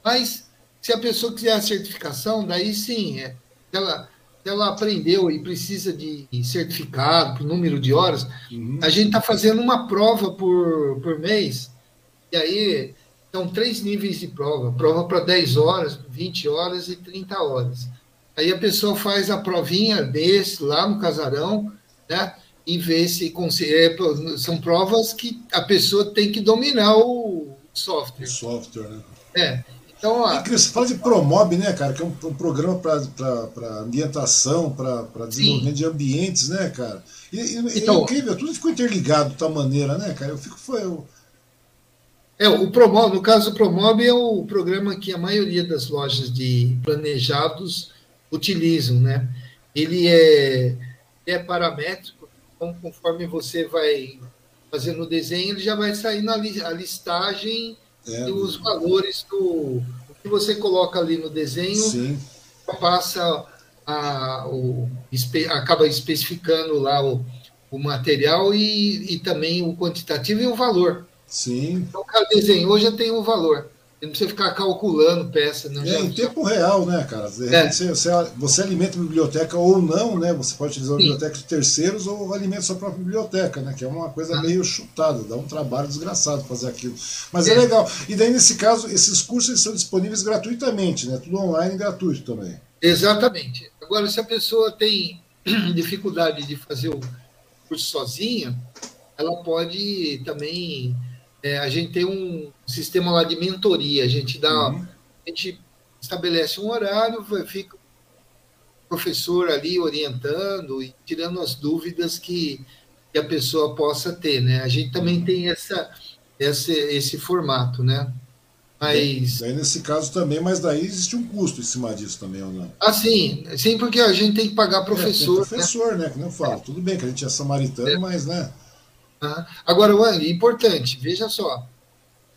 Mas se a pessoa quiser a certificação, daí sim, é, ela, ela aprendeu e precisa de certificado por número de horas, uhum. a gente está fazendo uma prova por, por mês, e aí são três níveis de prova: prova para 10 horas, 20 horas e 30 horas. Aí a pessoa faz a provinha desse lá no casarão, né? E vê se consegue. É, são provas que a pessoa tem que dominar o software. O software, né? É. Então, ó, você fala de Promob, né, cara? Que é um, um programa para ambientação, para desenvolvimento sim. de ambientes, né, cara? E, e é então, é incrível, tudo ficou interligado de tal maneira, né, cara? Eu fico. Foi, eu, é, o Promob, no caso, o Promob é o programa que a maioria das lojas de planejados utilizam, né? Ele é, é paramétrico, então conforme você vai fazendo o desenho, ele já vai sair na listagem é, e os valores do o que você coloca ali no desenho, sim. passa a, o, acaba especificando lá o, o material e, e também o quantitativo e o valor. Sim. Então o cara desenhou, já tem um valor. Não precisa ficar calculando peça. Não, é, já, em tempo real, né, cara? É. Você, você, você, alimenta a biblioteca ou não, né? Você pode utilizar a biblioteca de terceiros ou alimenta a sua própria biblioteca, né? Que é uma coisa ah. meio chutada, dá um trabalho desgraçado fazer aquilo. Mas é. é. legal. E daí, nesse caso, esses cursos eles são disponíveis gratuitamente, né? Tudo online gratuito também. Exatamente. Agora, se a pessoa tem dificuldade de fazer o curso sozinha, ela pode também é, a gente tem um sistema lá de mentoria. A gente dá, uhum. a gente estabelece um horário, fica o professor ali orientando e tirando as dúvidas que, que a pessoa possa ter, né? A gente também uhum. tem essa, essa, esse formato, né? Mas... Daí, nesse caso também, mas daí existe um custo em cima disso também, ou não? Ah, sim. Sim, porque a gente tem que pagar professor. É, professor, né? né? Que não falo. É. Tudo bem que a gente é samaritano, é. mas, né? Tá? Agora, Wang, importante, veja só,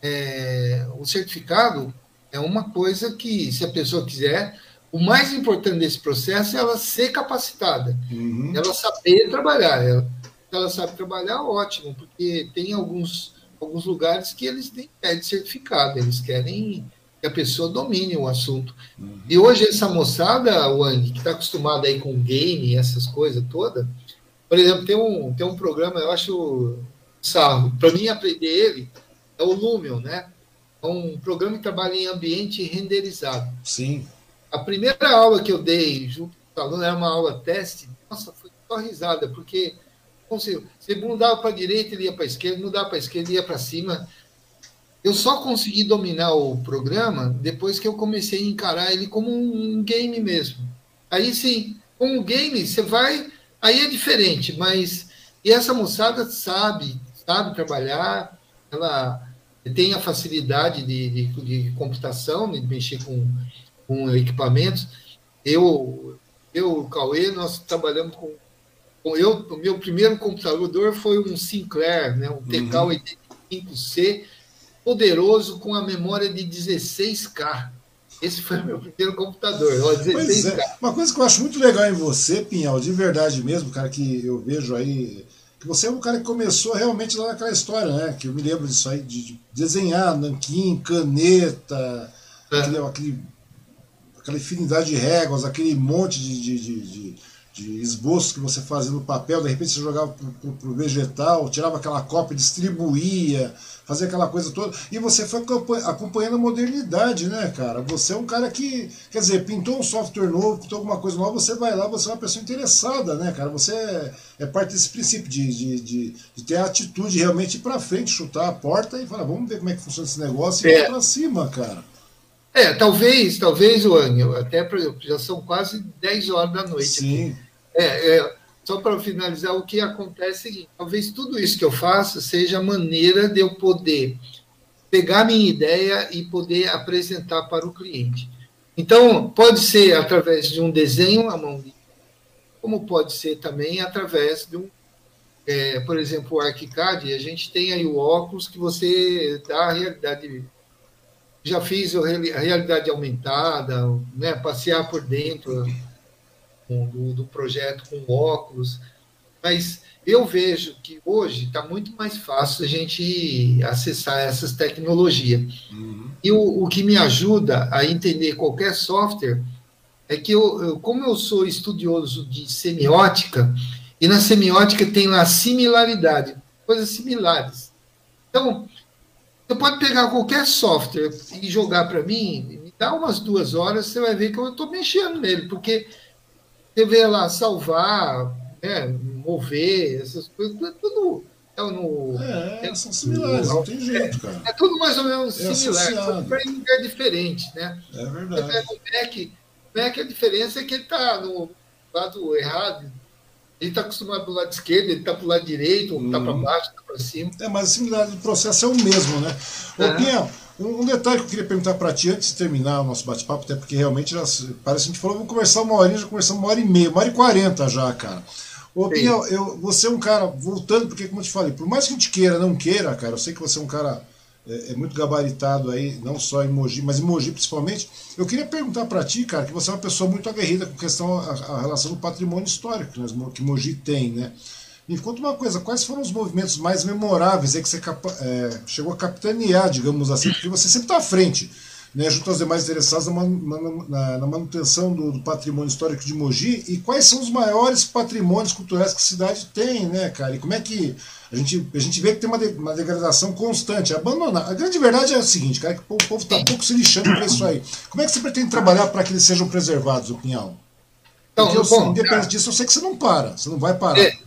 é, o certificado é uma coisa que, se a pessoa quiser, o mais importante desse processo é ela ser capacitada, uhum. ela saber trabalhar. Ela, se ela sabe trabalhar, ótimo, porque tem alguns, alguns lugares que eles nem pedem certificado, eles querem que a pessoa domine o assunto. Uhum. E hoje essa moçada, Wang, que está acostumada aí com game essas coisas todas, por exemplo, tem um, tem um programa, eu acho sarro. Para mim, aprender ele é o Lumion, né? É um programa que trabalha em ambiente renderizado. Sim. A primeira aula que eu dei junto com o aluno era uma aula teste. Nossa, foi só risada, porque você mudava para a direita, ele ia para a esquerda, mudava para a esquerda, ele ia para cima. Eu só consegui dominar o programa depois que eu comecei a encarar ele como um game mesmo. Aí sim, com o game, você vai Aí é diferente, mas e essa moçada sabe, sabe trabalhar, ela tem a facilidade de, de, de computação, de mexer com, com equipamentos. Eu, eu, o Cauê, nós trabalhamos com, com eu, o meu primeiro computador foi um Sinclair, né, um TK85C, poderoso com a memória de 16K. Esse foi o meu primeiro computador. Pois é. Uma coisa que eu acho muito legal em você, Pinhal, de verdade mesmo, cara, que eu vejo aí. Que você é um cara que começou realmente lá naquela história, né? Que eu me lembro disso aí, de, de desenhar, nanquim, caneta, é. aquele, aquele, aquela infinidade de réguas, aquele monte de, de, de, de esboço que você fazia no papel, de repente você jogava para o vegetal, tirava aquela cópia, distribuía, fazia aquela coisa toda, e você foi acompanhando a modernidade, né, cara? Você é um cara que, quer dizer, pintou um software novo, pintou alguma coisa nova, você vai lá, você é uma pessoa interessada, né, cara? Você é, é parte desse princípio de, de, de, de ter a atitude de realmente ir para frente, chutar a porta e falar, vamos ver como é que funciona esse negócio e é. ir para cima, cara. É, talvez, talvez, Wang, até já são quase 10 horas da noite. Sim. Aqui. É, é, só para finalizar, o que acontece é seguinte: talvez tudo isso que eu faça seja maneira de eu poder pegar minha ideia e poder apresentar para o cliente. Então, pode ser através de um desenho à mão como pode ser também através de um, é, por exemplo, o ArchiCAD, a gente tem aí o óculos que você dá a realidade. Já fiz a realidade aumentada, né, passear por dentro do, do projeto com óculos, mas eu vejo que hoje está muito mais fácil a gente acessar essas tecnologias. Uhum. E o, o, que me ajuda a entender qualquer software é que, eu, eu, como eu sou estudioso de semiótica, e na semiótica tem lá similaridade, coisas similares. Então, você pode pegar qualquer software e jogar para mim, me dá umas duas horas, você vai ver que eu estou mexendo nele, porque você vê lá salvar, né, mover, essas coisas, tudo é no. É, são similares, no, não tem jeito, cara. É, tudo mais ou menos é similar, só que é diferente, né? É verdade. O Mac, o Mac, a diferença é que ele está no lado errado, ele está acostumado para o lado esquerdo, ele está para o lado direito, está hum. para baixo, está para cima. É, mas a similaridade do processo é o mesmo, né? Ô, é. Pinhão, um, detalhe que eu queria perguntar para ti antes de terminar o nosso bate-papo, até porque realmente já, parece que a gente falou, vamos conversar uma horinha, já conversamos uma hora e meia, uma hora e quarenta já, cara. Ô, Pinhão, eu, você é um cara, voltando, porque como eu te falei, por mais que a gente queira, não queira, cara, eu sei que você é um cara é, é muito gabaritado aí, não só em Mogi, mas em Mogi principalmente. Eu queria perguntar para ti, cara, que você é uma pessoa muito aguerrida com questão a, a relação do patrimônio histórico que, nós, que Mogi tem, né? Me conta uma coisa, quais foram os movimentos mais memoráveis aí que você é, chegou a capitanear, digamos assim, porque você sempre está à frente, né, junto aos demais interessados na, na, na manutenção do, do, patrimônio histórico de Mogi, e quais são os maiores patrimônios culturais que a cidade tem, né, cara? E como é que a gente, a gente vê que tem uma, de, uma degradação constante, abandonar. A grande verdade é a seguinte, cara, que o povo está pouco se lixando para isso aí. Como é que você pretende trabalhar para que eles sejam preservados, Pinhal? Então, Porque eu, bom, independente disso, eu sei que você não para, você não vai parar. É,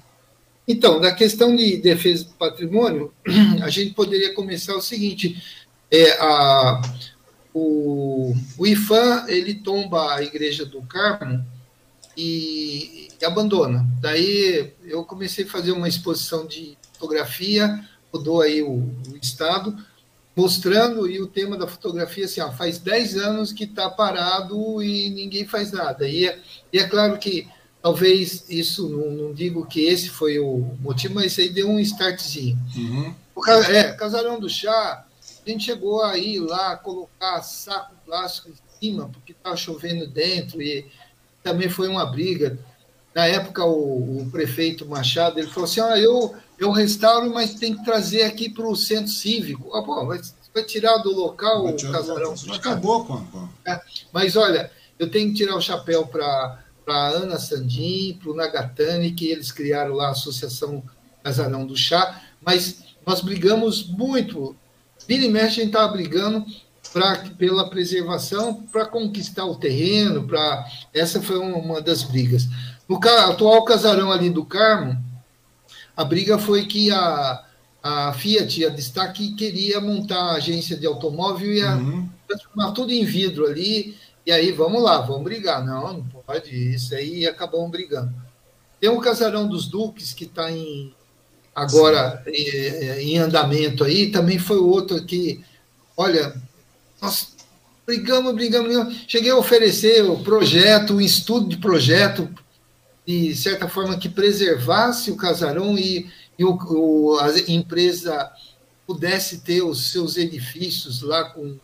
então, na questão de defesa do patrimônio, a gente poderia começar o seguinte: é, a, o, o IFAM ele tomba a igreja do Carmo e, e, abandona. Daí eu comecei a fazer uma exposição de fotografia, mudou aí o, o estado, mostrando, e o tema da fotografia assim, ó, faz 10 anos que está parado e ninguém faz nada. E é, e é claro que Talvez isso, não, não, digo que esse foi o motivo, mas isso aí deu um startzinho. Uhum. O é, Casarão do Chá, a gente chegou aí lá colocar saco plástico em cima, porque estava chovendo dentro, e também foi uma briga. Na época, o, o prefeito Machado ele falou assim: ah, eu, eu restauro, mas tem que trazer aqui para o centro cívico. Ah, pô, vai, vai tirar do local o casarão. Acabou a. É, mas olha, eu tenho que tirar o chapéu para para a Ana Sandim, para o Nagatani, que eles criaram lá a Associação Casarão do Chá, mas nós brigamos muito. Vira e mexe, a gente estava brigando pra, pela preservação, para conquistar o terreno, para essa foi uma das brigas. No atual casarão ali do Carmo, a briga foi que a, a Fiat, a Destaque, queria montar a agência de automóvel e uhum. transformar tudo em vidro ali, e aí, vamos lá, vamos brigar. Não, não pode, isso aí acabamos brigando. Tem o Casarão dos Duques, que está em, agora em, eh, em, andamento aí, também foi outro que, olha, nós brigamos, brigamos, brigamos. Cheguei a oferecer o projeto, o estudo de projeto, de certa forma, que preservasse o casarão e, e o, o, a empresa pudesse ter os seus edifícios lá com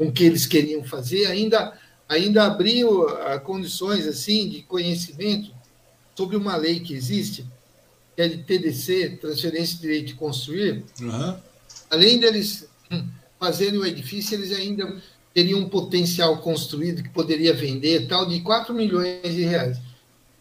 com o que eles queriam fazer, ainda, ainda abriu uh, condições assim de conhecimento sobre uma lei que existe, que é de TDC, Transferência de Direito de Construir. Uhum. Além deles hum, fazerem o edifício, eles ainda teriam um potencial construído que poderia vender tal de 4 milhões de reais.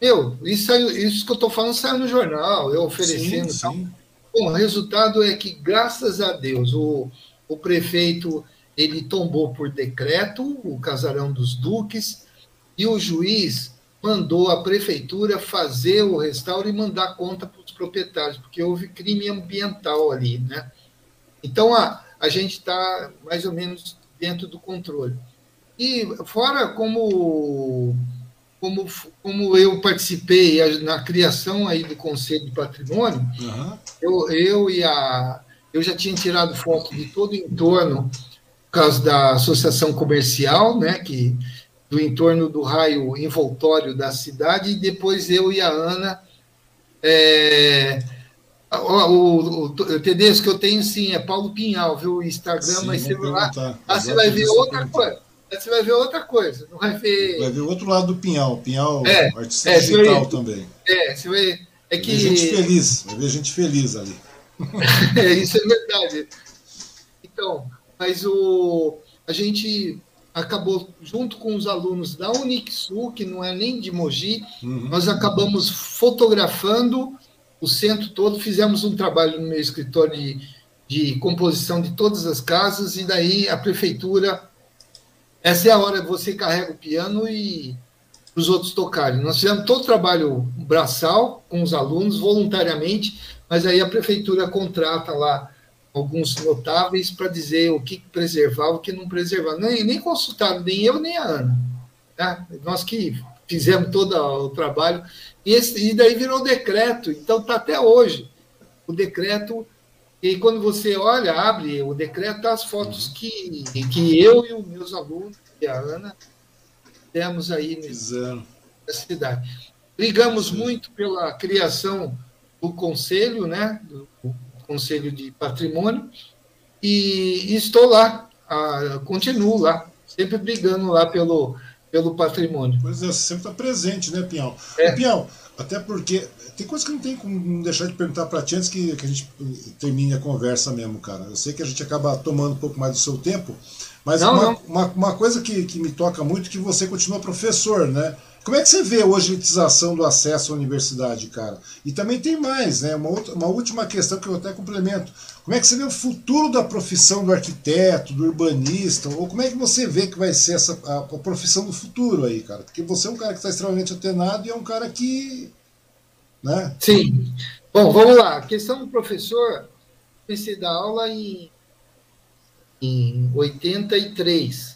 Meu, isso, isso que eu estou falando saiu no jornal, eu oferecendo. Sim, sim. Bom, o resultado é que, graças a Deus, o, o prefeito ele tombou por decreto o casarão dos duques e o juiz mandou a prefeitura fazer o restauro e mandar conta para os proprietários, porque houve crime ambiental ali, né? Então a, a gente está mais ou menos dentro do controle. E fora como como, como eu participei na criação aí do Conselho de Patrimônio, uhum. eu, eu e a eu já tinha tirado foto de todo o entorno por causa da associação comercial, né, que do entorno do raio envoltório da cidade, e depois eu e a Ana. É, o, o, o Tedesco que eu tenho sim é Paulo Pinhal, viu? O Instagram, sim, mas você vai lá. Ah, você vai ver outra coisa. Você vai ver outra coisa, não vai ver. Vai ver o outro lado do Pinhal, Pinhal é, artista é, digital vai, também. É, você vai. É que... Vai ver gente feliz, vai ver gente feliz ali. é, isso é verdade. Então, mas o, a gente acabou, junto com os alunos da Unixul, que não é nem de Mogi, uhum. nós acabamos fotografando o centro todo, fizemos um trabalho no meu escritório de, de composição de todas as casas, e daí a prefeitura. Essa é a hora que você carrega o piano e os outros tocarem. Nós fizemos todo o trabalho braçal com os alunos, voluntariamente, mas aí a prefeitura contrata lá alguns notáveis para dizer o que preservar, o que não preservar. Nem, nem consultaram, nem eu, nem a Ana. Tá? Nós que fizemos todo o trabalho. E, esse, e daí virou decreto, então está até hoje. O decreto, e quando você olha, abre o decreto, tá as fotos que, que eu e os meus alunos, e a Ana, temos aí na cidade. Brigamos muito pela criação do conselho, né, do Conselho de Patrimônio, e, estou lá, a, continuo lá, sempre brigando lá pelo, pelo patrimônio. Pois é, você sempre está presente, né, Pinhal? É. Pinhal, até porque tem coisas que não tem como deixar de perguntar para ti antes que, que a gente termine a conversa mesmo, cara. Eu sei que a gente acaba tomando um pouco mais do seu tempo, mas não, uma, não. Uma, uma, coisa que, que me toca muito é que você continua professor, né? Como é que você vê hoje a elitização do acesso à universidade, cara? E também tem mais, né? Uma, outra, uma última questão que eu até complemento. Como é que você vê o futuro da profissão do arquiteto, do urbanista? Ou como é que você vê que vai ser essa, a, a profissão do futuro aí, cara? Porque você é um cara que está extremamente atenado e é um cara que. Né? Sim. Bom, vamos lá. A questão do professor, comecei a dar aula em, em 83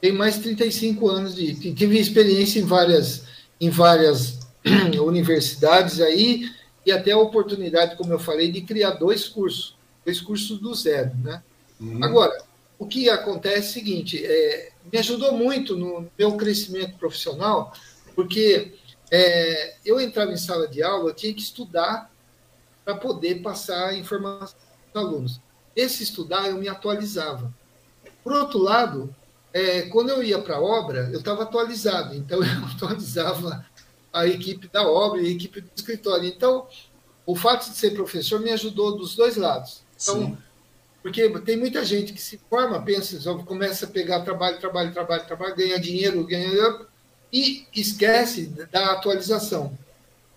tenho mais de 35 anos de. Tive experiência em várias, em várias universidades aí, e até a oportunidade, como eu falei, de criar dois cursos, dois cursos do zero. Né? Uhum. Agora, o que acontece é o seguinte: é, me ajudou muito no meu crescimento profissional, porque é, eu entrava em sala de aula, eu tinha que estudar para poder passar informação para os alunos. Esse estudar, eu me atualizava. Por outro lado, é, quando eu ia para a obra, eu estava atualizado, então eu atualizava a equipe da obra e a equipe do escritório. Então, o fato de ser professor me ajudou dos dois lados. Então, Sim. porque tem muita gente que se forma, pensa, começa a pegar trabalho, trabalho, trabalho, trabalho, ganha dinheiro, ganha e esquece da atualização.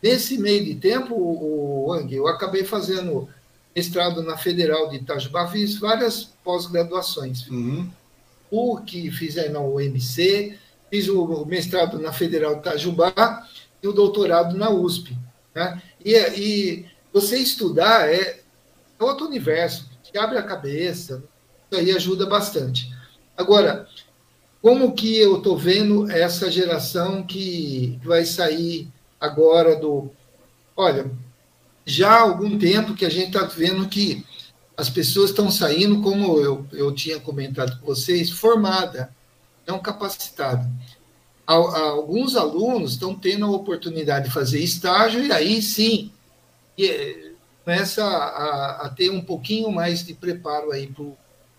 Nesse meio de tempo, o, Wang, eu acabei fazendo mestrado na Federal de Itajubá, fiz várias pós-graduações. Uhum. PUC, fiz aí na UMC, fiz o mestrado na Federal de Itajubá e o doutorado na USP. Né? E, e você estudar é, é outro universo, abre a cabeça, isso aí ajuda bastante. Agora, como que eu estou vendo essa geração que vai sair agora do. Olha, já há algum tempo que a gente está vendo que as pessoas estão saindo, como eu, eu tinha comentado com vocês, formada, não capacitada. Alguns alunos estão tendo a oportunidade de fazer estágio e aí sim eh, começa a, a ter um pouquinho mais de preparo aí para o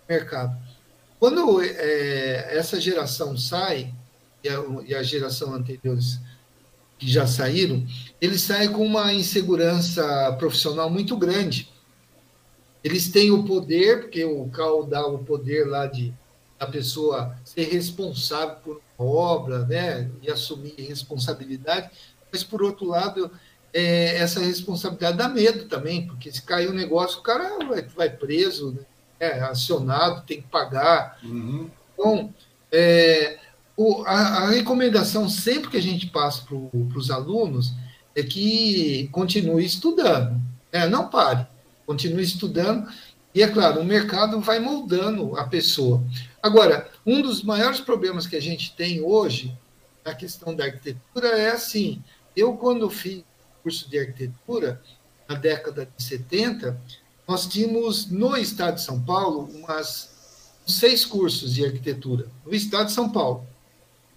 mercado. Quando é, essa geração sai, e a, e a geração anteriores que já saíram, eles saem com uma insegurança profissional muito grande eles têm o poder, porque o CAL dá o poder lá de a pessoa ser responsável por uma obra, né, e assumir responsabilidade, mas por outro lado, é, essa responsabilidade dá medo também, porque se cair um negócio, o cara vai, vai preso, né, é acionado, tem que pagar. Uhum. Então, é, o, a, a, recomendação sempre que a gente passa para os alunos é que continue estudando, né, não pare, continue estudando, e é claro, o mercado vai moldando a pessoa. Agora, um dos maiores problemas que a gente tem hoje na questão da arquitetura é assim: eu, quando fiz curso de arquitetura, na década de 70, nós tínhamos no estado de São Paulo umas seis cursos de arquitetura, no estado de São Paulo.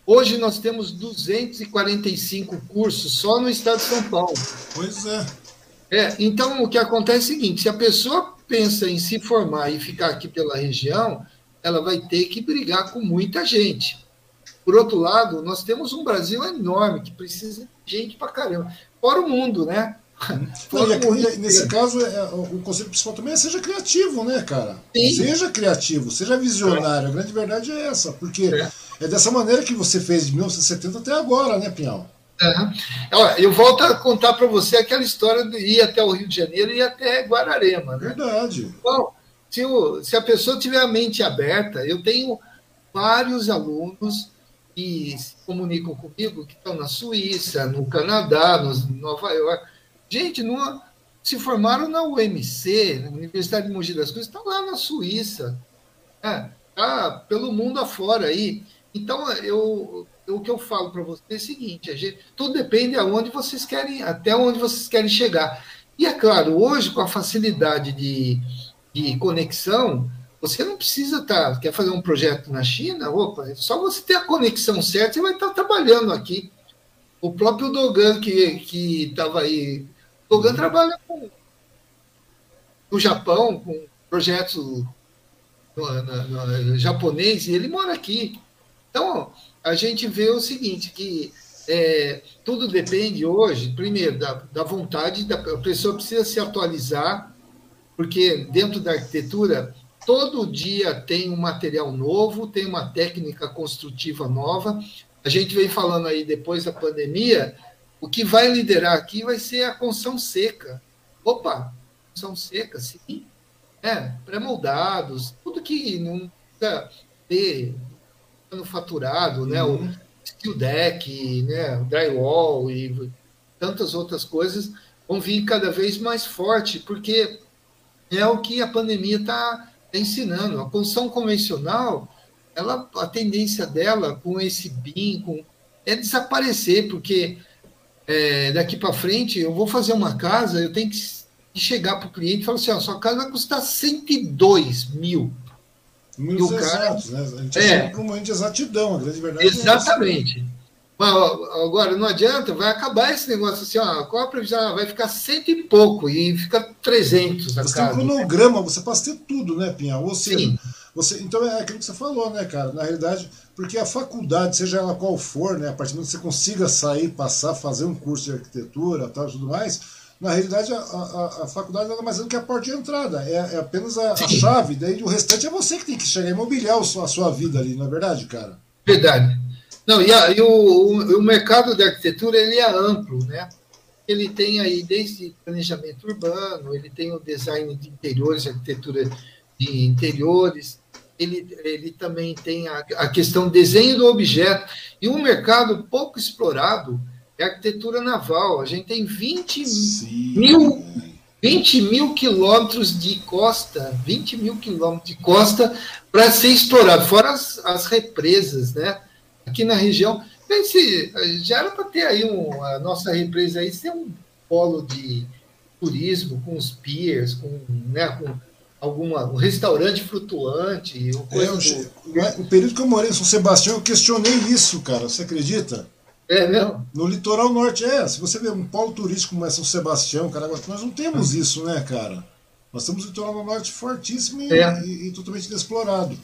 Hoje nós temos 245 cursos só no estado de São Paulo. Pois é. É, então o que acontece é o seguinte: se a pessoa pensa em se formar e ficar aqui pela região, ela vai ter que brigar com muita gente. Por outro lado, nós temos um Brasil enorme que precisa de gente para caramba. Fora o mundo, né? Não, e, nesse caso, é, o conceito principal também é seja criativo, né, cara? Sim. Seja criativo, seja visionário. A grande verdade é essa, porque é. é. dessa maneira que você fez de 1970 até agora, né, Pinhal? Eu volto a contar para você aquela história de ir até o Rio de Janeiro e ir até Guararema. Né? Verdade. Se, o, se a pessoa tiver a mente aberta, eu tenho vários alunos que se comunicam comigo que estão na Suíça, no Canadá, no Nova York. Gente, não, se formaram na UMC, na Universidade de Mogi das Cruzes, estão lá na Suíça, é, tá pelo mundo afora aí. Então, eu, o que eu falo para vocês é o seguinte: gente, tudo depende aonde vocês querem, até onde vocês querem chegar. E é claro, hoje, com a facilidade de, de conexão, você não precisa estar. Tá, quer fazer um projeto na China? Opa, é só você ter a conexão certa, você vai estar trabalhando aqui. O próprio Dogan, que estava aí. Dogan uhum. trabalha com no Japão, com projetos no, no, no, japonês, e ele mora aqui. Então, a gente vê o seguinte, que é, tudo depende hoje, primeiro, da, da vontade, da, a pessoa precisa se atualizar, porque dentro da arquitetura, todo dia tem um material novo, tem uma técnica construtiva nova. A gente vem falando aí, depois da pandemia, o que vai liderar aqui vai ser a construção seca. Opa, construção seca, sim. É, pré-moldados, tudo que precisa ter manufaturado, né? O uhum. steel deck, né? O drywall e tantas outras coisas vão vir cada vez mais forte, porque é o que a pandemia está ensinando. A construção convencional, ela, a tendência dela com esse BIM com, é desaparecer, porque é, daqui para frente eu vou fazer uma casa, eu tenho que chegar para o cliente e falar assim: ó, sua casa vai custar 102 mil. Números exatos, né? A gente é um momento de exatidão, a grande verdade. É Exatamente. É Mas, agora, não adianta, vai acabar esse negócio assim, ó, qual a previsão? Vai ficar cento e pouco e fica 300 Você tem um cronograma, você passa ter tudo, né, Pinha? Ou seja, Sim. você, então é aquilo que você falou, né, cara? Na realidade, porque a faculdade, seja ela qual for, né, a partir do momento que você consiga sair, passar, fazer um curso de arquitetura tal, tudo mais, na realidade, a, a, a faculdade nada mais é do que a porta de entrada, é, é apenas a, a, chave, daí o restante é você que tem que chegar e mobiliar a sua vida ali, não é verdade, cara? Verdade. Não, e, a, e o, o, o, mercado da arquitetura ele é amplo, né? Ele tem aí desde planejamento urbano, ele tem o design de interiores, arquitetura de interiores, ele, ele também tem a, a questão desenho do objeto, e um mercado pouco explorado, é arquitetura naval. A gente tem 20 Sim. mil, 20 mil quilômetros de costa, 20 mil quilômetros de costa para ser explorado, fora as, as, represas, né? Aqui na região. Esse, já era para ter aí um, a nossa represa aí, ser um polo de turismo com os piers, com, né, com alguma, um restaurante flutuante. É, do... O período que eu morei em São Sebastião, eu questionei isso, cara. Você acredita? É mesmo? No litoral norte, é. Se você vê um polo turístico como é São Sebastião, Caraguatá, nós não temos hum. isso, né, cara? Nós temos o litoral norte fortíssimo e, é. e, e totalmente inexplorado.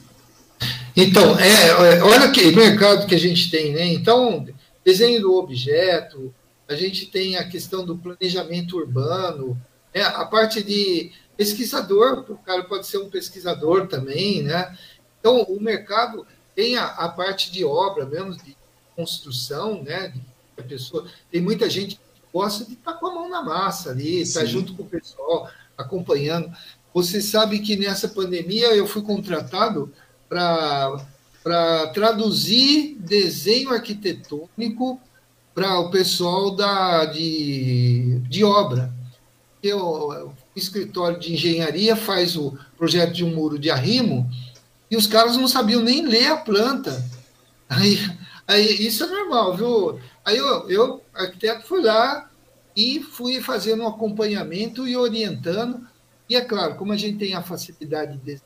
Então, é, é, olha que mercado que a gente tem, né? Então, desenho do objeto, a gente tem a questão do planejamento urbano, né? a parte de pesquisador, o cara pode ser um pesquisador também, né? Então, o mercado tem a, a parte de obra, mesmo de construção, né? A pessoa, tem muita gente que gosta de estar tá com a mão na massa ali, estar tá junto com o pessoal, acompanhando. Você sabe que nessa pandemia eu fui contratado para traduzir desenho arquitetônico para o pessoal da, de, de obra. Eu, o escritório de engenharia faz o projeto de um muro de arrimo e os caras não sabiam nem ler a planta. Aí, aí isso é normal, viu? Aí eu, eu arquiteto, fui lá e fui fazendo um acompanhamento e orientando. E é claro, como a gente tem a facilidade de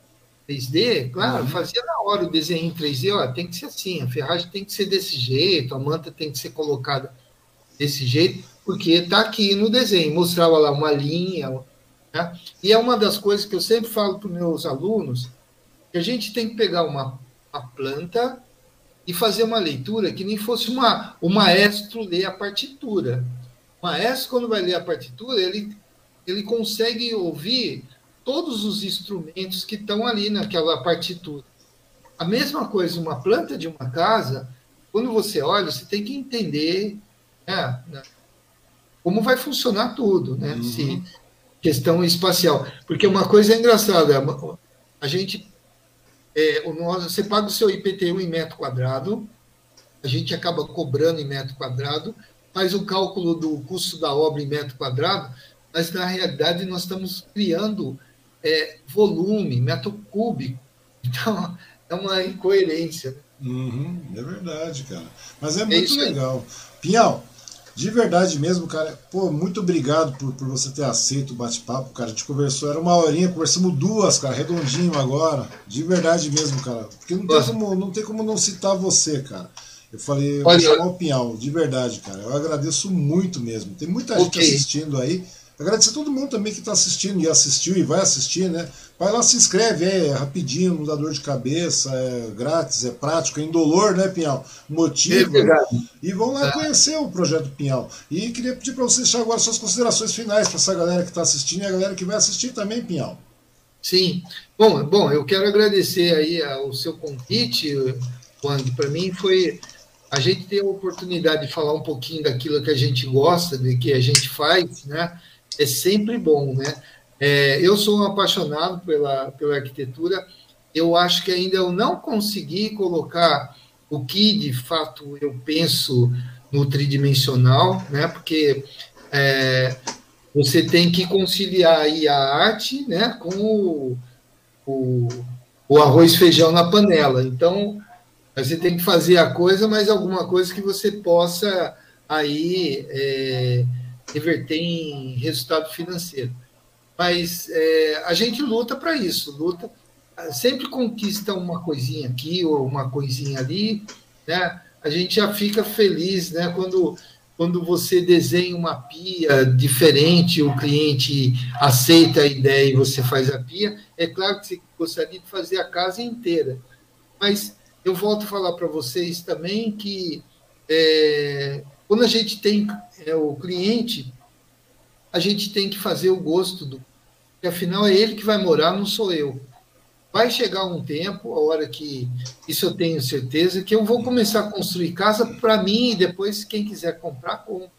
3D, claro, uhum. fazia na hora o desenho em 3D, ó, tem que ser assim, a ferragem tem que ser desse jeito, a manta tem que ser colocada desse jeito, porque está aqui no desenho, mostrava lá uma linha. Né? E é uma das coisas que eu sempre falo para os meus alunos, que a gente tem que pegar uma, uma planta e fazer uma leitura que nem fosse uma, o maestro ler a partitura. O maestro, quando vai ler a partitura, ele, ele consegue ouvir todos os instrumentos que estão ali naquela partitura. A mesma coisa, uma planta de uma casa, quando você olha, você tem que entender né, né como vai funcionar tudo, né? Uhum. Se, questão espacial. Porque uma coisa é engraçada, a gente é, o nosso, você paga o seu IPTU em metro quadrado, a gente acaba cobrando em metro quadrado, faz o cálculo do custo da obra em metro quadrado, mas na realidade nós estamos criando é, volume, metro cúbico. Então, é uma incoerência. Uhum, é verdade, cara. Mas é, é muito é legal. Pinhal, de verdade mesmo, cara. Pô, muito obrigado por, por você ter aceito o bate-papo, cara. A gente conversou, era uma horinha, conversamos duas, cara, redondinho agora. De verdade mesmo, cara. Porque não tem, como, não tem como não citar você, cara. Eu falei, eu vou chamar o Pinhal, de verdade, cara. Eu agradeço muito mesmo. Tem muita gente assistindo aí. Agradecer a todo mundo também que está assistindo e assistiu e vai assistir, né? Vai lá, se inscreve, é rapidinho, não dá dor de cabeça, é grátis, é prático, é indolor, né, Pinhal? Motiva. É e vão lá é. conhecer o projeto Pinhal. E queria pedir para você deixar agora suas considerações finais para essa galera que está assistindo e a galera que vai assistir também, Pinhal. Sim. Bom, bom, eu quero agradecer aí o seu convite, Wang. Para mim foi a gente ter a oportunidade de falar um pouquinho daquilo que a gente gosta, de que a gente faz, né? É sempre bom, né? É, eu sou um apaixonado pela, pela arquitetura. Eu acho que ainda eu não consegui colocar o que de fato eu penso no tridimensional, né? Porque é, você tem que conciliar aí a arte, né, com o, o, o arroz feijão na panela. Então você tem que fazer a coisa, mas alguma coisa que você possa aí é, reverter em resultado financeiro. Mas é, a gente luta para isso, luta, sempre conquista uma coisinha aqui ou uma coisinha ali, né? A gente já fica feliz, né? Quando quando você desenha uma pia diferente, o cliente aceita a ideia e você faz a pia, é claro que você gostaria de fazer a casa inteira. Mas eu volto a falar para vocês também que é, quando a gente tem é, o cliente, a gente tem que fazer o gosto do. Porque afinal é ele que vai morar, não sou eu. Vai chegar um tempo, a hora que isso eu tenho certeza, que eu vou começar a construir casa para mim e depois quem quiser comprar, compra.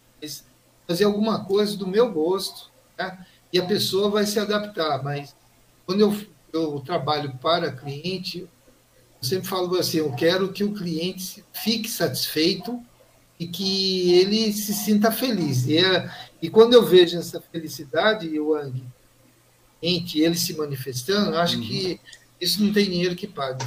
Fazer alguma coisa do meu gosto. Né? E a pessoa vai se adaptar. Mas quando eu, eu trabalho para cliente, eu sempre falo assim: eu quero que o cliente fique satisfeito e que ele se sinta feliz. E, é, e quando eu vejo essa felicidade, Wang, entre ele se manifestando, eu acho uhum. que isso não tem dinheiro que pague.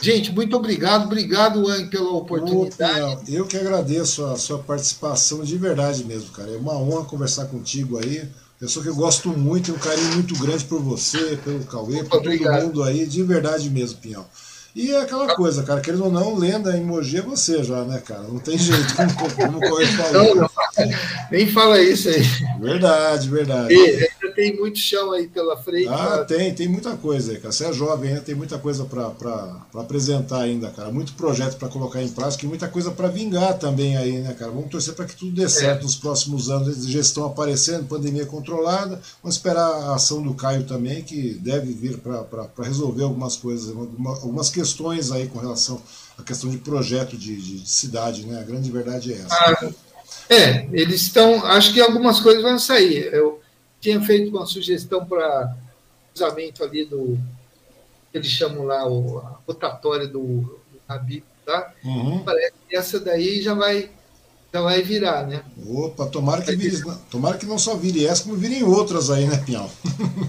Gente, muito obrigado, obrigado, Wang, pela oportunidade. eu que agradeço a sua participação de verdade mesmo, cara. É uma honra conversar contigo aí. Pessoa que eu gosto muito, tenho um carinho muito grande por você, pelo Cauê, por todo mundo aí, de verdade mesmo, Pinhão. E é aquela coisa, cara, querendo ou não, lenda emoji é você já, né, cara? Não tem jeito, como, como o Correio falou. Não, não, nem fala isso aí. Verdade, verdade. E, tem muito chão aí pela frente. Ah, pra... tem, tem muita coisa aí, cara. Você é jovem ainda, tem muita coisa para apresentar ainda, cara. Muito projeto para colocar em prática e muita coisa para vingar também aí, né, cara? Vamos torcer para que tudo dê certo é. nos próximos anos. de gestão aparecendo, pandemia controlada. Vamos esperar a ação do Caio também, que deve vir para resolver algumas coisas, algumas questões aí com relação à questão de projeto de, de, de cidade, né? A grande verdade é essa. Ah, é, eles estão. Acho que algumas coisas vão sair. Eu tinha feito uma sugestão para cruzamento ali do. Eles chamam lá o, a rotatória do, do Habib, tá? Uhum. Parece que essa daí já vai, já vai virar, né? Opa, tomara que, vire, tomara que não só vire essa, como virem outras aí, né, Pinhal?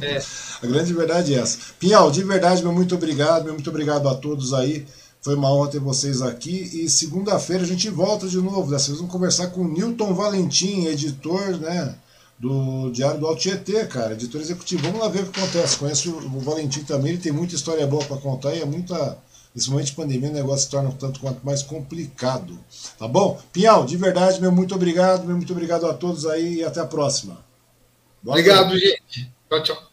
É. a grande verdade é essa. Pinhal, de verdade, meu muito obrigado, meu muito obrigado a todos aí. Foi uma honra ter vocês aqui e segunda-feira a gente volta de novo. Dessa vez vamos conversar com o Newton Valentim, editor né, do Diário do Alto Tietê, cara, editor executivo. Vamos lá ver o que acontece. Conheço o Valentim também, ele tem muita história boa para contar e é muita. Nesse momento de pandemia o negócio se torna tanto quanto mais complicado. Tá bom? Pinhal, de verdade, meu muito obrigado, meu muito obrigado a todos aí e até a próxima. Boa obrigado, noite. gente. Tchau, tchau.